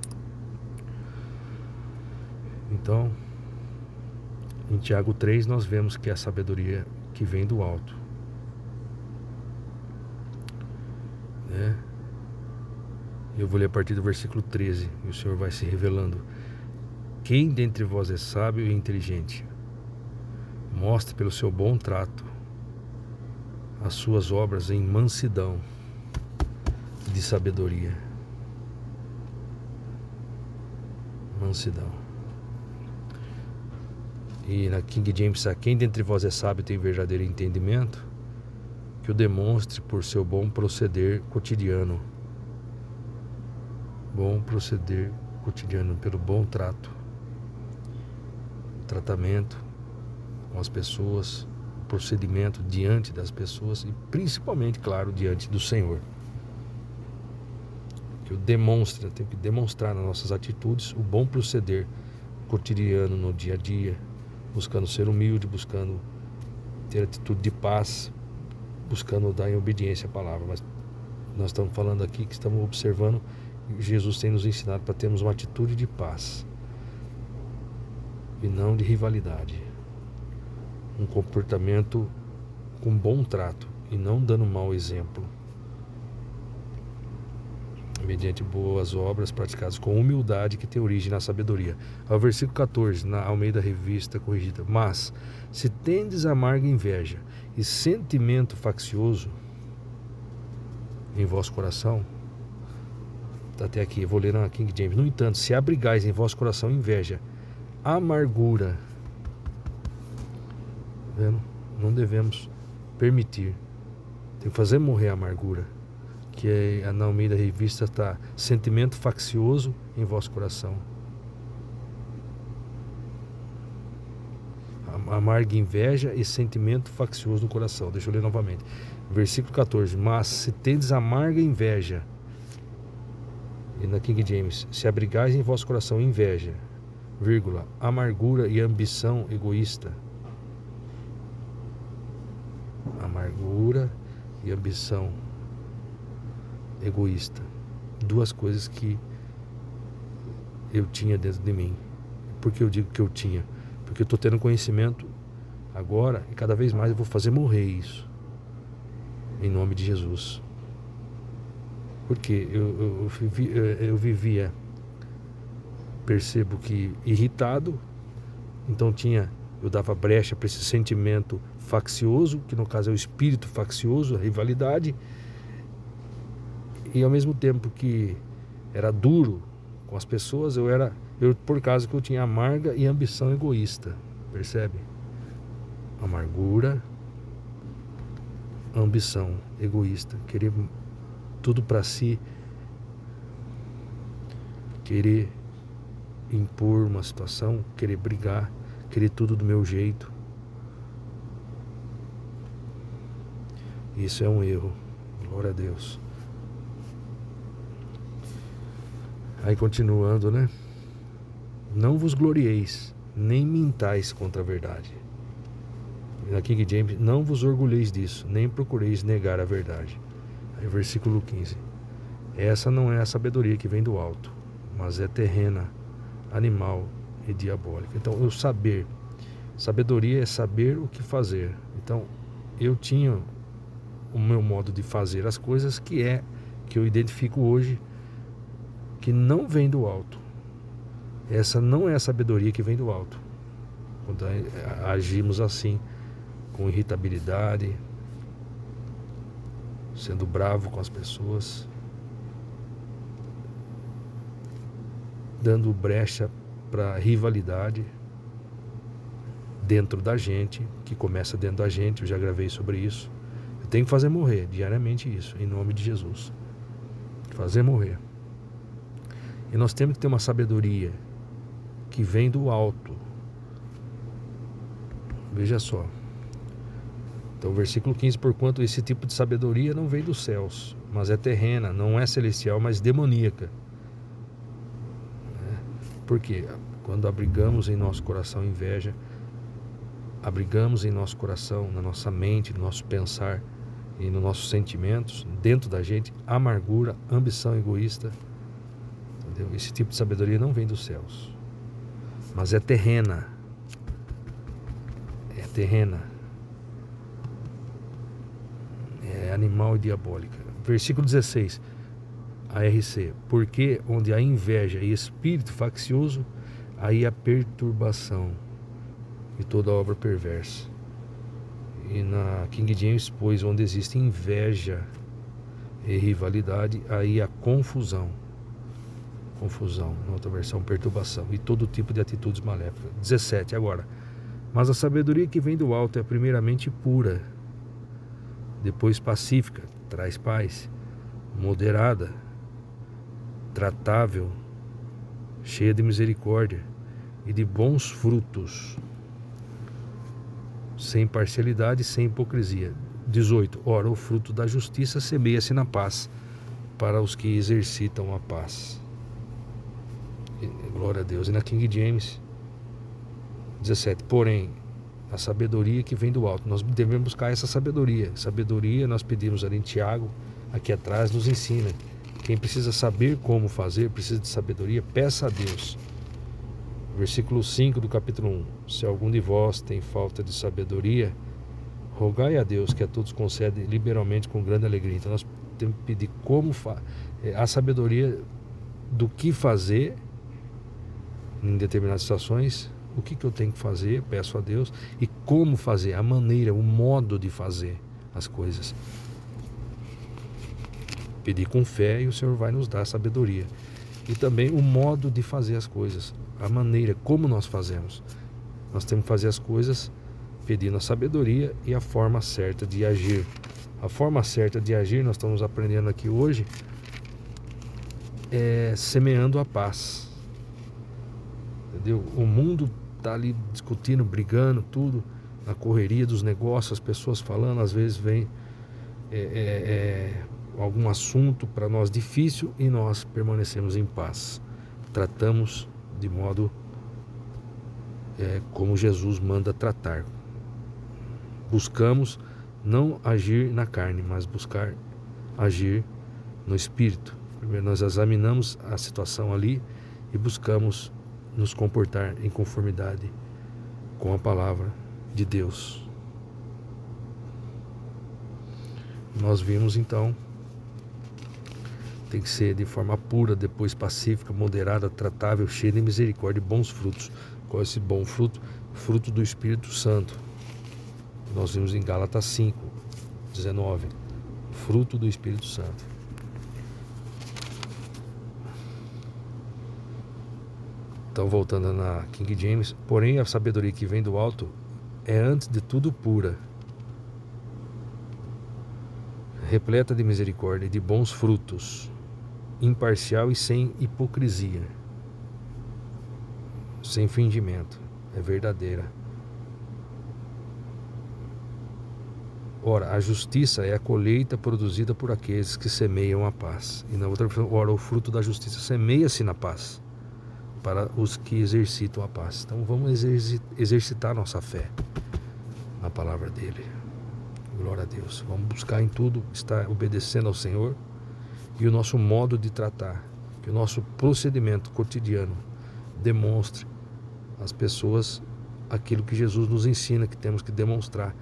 Então, em Tiago 3, nós vemos que é a sabedoria que vem do alto. Né? Eu vou ler a partir do versículo 13 e o Senhor vai se revelando. Quem dentre vós é sábio e inteligente? Mostre pelo seu bom trato as suas obras em mansidão de sabedoria. Mansidão. E na King James, quem dentre vós é sábio tem verdadeiro entendimento, que o demonstre por seu bom proceder cotidiano. Bom proceder cotidiano, pelo bom trato, tratamento com as pessoas, procedimento diante das pessoas e principalmente, claro, diante do Senhor. Que eu demonstre, eu tenho que demonstrar nas nossas atitudes o bom proceder cotidiano no dia a dia, buscando ser humilde, buscando ter atitude de paz, buscando dar em obediência à palavra. Mas nós estamos falando aqui que estamos observando Jesus tem nos ensinado para termos uma atitude de paz e não de rivalidade um comportamento com bom trato e não dando mau exemplo. Mediante boas obras praticadas com humildade que tem origem na sabedoria. Ao versículo 14, na Almeida Revista Corrigida. Mas, se tendes amarga inveja e sentimento faccioso em vosso coração, tá até aqui, vou ler na King James. No entanto, se abrigais em vosso coração inveja, amargura Vendo? Não devemos permitir. Tem que fazer morrer a amargura. Que é, a na Almeida Revista está sentimento faccioso em vosso coração. Amarga inveja e sentimento faccioso no coração. Deixa eu ler novamente. Versículo 14. Mas se tendes amarga inveja, e na King James, se abrigais em vosso coração inveja, vírgula, amargura e ambição egoísta, amargura e ambição egoísta. Duas coisas que eu tinha dentro de mim. Por que eu digo que eu tinha? Porque eu estou tendo conhecimento agora e cada vez mais eu vou fazer morrer isso. Em nome de Jesus. Porque eu, eu, eu, vivia, percebo que irritado, então tinha, eu dava brecha para esse sentimento faccioso, que no caso é o espírito faccioso, a rivalidade, e ao mesmo tempo que era duro com as pessoas, eu era, eu por causa que eu tinha amarga e ambição egoísta, percebe? Amargura, ambição egoísta, querer tudo para si, querer impor uma situação, querer brigar, querer tudo do meu jeito. Isso é um erro. Glória a Deus. Aí continuando, né? Não vos glorieis, nem mintais contra a verdade. Na King James, não vos orgulheis disso, nem procureis negar a verdade. Aí versículo 15. Essa não é a sabedoria que vem do alto, mas é terrena, animal e diabólica. Então, o saber. Sabedoria é saber o que fazer. Então, eu tinha o meu modo de fazer as coisas, que é que eu identifico hoje que não vem do alto, Essa não é a sabedoria que vem do alto. Quando agimos assim, com irritabilidade, sendo bravo com as pessoas, dando brecha para rivalidade dentro da gente, que começa dentro da gente, eu já gravei sobre isso. Eu tenho que fazer morrer diariamente isso, em nome de Jesus. Fazer morrer. E nós temos que ter uma sabedoria que vem do alto. Veja só. Então, versículo 15: Porquanto esse tipo de sabedoria não vem dos céus, mas é terrena, não é celestial, mas demoníaca. Né? Porque quando abrigamos em nosso coração inveja, abrigamos em nosso coração, na nossa mente, no nosso pensar e nos nossos sentimentos, dentro da gente, amargura, ambição egoísta. Entendeu? Esse tipo de sabedoria não vem dos céus mas é terrena. É terrena. É animal e diabólica. Versículo 16. ARC. Porque onde há inveja e espírito faccioso, aí há perturbação e toda obra perversa. E na King James, pois onde existe inveja e rivalidade, aí há confusão confusão, na outra versão, perturbação e todo tipo de atitudes maléficas. 17 agora. Mas a sabedoria que vem do alto é primeiramente pura, depois pacífica, traz paz, moderada, tratável, cheia de misericórdia e de bons frutos, sem parcialidade, sem hipocrisia. 18. Ora, o fruto da justiça semeia-se na paz para os que exercitam a paz. Glória a Deus. E na King James 17. Porém, a sabedoria que vem do alto. Nós devemos buscar essa sabedoria. Sabedoria, nós pedimos ali em Tiago, aqui atrás, nos ensina. Quem precisa saber como fazer, precisa de sabedoria, peça a Deus. Versículo 5 do capítulo 1. Se algum de vós tem falta de sabedoria, rogai a Deus que a todos concede liberalmente com grande alegria. Então nós temos que pedir como fa é, a sabedoria do que fazer em determinadas situações, o que, que eu tenho que fazer, peço a Deus, e como fazer, a maneira, o modo de fazer as coisas. Pedir com fé e o Senhor vai nos dar sabedoria. E também o modo de fazer as coisas, a maneira, como nós fazemos. Nós temos que fazer as coisas pedindo a sabedoria e a forma certa de agir. A forma certa de agir, nós estamos aprendendo aqui hoje, é semeando a paz entendeu? O mundo está ali discutindo, brigando, tudo, na correria dos negócios, as pessoas falando, às vezes vem é, é, é, algum assunto para nós difícil e nós permanecemos em paz. Tratamos de modo é, como Jesus manda tratar. Buscamos não agir na carne, mas buscar agir no espírito. Primeiro nós examinamos a situação ali e buscamos nos comportar em conformidade com a palavra de Deus. Nós vimos então tem que ser de forma pura, depois pacífica, moderada, tratável, cheia de misericórdia e bons frutos. Qual é esse bom fruto? Fruto do Espírito Santo. Nós vimos em Gálatas 5, 19. Fruto do Espírito Santo. Então, voltando na King James, porém a sabedoria que vem do alto é antes de tudo pura, repleta de misericórdia e de bons frutos, imparcial e sem hipocrisia, sem fingimento, é verdadeira. Ora, a justiça é a colheita produzida por aqueles que semeiam a paz. E na outra, ora, o fruto da justiça semeia-se na paz para os que exercitam a paz. Então vamos exercitar nossa fé na palavra dele. Glória a Deus. Vamos buscar em tudo estar obedecendo ao Senhor e o nosso modo de tratar, que o nosso procedimento cotidiano demonstre às pessoas aquilo que Jesus nos ensina que temos que demonstrar.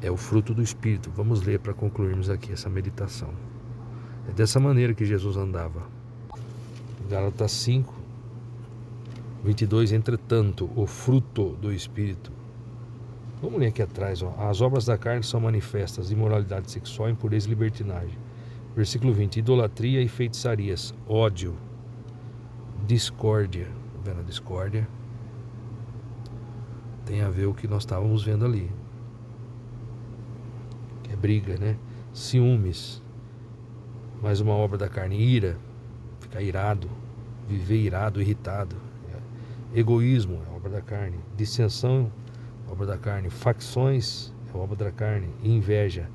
É o fruto do Espírito. Vamos ler para concluirmos aqui essa meditação. É dessa maneira que Jesus andava. Gálatas 5, 22, entretanto, o fruto do Espírito. Vamos ler aqui atrás, ó. As obras da carne são manifestas: imoralidade sexual, impureza e libertinagem. Versículo 20: idolatria e feitiçarias, ódio, discórdia. Tá vendo a discórdia? Tem a ver o que nós estávamos vendo ali. Que é briga, né? Ciúmes. Mais uma obra da carne, ira, ficar irado, viver irado, irritado Egoísmo é obra da carne. Dissensão é obra da carne. Facções é obra da carne. Inveja,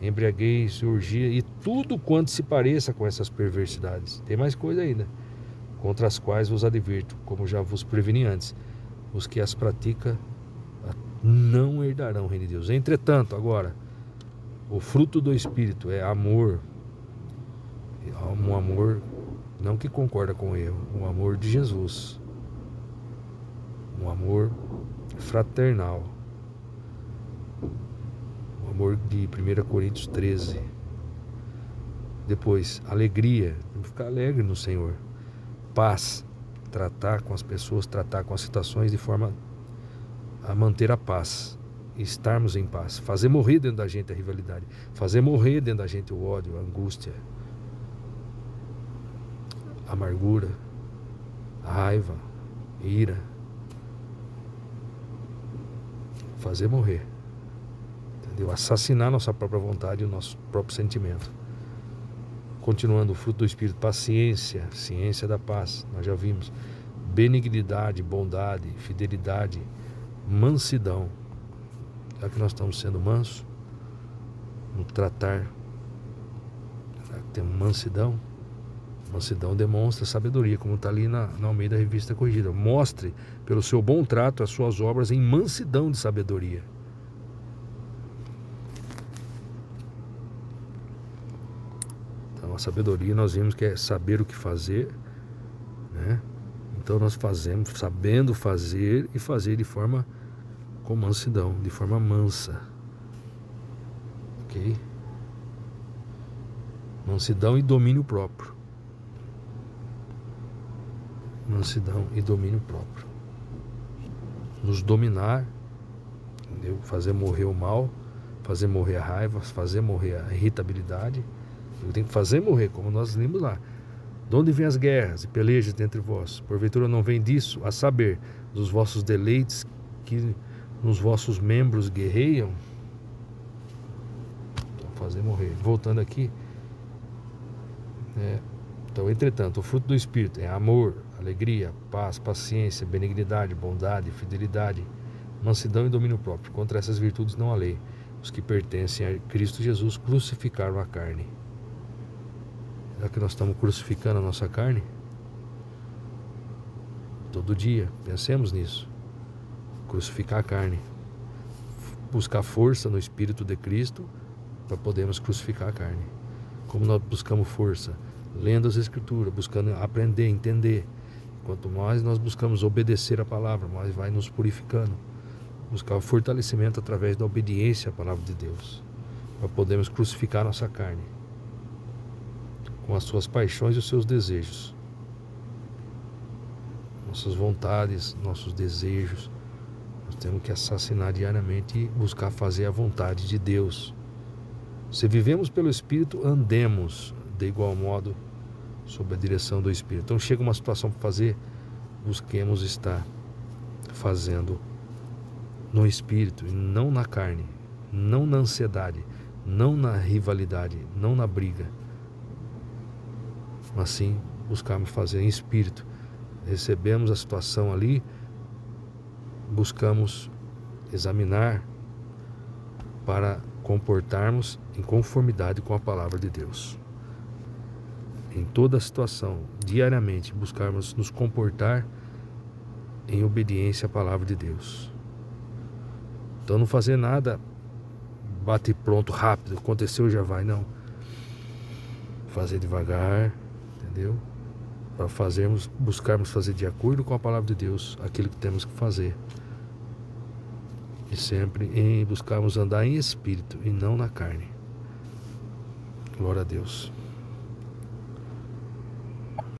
embriaguez, urgia e tudo quanto se pareça com essas perversidades. Tem mais coisa ainda, contra as quais vos advirto, como já vos preveni antes. Os que as praticam não herdarão o reino de Deus. Entretanto, agora, o fruto do Espírito é amor. Um amor não que concorda com o erro, um amor de Jesus um amor fraternal, amor de 1 Coríntios 13. Depois, alegria, ficar alegre no Senhor. Paz, tratar com as pessoas, tratar com as situações de forma a manter a paz, estarmos em paz, fazer morrer dentro da gente a rivalidade, fazer morrer dentro da gente o ódio, a angústia, a amargura, a raiva, a ira, fazer morrer. Entendeu? Assassinar nossa própria vontade e o nosso próprio sentimento. Continuando, o fruto do Espírito, paciência, ciência da paz, nós já vimos. Benignidade, bondade, fidelidade, mansidão. Já que nós estamos sendo mansos, no tratar, temos mansidão, Mansidão demonstra sabedoria, como está ali na, na Almeida Revista Corrigida. Mostre, pelo seu bom trato, as suas obras em mansidão de sabedoria. A sabedoria nós vimos que é saber o que fazer, né? Então, nós fazemos sabendo fazer e fazer de forma com mansidão, de forma mansa. Ok? Mansidão e domínio próprio mansidão e domínio próprio. Nos dominar, entendeu? fazer morrer o mal, fazer morrer a raiva, fazer morrer a irritabilidade. Eu tenho que fazer morrer, como nós lemos lá. De onde vêm as guerras e pelejas dentre vós? Porventura não vem disso, a saber, dos vossos deleites que nos vossos membros guerreiam? Então, fazer morrer. Voltando aqui. É, então, entretanto, o fruto do Espírito é amor, alegria, paz, paciência, benignidade, bondade, fidelidade, mansidão e domínio próprio. Contra essas virtudes não há lei. Os que pertencem a Cristo Jesus crucificaram a carne. Será que nós estamos crucificando a nossa carne? Todo dia, pensemos nisso. Crucificar a carne. Buscar força no Espírito de Cristo para podermos crucificar a carne. Como nós buscamos força? Lendo as Escrituras, buscando aprender, entender, Quanto mais nós buscamos obedecer a palavra, mais vai nos purificando. Buscar o fortalecimento através da obediência à palavra de Deus, para podermos crucificar nossa carne com as suas paixões e os seus desejos, nossas vontades, nossos desejos. Nós temos que assassinar diariamente e buscar fazer a vontade de Deus. Se vivemos pelo Espírito, andemos de igual modo sob a direção do Espírito. Então chega uma situação para fazer, busquemos estar fazendo no Espírito e não na carne, não na ansiedade, não na rivalidade, não na briga. Mas sim buscarmos fazer em Espírito. Recebemos a situação ali, buscamos examinar para comportarmos em conformidade com a palavra de Deus em toda situação, diariamente, buscarmos nos comportar em obediência à palavra de Deus. Então não fazer nada bate pronto rápido, aconteceu já vai, não. Fazer devagar, entendeu? Para fazermos, buscarmos fazer de acordo com a palavra de Deus aquilo que temos que fazer. E sempre em buscarmos andar em espírito e não na carne. Glória a Deus.